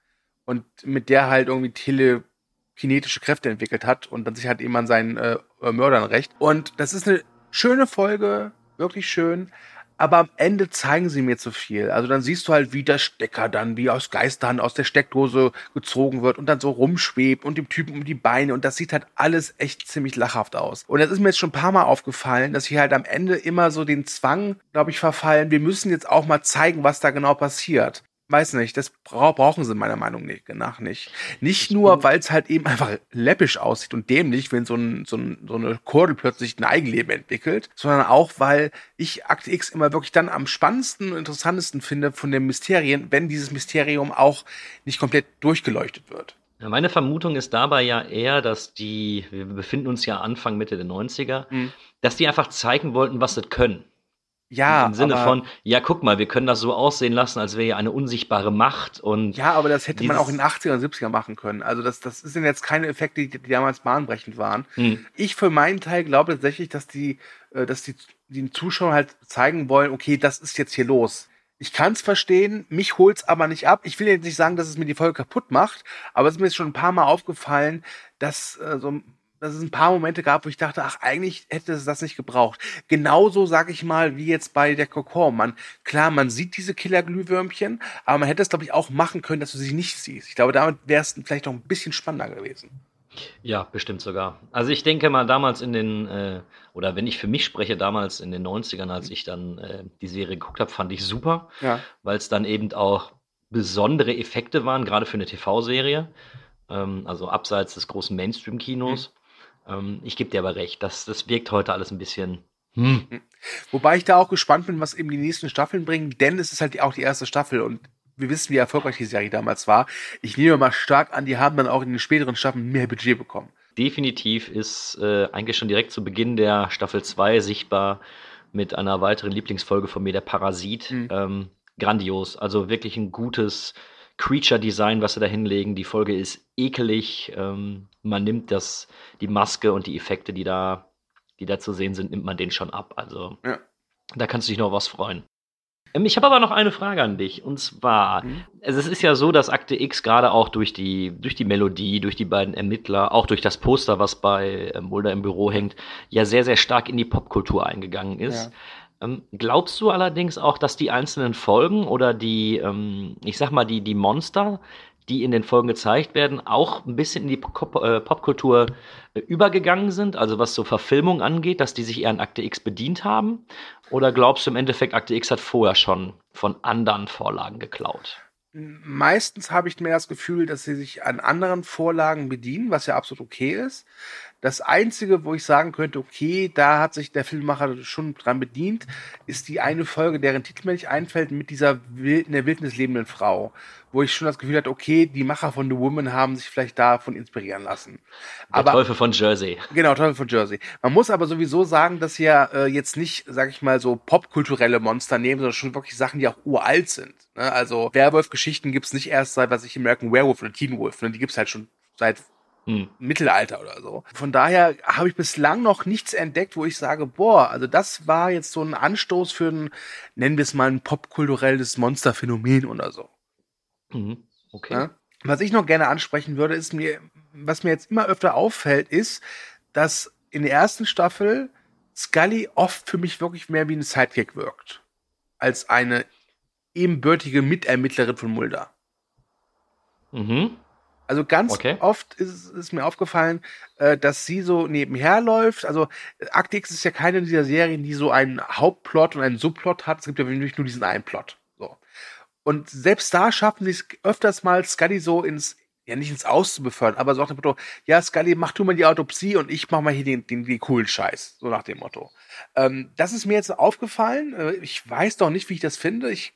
und mit der halt irgendwie telekinetische Kräfte entwickelt hat und dann sich halt eben an seinen äh, Mördern rächt. Und das ist eine schöne Folge, wirklich schön. Aber am Ende zeigen sie mir zu viel. Also dann siehst du halt, wie der Stecker dann wie aus Geisterhand aus der Steckdose gezogen wird und dann so rumschwebt und dem Typen um die Beine. Und das sieht halt alles echt ziemlich lachhaft aus. Und das ist mir jetzt schon ein paar Mal aufgefallen, dass sie halt am Ende immer so den Zwang, glaube ich, verfallen. Wir müssen jetzt auch mal zeigen, was da genau passiert. Weiß nicht, das bra brauchen sie meiner Meinung nach nicht. Nicht nur, weil es halt eben einfach läppisch aussieht und dämlich, wenn so, ein, so, ein, so eine Kordel plötzlich ein Eigenleben entwickelt, sondern auch, weil ich Akte X immer wirklich dann am spannendsten und interessantesten finde von den Mysterien, wenn dieses Mysterium auch nicht komplett durchgeleuchtet wird. Meine Vermutung ist dabei ja eher, dass die, wir befinden uns ja Anfang, Mitte der 90er, Mhm. dass die einfach zeigen wollten, was sie können. Ja, Im Sinne aber, von, ja, guck mal, wir können das so aussehen lassen, als wäre ja eine unsichtbare Macht und Ja, aber das hätte man auch in den 80er und 70er machen können. Also das, das sind jetzt keine Effekte, die, die damals bahnbrechend waren. Hm. Ich für meinen Teil glaube tatsächlich, dass die, äh, dass die den Zuschauern halt zeigen wollen, okay, das ist jetzt hier los. Ich kann es verstehen, mich holt's aber nicht ab. Ich will jetzt nicht sagen, dass es mir die Folge kaputt macht, aber es ist mir jetzt schon ein paar Mal aufgefallen, dass äh, so dass es ein paar Momente gab, wo ich dachte, ach, eigentlich hätte es das nicht gebraucht. Genauso, sag ich mal, wie jetzt bei der Kokon. Man, klar, man sieht diese Killer-Glühwürmchen, aber man hätte es, glaube ich, auch machen können, dass du sie nicht siehst. Ich glaube, damit wäre es vielleicht noch ein bisschen spannender gewesen. Ja, bestimmt sogar. Also ich denke mal damals in den, äh, oder wenn ich für mich spreche, damals in den 90ern, als ich dann äh, die Serie geguckt habe, fand ich super, Ja. weil es dann eben auch besondere Effekte waren, gerade für eine TV-Serie, ähm, also abseits des großen Mainstream-Kinos. Ähm, ich gebe dir aber recht, das, das wirkt heute alles ein bisschen. Hm. Wobei ich da auch gespannt bin, was eben die nächsten Staffeln bringen, denn es ist halt auch die erste Staffel und wir wissen, wie erfolgreich die Serie damals war. Ich nehme mal stark an, die haben dann auch in den späteren Staffeln mehr Budget bekommen. Definitiv ist äh, eigentlich schon direkt zu Beginn der Staffel 2 sichtbar mit einer weiteren Lieblingsfolge von mir, der Parasit. Mhm. Ähm, grandios. Also wirklich ein gutes Creature-Design, was sie da hinlegen. Die Folge ist ekelig. Ähm, man nimmt das, die Maske und die Effekte, die da, die da zu sehen sind, nimmt man den schon ab. Also Ja. da kannst du dich noch was freuen. Ähm, ich habe aber noch eine Frage an dich. Und zwar, Mhm. also es ist ja so, dass Akte X gerade auch durch die, durch die Melodie, durch die beiden Ermittler, auch durch das Poster, was bei ähm, Mulder im Büro hängt, ja sehr, sehr stark in die Popkultur eingegangen ist. Ähm, glaubst du allerdings auch, dass die einzelnen Folgen oder die, ähm, ich sag mal, die, die Monster, die in den Folgen gezeigt werden, auch ein bisschen in die äh, Popkultur äh, übergegangen sind, also was so Verfilmung angeht, dass die sich eher an Akte X bedient haben? Oder glaubst du im Endeffekt, Akte X hat vorher schon von anderen Vorlagen geklaut? Meistens habe ich mehr das Gefühl, dass sie sich an anderen Vorlagen bedienen, was ja absolut okay ist. Das Einzige, wo ich sagen könnte, okay, da hat sich der Filmemacher schon dran bedient, ist die eine Folge, deren Titel mir nicht einfällt, mit dieser wild, in der Wildnis lebenden Frau, wo ich schon das Gefühl hatte, okay, die Macher von The Woman haben sich vielleicht davon inspirieren lassen. Der Aber Teufel von Jersey. Genau, Teufel von Jersey. Man muss aber sowieso sagen, dass ja äh, jetzt nicht, sag ich mal, so popkulturelle Monster nehmen, sondern schon wirklich Sachen, die auch uralt sind. Ne? Also Werwolf-Geschichten gibt's nicht erst seit, was ich, American Werewolf oder Teen Wolf, ne? die gibt's halt schon seit Hm. Mittelalter oder so. Von daher habe ich bislang noch nichts entdeckt, wo ich sage, boah, also das war jetzt so ein Anstoß für ein, nennen wir es mal ein popkulturelles Monsterphänomen oder so. Mhm. Okay. Ja? Was ich noch gerne ansprechen würde, ist mir, was mir jetzt immer öfter auffällt, ist, dass in der ersten Staffel Scully oft für mich wirklich mehr wie ein Sidekick wirkt. Als eine ebenbürtige Mitermittlerin von Mulder. Mhm. Also ganz Okay. oft ist, ist mir aufgefallen, äh, dass sie so nebenher läuft. Also äh, Akte X ist ja keine dieser Serien, die so einen Hauptplot und einen Subplot hat. Es gibt ja wirklich nur diesen einen Plot. So. Und selbst da schaffen sie es öfters mal, Scully so ins, ja nicht ins Aus zu befördern, aber so nach dem Motto, ja, Scully, mach du mal die Autopsie und ich mach mal hier den, den, den coolen Scheiß. So nach dem Motto. Ähm, das ist mir jetzt aufgefallen. Äh, ich weiß doch nicht, wie ich das finde. Ich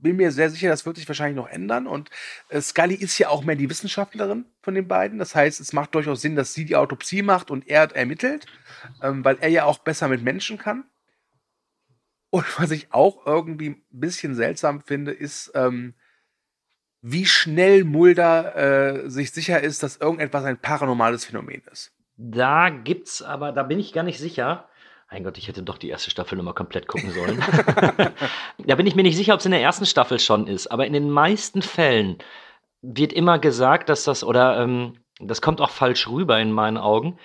bin mir sehr sicher, das wird sich wahrscheinlich noch ändern. Und äh, Scully ist ja auch mehr die Wissenschaftlerin von den beiden. Das heißt, es macht durchaus Sinn, dass sie die Autopsie macht und er ermittelt, ähm, weil er ja auch besser mit Menschen kann. Und was ich auch irgendwie ein bisschen seltsam finde, ist, ähm, wie schnell Mulder äh, sich sicher ist, dass irgendetwas ein paranormales Phänomen ist. Da gibt's aber, da bin ich gar nicht sicher. Mein Gott, ich hätte doch die erste Staffel nochmal komplett gucken sollen. da bin ich mir nicht sicher, ob es in der ersten Staffel schon ist, aber in den meisten Fällen wird immer gesagt, dass das, oder ähm, das kommt auch falsch rüber in meinen Augen,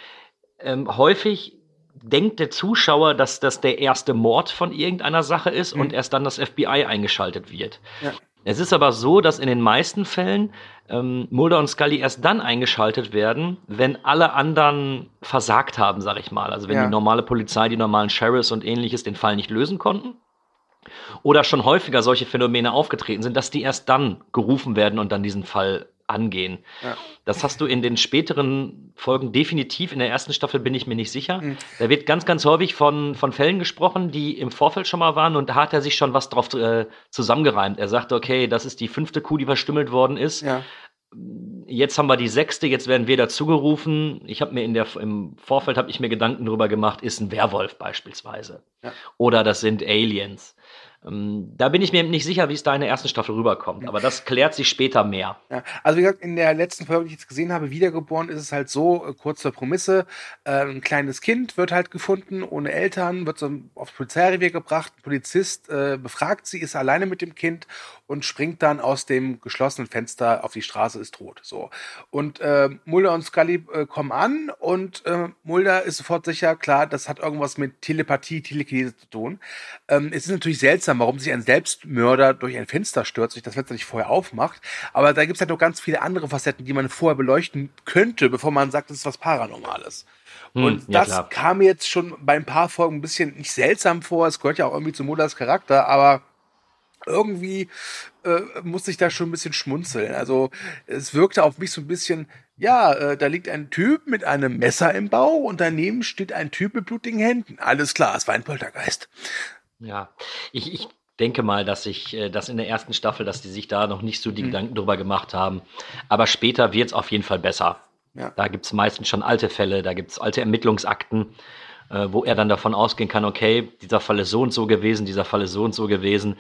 ähm, häufig denkt der Zuschauer, dass das der erste Mord von irgendeiner Sache ist mhm. und erst dann das FBI eingeschaltet wird. Ja. Es ist aber so, dass in den meisten Fällen ähm, Mulder und Scully erst dann eingeschaltet werden, wenn alle anderen versagt haben, sag ich mal. Also wenn ja. die normale Polizei, die normalen Sheriffs und ähnliches den Fall nicht lösen konnten. Oder schon häufiger solche Phänomene aufgetreten sind, dass die erst dann gerufen werden und dann diesen Fall angehen. Ja. Das hast du in den späteren Folgen definitiv. In der ersten Staffel bin ich mir nicht sicher. Mhm. Da wird ganz, ganz häufig von, von Fällen gesprochen, die im Vorfeld schon mal waren und da hat er sich schon was drauf äh, zusammengereimt. Er sagte, okay, das ist die fünfte Kuh, die verstümmelt worden ist. Ja. Jetzt haben wir die sechste, jetzt werden wir dazugerufen. Ich habe mir in der im Vorfeld habe ich mir Gedanken darüber gemacht, ist ein Werwolf beispielsweise. Ja. Oder das sind Aliens. Ähm, da bin ich mir nicht sicher, wie es da in der ersten Staffel rüberkommt, aber das klärt sich später mehr. Ja. Also wie gesagt, in der letzten Folge, die ich jetzt gesehen habe, Wiedergeboren, ist es halt so, äh, kurz zur Prämisse, äh, ein kleines Kind wird halt gefunden, ohne Eltern, wird so aufs Polizeirevier gebracht, ein Polizist äh, befragt sie, ist alleine mit dem Kind und springt dann aus dem geschlossenen Fenster auf die Straße, ist tot. So. Und äh, Mulder und Scully äh, kommen an und äh, Mulder ist sofort sicher, klar, das hat irgendwas mit Telepathie, Telekinese zu tun. Ähm, es ist natürlich seltsam, warum sich ein Selbstmörder durch ein Fenster stürzt, sich das Fenster nicht vorher aufmacht. Aber da gibt es halt noch ganz viele andere Facetten, die man vorher beleuchten könnte, bevor man sagt, das ist was Paranormales. Hm, und ja, das klar. kam jetzt schon bei ein paar Folgen ein bisschen nicht seltsam vor. Es gehört ja auch irgendwie zu Mulders Charakter, aber irgendwie äh, musste ich da schon ein bisschen schmunzeln. Also es wirkte auf mich so ein bisschen, ja, äh, da liegt ein Typ mit einem Messer im Bauch und daneben steht ein Typ mit blutigen Händen. Alles klar, es war ein Poltergeist. Ja, ich, ich denke mal, dass ich äh, das in der ersten Staffel, dass die sich da noch nicht so die mhm. Gedanken drüber gemacht haben. Aber später wird es auf jeden Fall besser. Ja. Da gibt es meistens schon alte Fälle, da gibt es alte Ermittlungsakten, äh, wo er dann davon ausgehen kann, okay, dieser Fall ist so und so gewesen, dieser Fall ist so und so gewesen.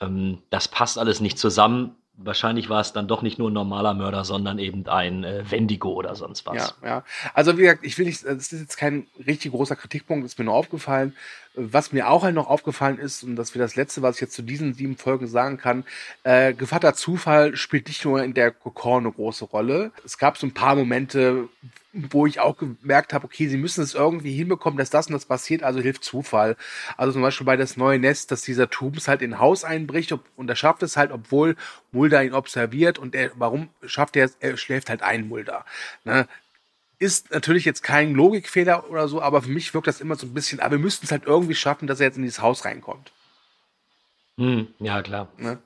Ähm, das passt alles nicht zusammen. Wahrscheinlich war es dann doch nicht nur ein normaler Mörder, sondern eben ein äh, Wendigo oder sonst was. Ja, ja. Also wie gesagt, ich will nicht, das ist jetzt kein richtig großer Kritikpunkt, ist mir nur aufgefallen. Was mir auch halt noch aufgefallen ist, und das wäre das Letzte, was ich jetzt zu diesen sieben Folgen sagen kann, äh, Gevatter Zufall spielt nicht nur in der Kokor eine große Rolle. Es gab so ein paar Momente, wo ich auch gemerkt habe, okay, sie müssen es irgendwie hinbekommen, dass das und das passiert, also hilft Zufall. Also zum Beispiel bei das neue Nest, dass dieser Tubes halt in Haus einbricht und er schafft es halt, obwohl Mulder ihn observiert und er, warum schafft er es? Er schläft halt ein, Mulder. Ne? Ist natürlich jetzt kein Logikfehler oder so, aber für mich wirkt das immer so ein bisschen, aber wir müssten es halt irgendwie schaffen, dass er jetzt in dieses Haus reinkommt. Hm, ja, klar. Ne?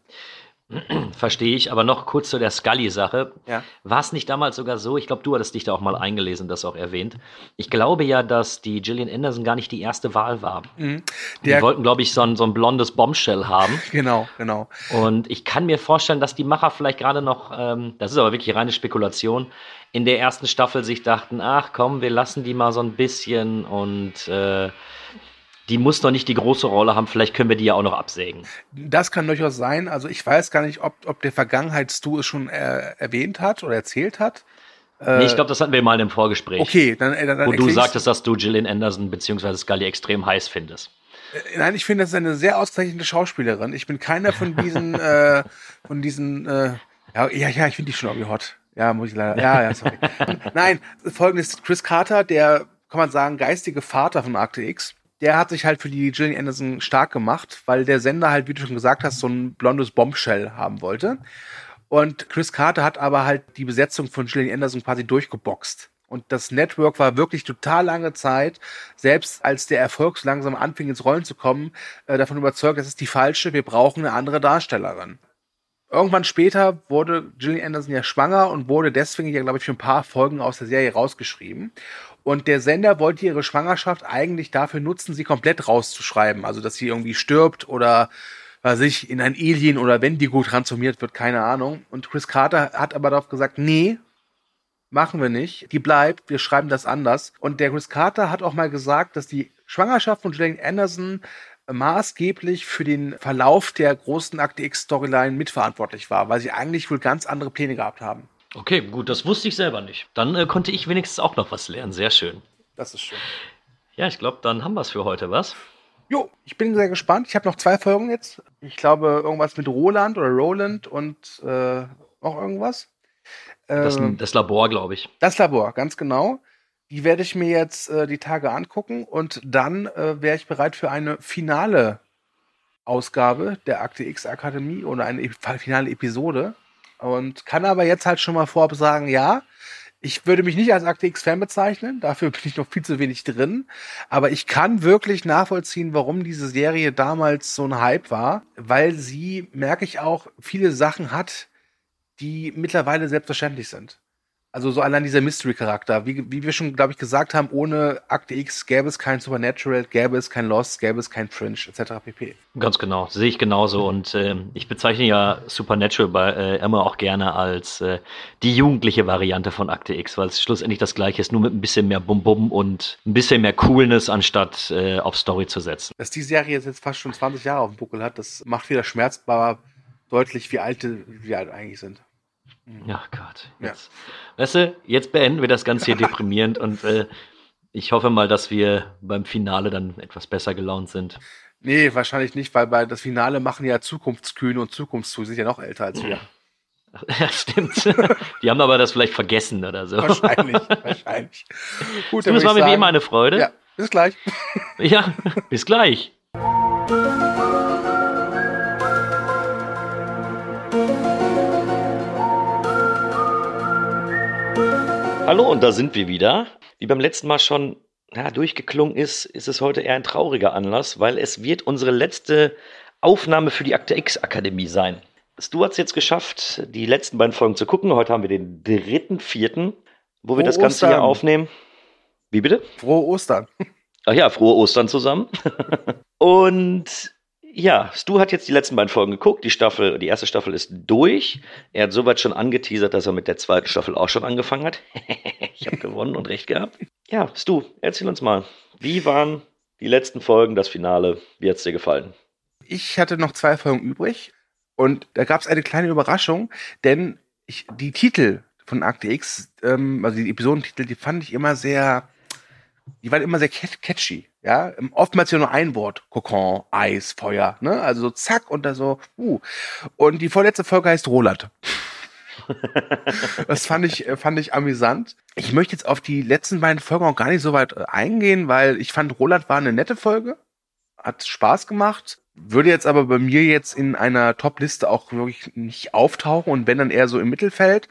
Verstehe ich, aber noch kurz zu der Scully-Sache. Ja. War es nicht damals sogar so, ich glaube, du hattest dich da auch mal eingelesen, das auch erwähnt. Ich glaube ja, dass die Gillian Anderson gar nicht die erste Wahl war. Mhm. Die wollten, glaube ich, so ein, so ein blondes Bombshell haben. Genau, genau. Und ich kann mir vorstellen, dass die Macher vielleicht gerade noch, ähm, das ist aber wirklich reine Spekulation, in der ersten Staffel sich dachten, ach komm, wir lassen die mal so ein bisschen und äh, die muss doch nicht die große Rolle haben, vielleicht können wir die ja auch noch absägen. Das kann durchaus sein. Also ich weiß gar nicht, ob, ob der Vergangenheits-Du es schon äh, erwähnt hat oder erzählt hat. Äh, nee, ich glaube, das hatten wir mal im Vorgespräch. Okay, dann, äh, dann, dann Wo du sagtest, dass du Gillian Anderson bzw. Scully extrem heiß findest. Äh, nein, ich finde, das ist eine sehr ausgezeichnete Schauspielerin. Ich bin keiner von diesen, äh, von diesen, äh, ja, ja, ja, ich finde die schon irgendwie hot. Ja, muss ich leider. Ja, ja, sorry. Nein, folgendes: Chris Carter, der, kann man sagen, geistige Vater von Akte X, der hat sich halt für die Gillian Anderson stark gemacht, weil der Sender halt, wie du schon gesagt hast, so ein blondes Bombshell haben wollte. Und Chris Carter hat aber halt die Besetzung von Gillian Anderson quasi durchgeboxt. Und das Network war wirklich total lange Zeit, selbst als der Erfolg so langsam anfing ins Rollen zu kommen, äh, davon überzeugt, das ist die falsche, wir brauchen eine andere Darstellerin. Irgendwann später wurde Gillian Anderson ja schwanger und wurde deswegen ja, glaube ich, für ein paar Folgen aus der Serie rausgeschrieben. Und der Sender wollte ihre Schwangerschaft eigentlich dafür nutzen, sie komplett rauszuschreiben. Also, dass sie irgendwie stirbt oder was ich in ein Alien oder Wendigo transformiert wird, keine Ahnung. Und Chris Carter hat aber darauf gesagt, nee, machen wir nicht. Die bleibt, wir schreiben das anders. Und der Chris Carter hat auch mal gesagt, dass die Schwangerschaft von Gillian Anderson maßgeblich für den Verlauf der großen Akte X-Storyline mitverantwortlich war, weil sie eigentlich wohl ganz andere Pläne gehabt haben. Okay, gut, das wusste ich selber nicht. Dann äh, konnte ich wenigstens auch noch was lernen. Sehr schön. Das ist schön. Ja, ich glaube, dann haben wir es für heute, was? Jo, ich bin sehr gespannt. Ich habe noch zwei Folgen jetzt. Ich glaube, irgendwas mit Roland oder Roland und äh, noch irgendwas. Das, Ähm, das Labor, glaube ich. Das Labor, ganz genau. Die werde ich mir jetzt äh, die Tage angucken und dann äh, wäre ich bereit für eine finale Ausgabe der Akte X Akademie oder eine finale Episode. Und kann aber jetzt halt schon mal vorab sagen, ja, ich würde mich nicht als Akte X-Fan bezeichnen, dafür bin ich noch viel zu wenig drin. Aber ich kann wirklich nachvollziehen, warum diese Serie damals so ein Hype war, weil sie, merke ich auch, viele Sachen hat, die mittlerweile selbstverständlich sind. Also so allein dieser Mystery-Charakter. Wie, wie wir schon, glaube ich, gesagt haben, ohne Akte X gäbe es kein Supernatural, gäbe es kein Lost, gäbe es kein Fringe, etc. pp. Ganz genau, sehe ich genauso. Und ähm, ich bezeichne ja Supernatural bei äh, immer auch gerne als äh, die jugendliche Variante von Akte X, weil es schlussendlich das gleiche ist, nur mit ein bisschen mehr Bum-Bum und ein bisschen mehr Coolness, anstatt äh, auf Story zu setzen. Dass die Serie jetzt fast schon 20 Jahre auf dem Buckel hat, das macht wieder schmerzbar deutlich, wie alte wir halt eigentlich sind. Ja, Gott. Ja. Jetzt, Weißt du, jetzt beenden wir das Ganze hier deprimierend und äh, ich hoffe mal, dass wir beim Finale dann etwas besser gelaunt sind. Nee, wahrscheinlich nicht, weil bei das Finale machen ja Zukunftskühne und Zukunftszug sind ja noch älter als wir. Ja, stimmt. Die haben aber das vielleicht vergessen oder so. wahrscheinlich, wahrscheinlich. Gut, Du, würd war mir wie immer eine Freude. Ja, bis gleich. ja bis gleich. Hallo, und da sind wir wieder. Wie beim letzten Mal schon ja, durchgeklungen ist, ist es heute eher ein trauriger Anlass, weil es wird unsere letzte Aufnahme für die Akte X Akademie sein. Du hast jetzt geschafft, die letzten beiden Folgen zu gucken. Heute haben wir den dritten, vierten, wo wir Frohe das Ganze hier Ostern. aufnehmen. Wie bitte? Frohe Ostern. Ach ja, frohe Ostern zusammen. und ja, Stu hat jetzt die letzten beiden Folgen geguckt. Die Staffel, die erste Staffel ist durch. Er hat soweit schon angeteasert, dass er mit der zweiten Staffel auch schon angefangen hat. ich habe gewonnen und recht gehabt. Ja, Stu, erzähl uns mal, wie waren die letzten Folgen, das Finale? Wie hat's dir gefallen? Ich hatte noch zwei Folgen übrig und da gab es eine kleine Überraschung, denn ich, die Titel von Akte X, ähm, also die Episodentitel, die fand ich immer sehr, die waren immer sehr cat- catchy. Ja, oftmals ja nur ein Wort. Kokon, Eis, Feuer, ne? Also so zack und da so, uh. Und die vorletzte Folge heißt Roland. das fand ich, äh, fand ich amüsant. Ich möchte jetzt auf die letzten beiden Folgen auch gar nicht so weit äh, eingehen, weil ich fand, Roland war eine nette Folge. Hat Spaß gemacht. Würde jetzt aber bei mir jetzt in einer Top-Liste auch wirklich nicht auftauchen und wenn dann eher so im Mittelfeld.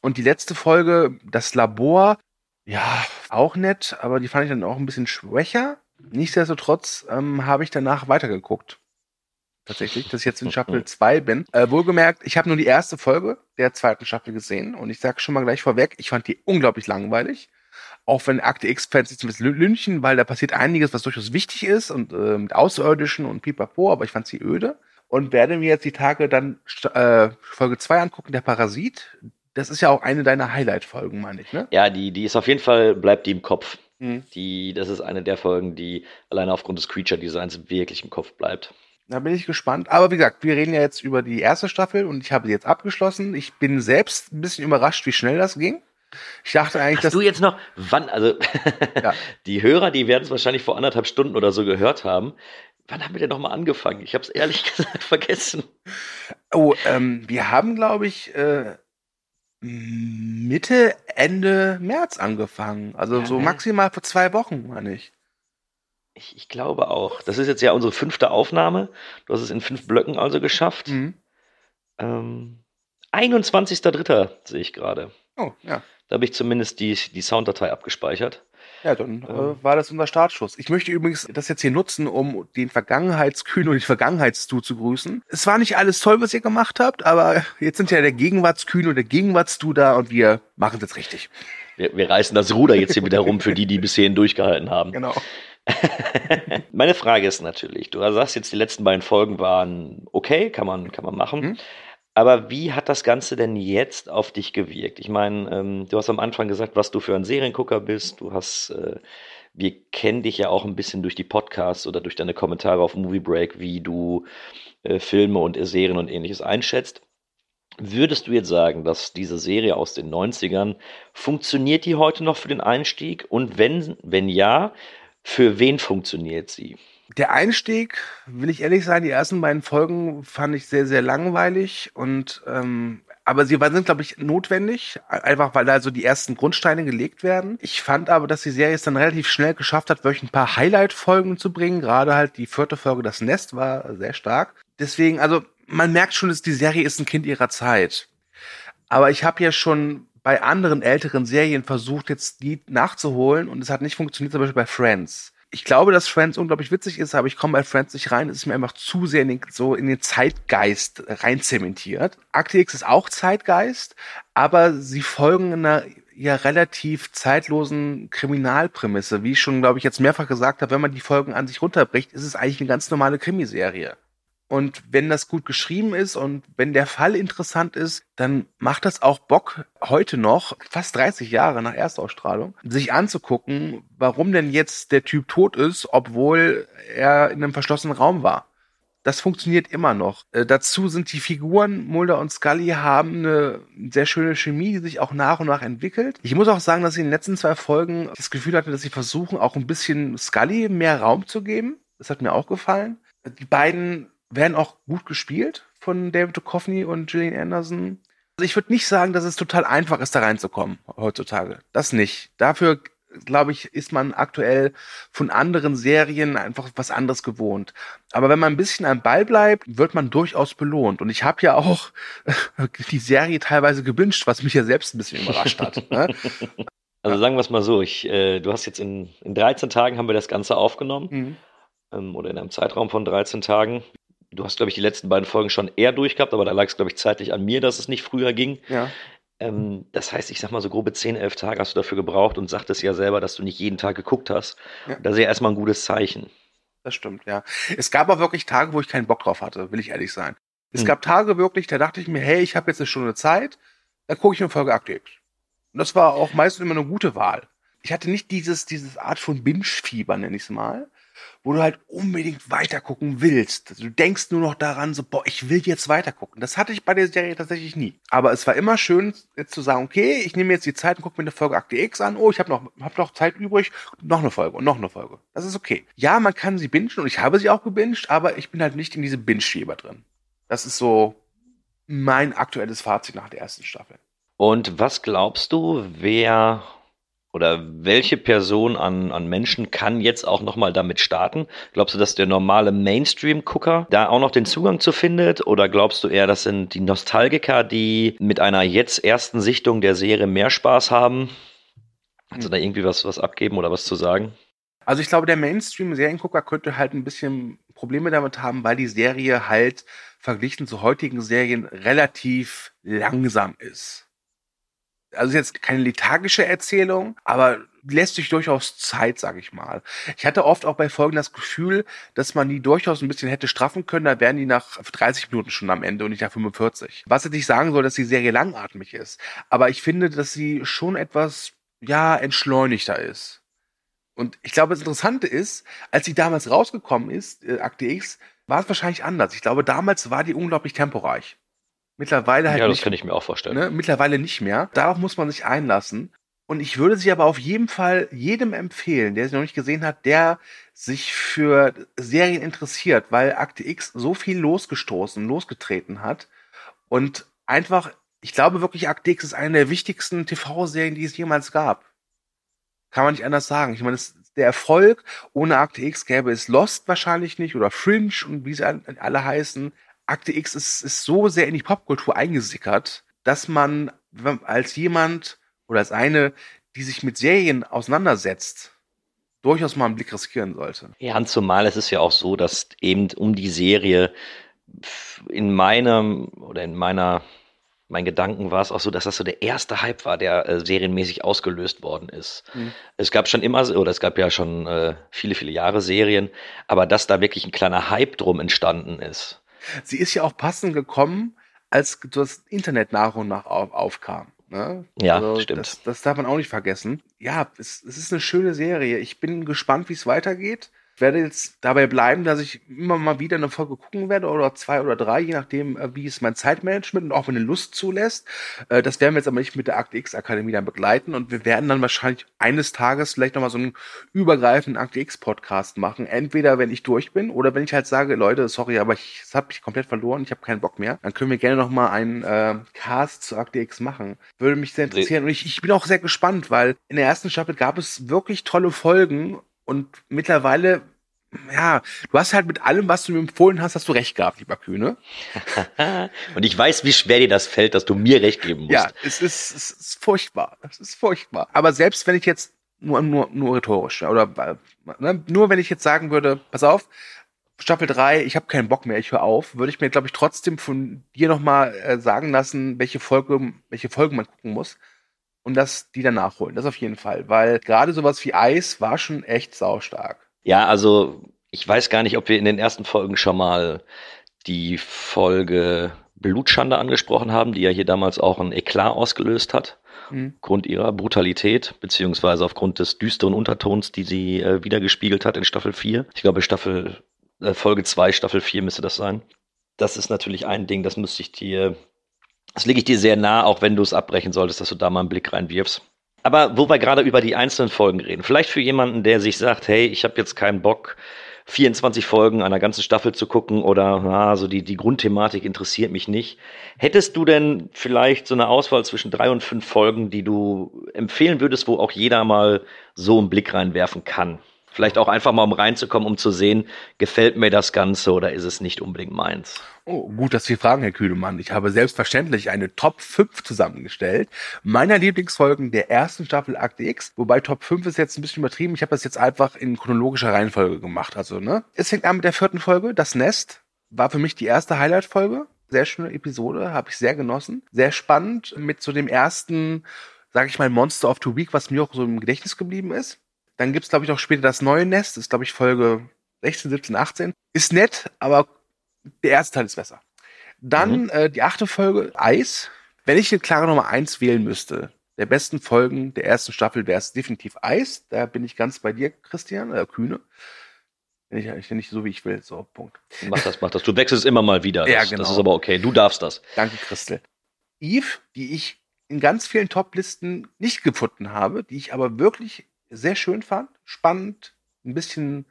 Und die letzte Folge, das Labor, ja, auch nett, aber die fand ich dann auch ein bisschen schwächer. Nichtsdestotrotz ähm, habe ich danach weitergeguckt. Tatsächlich, dass ich jetzt in Staffel 2 bin. Äh, wohlgemerkt, ich habe nur die erste Folge der zweiten Staffel gesehen und ich sage schon mal gleich vorweg, ich fand die unglaublich langweilig. Auch wenn Akte X-Fans sich ein bisschen lünchen, weil da passiert einiges, was durchaus wichtig ist und äh, mit Außerirdischen und pipapo, aber ich fand sie öde. Und werde mir jetzt die Tage dann äh, Folge 2 angucken, der Parasit. Das ist ja auch eine deiner Highlight-Folgen, meine ich, ne? Ja, die, die ist auf jeden Fall, bleibt die im Kopf. Mhm. Die, das ist eine der Folgen, die alleine aufgrund des Creature-Designs wirklich im Kopf bleibt. Da bin ich gespannt. Aber wie gesagt, wir reden ja jetzt über die erste Staffel und ich habe sie jetzt abgeschlossen. Ich bin selbst ein bisschen überrascht, wie schnell das ging. Ich dachte eigentlich, Hast dass du jetzt noch, wann, also Ja. die Hörer, die werden es wahrscheinlich vor anderthalb Stunden oder so gehört haben. Wann haben wir denn nochmal angefangen? Ich habe es ehrlich gesagt vergessen. Oh, ähm, wir haben, glaube ich, äh, Mitte, Ende März angefangen. Also Ja, so ne? maximal vor zwei Wochen, meine ich. Ich, ich glaube auch. Das ist jetzt ja unsere fünfte Aufnahme. Du hast es in fünf Blöcken also geschafft. Mhm. Ähm, 21.03. sehe ich gerade. Oh, ja. Da habe ich zumindest die, die Sounddatei abgespeichert. Ja, dann Ähm. äh, war das unser Startschuss. Ich möchte übrigens das jetzt hier nutzen, um den Vergangenheitskühn und den Vergangenheitstu zu grüßen. Es war nicht alles toll, was ihr gemacht habt, aber jetzt sind ja der Gegenwartskühn und der Gegenwartstu da und wir machen es jetzt richtig. Wir, wir reißen das Ruder jetzt hier wieder rum für die, die bis hierhin durchgehalten haben. Genau. Meine Frage ist natürlich, du sagst jetzt, die letzten beiden Folgen waren okay, kann man, kann man machen. Mhm. Aber wie hat das Ganze denn jetzt auf dich gewirkt? Ich meine, ähm, du hast am Anfang gesagt, was du für ein Seriengucker bist. Du hast äh, wir kennen dich ja auch ein bisschen durch die Podcasts oder durch deine Kommentare auf Movie Break, wie du äh, Filme und Serien und ähnliches einschätzt. Würdest du jetzt sagen, dass diese Serie aus den 90ern, funktioniert die heute noch für den Einstieg? Und wenn, wenn ja, für wen funktioniert sie? Der Einstieg, will ich ehrlich sein, die ersten beiden Folgen fand ich sehr, sehr langweilig und ähm, aber sie sind, glaube ich, notwendig, einfach weil da so die ersten Grundsteine gelegt werden. Ich fand aber, dass die Serie es dann relativ schnell geschafft hat, wirklich ein paar Highlight-Folgen zu bringen. Gerade halt die vierte Folge, das Nest, war sehr stark. Deswegen, also man merkt schon, dass die Serie ist ein Kind ihrer Zeit. Aber ich habe ja schon bei anderen älteren Serien versucht, jetzt die nachzuholen und es hat nicht funktioniert, zum Beispiel bei Friends. Ich glaube, dass Friends unglaublich witzig ist, aber ich komme bei Friends nicht rein. Es ist mir einfach zu sehr in den, so in den Zeitgeist rein zementiert. Akte X ist auch Zeitgeist, aber sie folgen einer ja relativ zeitlosen Kriminalprämisse. Wie ich schon, glaube ich, jetzt mehrfach gesagt habe, wenn man die Folgen an sich runterbricht, ist es eigentlich eine ganz normale Krimiserie. Und wenn das gut geschrieben ist und wenn der Fall interessant ist, dann macht das auch Bock, heute noch, fast 30 Jahre nach Erstausstrahlung, sich anzugucken, warum denn jetzt der Typ tot ist, obwohl er in einem verschlossenen Raum war. Das funktioniert immer noch. Äh, dazu sind die Figuren, Mulder und Scully, haben eine sehr schöne Chemie, die sich auch nach und nach entwickelt. Ich muss auch sagen, dass ich in den letzten zwei Folgen das Gefühl hatte, dass sie versuchen, auch ein bisschen Scully mehr Raum zu geben. Das hat mir auch gefallen. Die beiden werden auch gut gespielt von David Duchovny und Gillian Anderson. Also ich würde nicht sagen, dass es total einfach ist, da reinzukommen heutzutage. Das nicht. Dafür, glaube ich, ist man aktuell von anderen Serien einfach was anderes gewohnt. Aber wenn man ein bisschen am Ball bleibt, wird man durchaus belohnt. Und ich habe ja auch die Serie teilweise gewünscht, was mich ja selbst ein bisschen überrascht hat. Ne? Also sagen wir es mal so, ich, äh, du hast jetzt in, in 13 Tagen haben wir das Ganze aufgenommen. Mhm. Ähm, oder in einem Zeitraum von 13 Tagen. Du hast, glaube ich, die letzten beiden Folgen schon eher durchgehabt, aber da lag es, glaube ich, zeitlich an mir, dass es nicht früher ging. Ja. Ähm, das heißt, ich sag mal, so grobe 10, 11 Tage hast du dafür gebraucht und sagtest ja selber, dass du nicht jeden Tag geguckt hast. Ja. Das ist ja erstmal ein gutes Zeichen. Das stimmt, ja. Es gab auch wirklich Tage, wo ich keinen Bock drauf hatte, will ich ehrlich sein. Es hm. gab Tage wirklich, da dachte ich mir, hey, ich habe jetzt eine Stunde Zeit, dann gucke ich eine Folge Akte X. Und das war auch meistens immer eine gute Wahl. Ich hatte nicht dieses, dieses Art von Binge-Fieber, nenne ich es mal, wo du halt unbedingt weitergucken willst. Du denkst nur noch daran, so, boah, ich will jetzt weitergucken. Das hatte ich bei der Serie tatsächlich nie. Aber es war immer schön, jetzt zu sagen, okay, ich nehme jetzt die Zeit und gucke mir eine Folge Akte X an. Oh, ich habe noch, hab noch Zeit übrig. Noch eine Folge und noch eine Folge. Das ist okay. Ja, man kann sie bingen und ich habe sie auch gebinged, aber ich bin halt nicht in diesem Binge-Fieber drin. Das ist so mein aktuelles Fazit nach der ersten Staffel. Und was glaubst du, wer oder welche Person an, an Menschen kann jetzt auch nochmal damit starten? Glaubst du, dass der normale Mainstream-Gucker da auch noch den Zugang zu findet? Oder glaubst du eher, das sind die Nostalgiker, die mit einer jetzt ersten Sichtung der Serie mehr Spaß haben? Kannst du da irgendwie was, was abgeben oder was zu sagen? Also ich glaube, der Mainstream-Seriengucker könnte halt ein bisschen Probleme damit haben, weil die Serie halt verglichen zu heutigen Serien relativ langsam ist also jetzt keine lethargische Erzählung, aber lässt sich durchaus Zeit, sag ich mal. Ich hatte oft auch bei Folgen das Gefühl, dass man die durchaus ein bisschen hätte straffen können, da wären die nach 30 Minuten schon am Ende und nicht nach 45. Was jetzt nicht sagen soll, dass die Serie langatmig ist, aber ich finde, dass sie schon etwas, ja, entschleunigter ist. Und ich glaube, das Interessante ist, als sie damals rausgekommen ist, äh, Akte X, war es wahrscheinlich anders. Ich glaube, damals war die unglaublich temporeich. Mittlerweile halt. Ja, das nicht, kann ich mir auch vorstellen. Ne, mittlerweile nicht mehr. Darauf muss man sich einlassen. Und ich würde sie aber auf jeden Fall jedem empfehlen, der sie noch nicht gesehen hat, der sich für Serien interessiert, weil Akte X so viel losgestoßen, losgetreten hat. Und einfach, ich glaube wirklich, Akte X ist eine der wichtigsten TV-Serien, die es jemals gab. Kann man nicht anders sagen. Ich meine, der Erfolg ohne Akte X gäbe es Lost wahrscheinlich nicht oder Fringe und wie sie alle heißen. Akte X ist, ist so sehr in die Popkultur eingesickert, dass man als jemand oder als eine, die sich mit Serien auseinandersetzt, durchaus mal einen Blick riskieren sollte. Ja, und zumal es ist ja auch so, dass eben um die Serie in meinem oder in meiner mein Gedanken war es auch so, dass das so der erste Hype war, der äh, serienmäßig ausgelöst worden ist. Mhm. Es gab schon immer, oder es gab ja schon äh, viele, viele Jahre Serien, aber dass da wirklich ein kleiner Hype drum entstanden ist, Sie ist ja auch passend gekommen, als das Internet nach und nach auf, aufkam. Ne? Ja, also, stimmt. Das, das, darf man auch nicht vergessen. Ja, es, es ist eine schöne Serie. Ich bin gespannt, wie es weitergeht werde jetzt dabei bleiben, dass ich immer mal wieder eine Folge gucken werde oder zwei oder drei, je nachdem, äh, wie es mein Zeitmanagement und auch meine Lust zulässt. Äh, das werden wir jetzt aber nicht mit der Akte X Akademie dann begleiten und wir werden dann wahrscheinlich eines Tages vielleicht nochmal so einen übergreifenden Akte X Podcast machen. Entweder wenn ich durch bin oder wenn ich halt sage, Leute, sorry, aber ich habe mich komplett verloren, ich habe keinen Bock mehr, dann können wir gerne nochmal einen äh, Cast zu Akte X machen. Würde mich sehr interessieren und ich, ich bin auch sehr gespannt, weil in der ersten Staffel gab es wirklich tolle Folgen und mittlerweile, ja, du hast halt mit allem, was du mir empfohlen hast, hast du recht gehabt, lieber Kühne. und ich weiß, wie schwer dir das fällt, dass du mir recht geben musst. Ja, es ist, es ist furchtbar. Es ist furchtbar. Aber selbst wenn ich jetzt nur, nur, nur rhetorisch, oder ne, nur wenn ich jetzt sagen würde, pass auf, Staffel 3, ich habe keinen Bock mehr, ich höre auf, würde ich mir, glaube ich, trotzdem von dir nochmal äh, sagen lassen, welche Folge, welche Folgen man gucken muss und das die dann nachholen. Das auf jeden Fall, weil gerade sowas wie Eis war schon echt saustark. Ja, also ich weiß gar nicht, ob wir in den ersten Folgen schon mal die Folge Blutschande angesprochen haben, die ja hier damals auch ein Eklat ausgelöst hat. Mhm. Grund ihrer Brutalität, beziehungsweise aufgrund des düsteren Untertons, die sie äh, wiedergespiegelt hat in Staffel 4. Ich glaube, Staffel, äh, Folge 2, Staffel 4 müsste das sein. Das ist natürlich ein Ding, das müsste ich dir das lege ich dir sehr nah, auch wenn du es abbrechen solltest, dass du da mal einen Blick reinwirfst. Aber wo wir gerade über die einzelnen Folgen reden, vielleicht für jemanden, der sich sagt, hey, ich habe jetzt keinen Bock, 24 Folgen einer ganzen Staffel zu gucken oder na, so die, die Grundthematik interessiert mich nicht. Hättest du denn vielleicht so eine Auswahl zwischen drei und fünf Folgen, die du empfehlen würdest, wo auch jeder mal so einen Blick reinwerfen kann? Vielleicht auch einfach mal, um reinzukommen, um zu sehen, gefällt mir das Ganze oder ist es nicht unbedingt meins? Oh, gut, dass Sie fragen, Herr Kühlemann. Ich habe selbstverständlich eine Top 5 zusammengestellt. Meiner Lieblingsfolgen der ersten Staffel Akte X. Wobei Top 5 ist jetzt ein bisschen übertrieben. Ich habe das jetzt einfach in chronologischer Reihenfolge gemacht. Also, ne? Es fängt an mit der vierten Folge. Das Nest war für mich die erste Highlight-Folge. Sehr schöne Episode, habe ich sehr genossen. Sehr spannend mit so dem ersten, sage ich mal, Monster of the Week, was mir auch so im Gedächtnis geblieben ist. Dann gibt's glaube ich, auch später das neue Nest. Das ist, glaube ich, Folge 16, 17, 18. Ist nett, aber der erste Teil ist besser. Dann mhm. äh, die achte Folge, Eis. Wenn ich eine klare Nummer eins wählen müsste, der besten Folgen der ersten Staffel wäre es definitiv Eis. Da bin ich ganz bei dir, Christian, äh, Kühne. Wenn ich, ich nicht so, wie ich will. So, Punkt. Mach das, mach das. Du wechselst immer mal wieder. Das, ja, genau. Das ist aber okay. Du darfst das. Danke, Christel. Eve, die ich in ganz vielen Top-Listen nicht gefunden habe, die ich aber wirklich sehr schön fand, spannend, ein bisschen,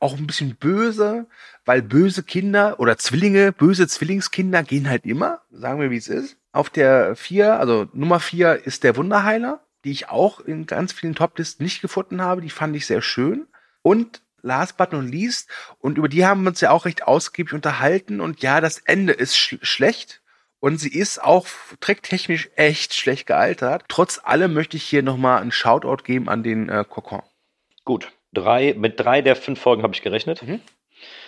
auch ein bisschen böse, weil böse Kinder oder Zwillinge, böse Zwillingskinder gehen halt immer, sagen wir wie es ist. Auf der vier, also Nummer vier ist der Wunderheiler, die ich auch in ganz vielen Toplisten nicht gefunden habe, die fand ich sehr schön. Und last but not least, und über die haben wir uns ja auch recht ausgiebig unterhalten und ja, das Ende ist sch schlecht, und sie ist auch tricktechnisch echt schlecht gealtert. Trotz allem möchte ich hier nochmal einen Shoutout geben an den äh, Kokon. Gut, drei, mit drei der fünf Folgen habe ich gerechnet. Mhm.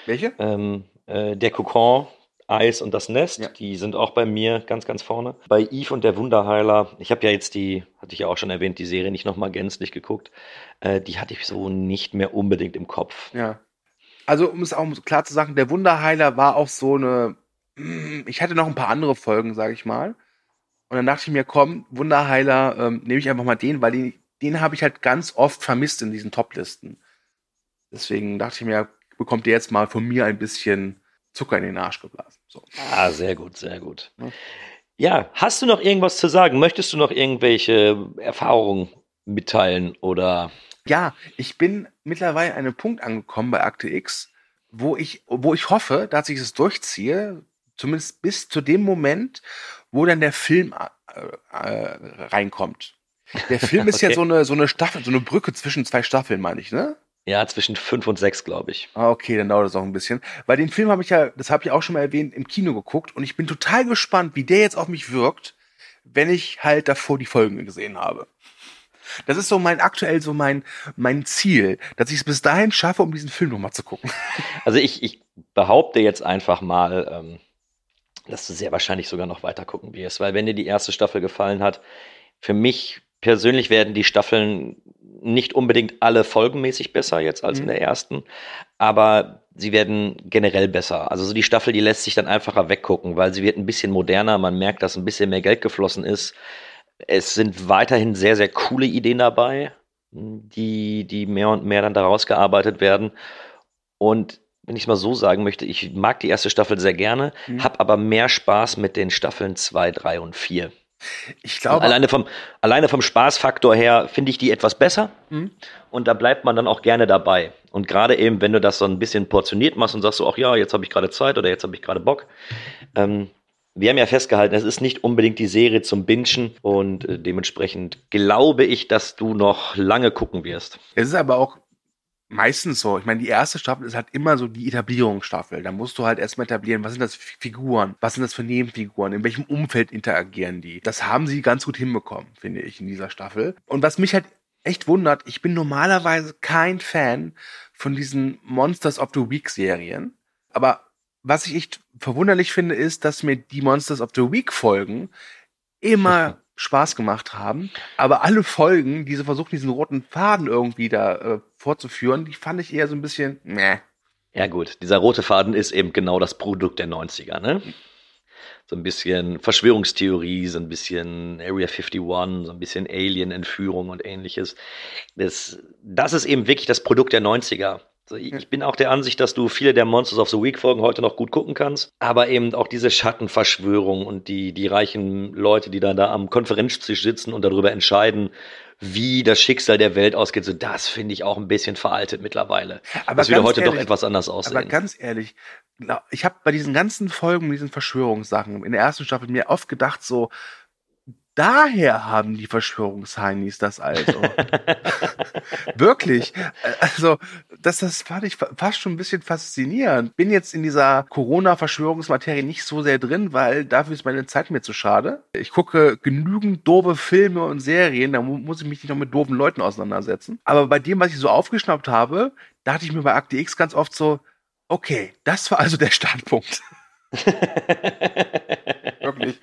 Welche? Ähm, äh, der Kokon, Eis und das Nest, ja. die sind auch bei mir ganz, ganz vorne. Bei Eve und der Wunderheiler, ich habe ja jetzt die, hatte ich ja auch schon erwähnt, die Serie nicht nochmal gänzlich geguckt. Äh, die hatte ich so nicht mehr unbedingt im Kopf. Ja. Also, um es auch klar zu sagen, der Wunderheiler war auch so eine ich hatte noch ein paar andere Folgen, sage ich mal. Und dann dachte ich mir, komm, Wunderheiler, ähm, nehme ich einfach mal den, weil den, den habe ich halt ganz oft vermisst in diesen Top-Listen. Deswegen dachte ich mir, bekommt ihr jetzt mal von mir ein bisschen Zucker in den Arsch geblasen. So. Ah, sehr gut, sehr gut. Ja. ja, hast du noch irgendwas zu sagen? Möchtest du noch irgendwelche Erfahrungen mitteilen oder? Ja, ich bin mittlerweile an einem Punkt angekommen bei Akte X, wo ich, wo ich hoffe, dass ich es durchziehe, Zumindest bis zu dem Moment, wo dann der Film äh, äh, reinkommt. Der Film ist okay. ja so eine, so eine Staffel, so eine Brücke zwischen zwei Staffeln, meine ich, ne? Ja, zwischen fünf und sechs, glaube ich. Ah, okay, dann dauert das auch ein bisschen. Weil den Film habe ich ja, das habe ich auch schon mal erwähnt, im Kino geguckt und ich bin total gespannt, wie der jetzt auf mich wirkt, wenn ich halt davor die Folgen gesehen habe. Das ist so mein aktuell so mein mein Ziel, dass ich es bis dahin schaffe, um diesen Film nochmal zu gucken. Also ich, ich behaupte jetzt einfach mal, ähm, dass du sehr wahrscheinlich sogar noch weiter gucken wirst, weil wenn dir die erste Staffel gefallen hat, für mich persönlich werden die Staffeln nicht unbedingt alle folgenmäßig besser jetzt als mhm. in der ersten, aber sie werden generell besser. Also so die Staffel, die lässt sich dann einfacher weggucken, weil sie wird ein bisschen moderner, man merkt, dass ein bisschen mehr Geld geflossen ist. Es sind weiterhin sehr, sehr coole Ideen dabei, die, die mehr und mehr dann daraus gearbeitet werden. Und wenn ich es mal so sagen möchte, ich mag die erste Staffel sehr gerne, mhm. habe aber mehr Spaß mit den Staffeln 2, 3 und 4. Ich glaube. Alleine vom, alleine vom Spaßfaktor her finde ich die etwas besser. Mhm. Und da bleibt man dann auch gerne dabei. Und gerade eben, wenn du das so ein bisschen portioniert machst und sagst so, ach ja, jetzt habe ich gerade Zeit oder jetzt habe ich gerade Bock. Ähm, wir haben ja festgehalten, es ist nicht unbedingt die Serie zum Bingen und äh, dementsprechend glaube ich, dass du noch lange gucken wirst. Es ist aber auch meistens so. Ich meine, die erste Staffel ist halt immer so die Etablierungsstaffel. Da musst du halt erstmal etablieren, was sind das für Figuren, was sind das für Nebenfiguren, in welchem Umfeld interagieren die. Das haben sie ganz gut hinbekommen, finde ich, in dieser Staffel. Und was mich halt echt wundert, ich bin normalerweise kein Fan von diesen Monsters of the Week Serien. Aber was ich echt verwunderlich finde, ist, dass mir die Monsters of the Week Folgen immer Spaß gemacht haben. Aber alle Folgen, die so versuchen, diesen roten Faden irgendwie da äh, fortzuführen, die fand ich eher so ein bisschen, meh. Ja gut, dieser rote Faden ist eben genau das Produkt der 90er, ne? So ein bisschen Verschwörungstheorie, so ein bisschen Area 51, so ein bisschen Alien-Entführung und ähnliches. Das, das ist eben wirklich das Produkt der 90er. Ich bin auch der Ansicht, dass du viele der Monsters of the Week Folgen heute noch gut gucken kannst, aber eben auch diese Schattenverschwörung und die, die reichen Leute, die dann da am Konferenztisch sitzen und darüber entscheiden, wie das Schicksal der Welt ausgeht, so das finde ich auch ein bisschen veraltet mittlerweile. Aber das würde heute ehrlich, doch etwas anders aussehen. Aber ganz ehrlich, ich habe bei diesen ganzen Folgen, diesen Verschwörungssachen in der ersten Staffel mir oft gedacht, so, daher haben die Verschwörungsheinis das also. Wirklich. Also, das, das fand ich fast schon ein bisschen faszinierend. Bin jetzt in dieser Corona-Verschwörungsmaterie nicht so sehr drin, weil dafür ist meine Zeit mir zu schade. Ich gucke genügend doofe Filme und Serien, da muss ich mich nicht noch mit doofen Leuten auseinandersetzen. Aber bei dem, was ich so aufgeschnappt habe, dachte ich mir bei Akte X ganz oft so, okay, das war also der Startpunkt. Wirklich.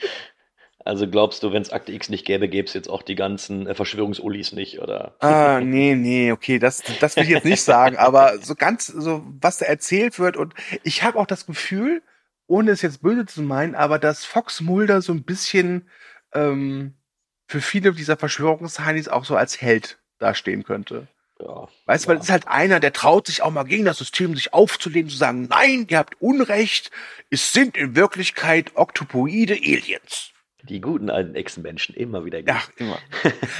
Also glaubst du, wenn es Akte X nicht gäbe, gäbe es jetzt auch die ganzen äh, Verschwörungsulis nicht, oder? Ah, nee, nee, okay, das, das will ich jetzt nicht sagen, aber so ganz, so was da erzählt wird und ich habe auch das Gefühl, ohne es jetzt böse zu meinen, aber dass Fox Mulder so ein bisschen ähm, für viele dieser Verschwörungsheinis auch so als Held dastehen könnte. Ja, weißt du, ja. weil es ist halt einer, der traut sich auch mal gegen das System sich aufzulehnen, zu sagen, nein, ihr habt Unrecht, es sind in Wirklichkeit oktopoide Aliens. Die guten alten Echsenmenschen, immer wieder. Ja, immer.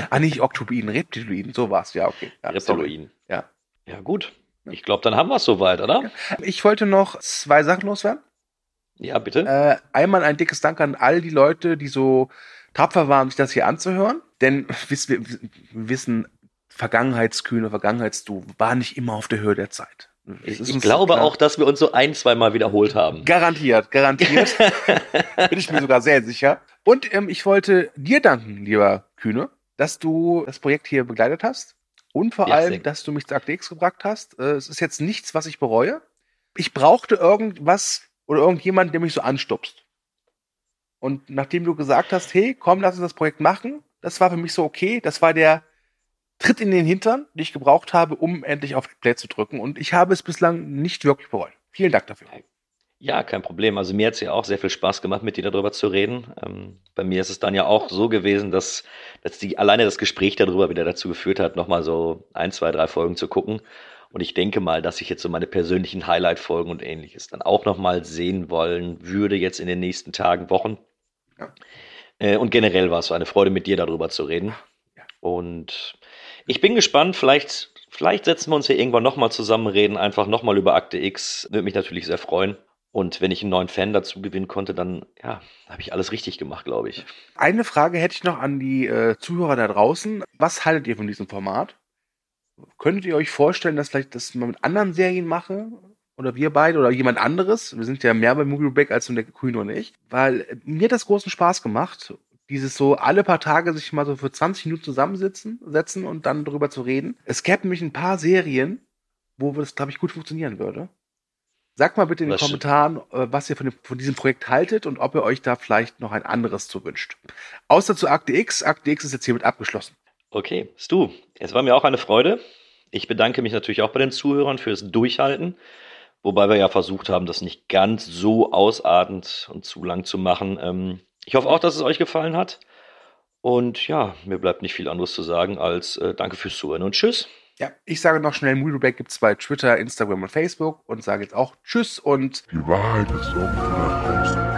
ah, nicht Oktopoiden, Reptiloiden, sowas, ja, okay. Ja, Reptiloiden. Ja. Ja, gut. Ich glaube, dann haben wir es soweit, oder? Ich wollte noch zwei Sachen loswerden. Ja, bitte. Äh, einmal ein dickes Dank an all die Leute, die so tapfer waren, sich das hier anzuhören. Denn wir, wir wissen, Vergangenheitskühne, Vergangenheitsdu war nicht immer auf der Höhe der Zeit. Ich glaube klar. auch, dass wir uns so ein, zwei Mal wiederholt haben. Garantiert, garantiert. Bin ich mir sogar sehr sicher. Und ähm, ich wollte dir danken, lieber Kühne, dass du das Projekt hier begleitet hast. Und vor ja, allem, dass du mich zu Akte X gebracht hast. Äh, es ist jetzt nichts, was ich bereue. Ich brauchte irgendwas oder irgendjemand, der mich so anstupst. Und nachdem du gesagt hast, hey, komm, lass uns das Projekt machen, das war für mich so okay. Das war der Tritt in den Hintern, den ich gebraucht habe, um endlich auf Play zu drücken. Und ich habe es bislang nicht wirklich bereut. Vielen Dank dafür. Ja, kein Problem. Also mir hat es ja auch sehr viel Spaß gemacht, mit dir darüber zu reden. Ähm, bei mir ist es dann ja auch so gewesen, dass, dass die, alleine das Gespräch darüber wieder dazu geführt hat, nochmal so ein, zwei, drei Folgen zu gucken. Und ich denke mal, dass ich jetzt so meine persönlichen Highlight-Folgen und ähnliches dann auch nochmal sehen wollen würde, jetzt in den nächsten Tagen, Wochen. Ja. Äh, und generell war es so eine Freude, mit dir darüber zu reden. Ja. Und ich bin gespannt, vielleicht, vielleicht setzen wir uns hier irgendwann nochmal zusammen, reden einfach nochmal über Akte X. Würde mich natürlich sehr freuen. Und wenn ich einen neuen Fan dazu gewinnen konnte, dann ja, habe ich alles richtig gemacht, glaube ich. Eine Frage hätte ich noch an die äh, Zuhörer da draußen. Was haltet ihr von diesem Format? Könntet ihr euch vorstellen, dass vielleicht das mal mit anderen Serien mache? Oder wir beide oder jemand anderes? Wir sind ja mehr bei Movie Break als nur der Queen und ich. Weil äh, mir hat das großen Spaß gemacht. Dieses so alle paar Tage sich mal so für 20 Minuten zusammensitzen setzen und dann darüber zu reden. Es gäbe nämlich ein paar Serien, wo das, glaube ich, gut funktionieren würde. Sagt mal bitte in den was Kommentaren, äh, was ihr von, dem, von, diesem Projekt haltet und ob ihr euch da vielleicht noch ein anderes zu wünscht. Außer zu Akte X. Akte X ist jetzt hiermit abgeschlossen. Okay, Stu, es war mir auch eine Freude. Ich bedanke mich natürlich auch bei den Zuhörern fürs Durchhalten, wobei wir ja versucht haben, das nicht ganz so ausartend und zu lang zu machen. Ähm, ich hoffe auch, dass es euch gefallen hat. Und ja, mir bleibt nicht viel anderes zu sagen als äh, danke fürs Zuhören und tschüss. Ja, ich sage noch schnell, Movieback gibt es bei Twitter, Instagram und Facebook und sage jetzt auch Tschüss und Die Wahrheit ist irgendwo draußen.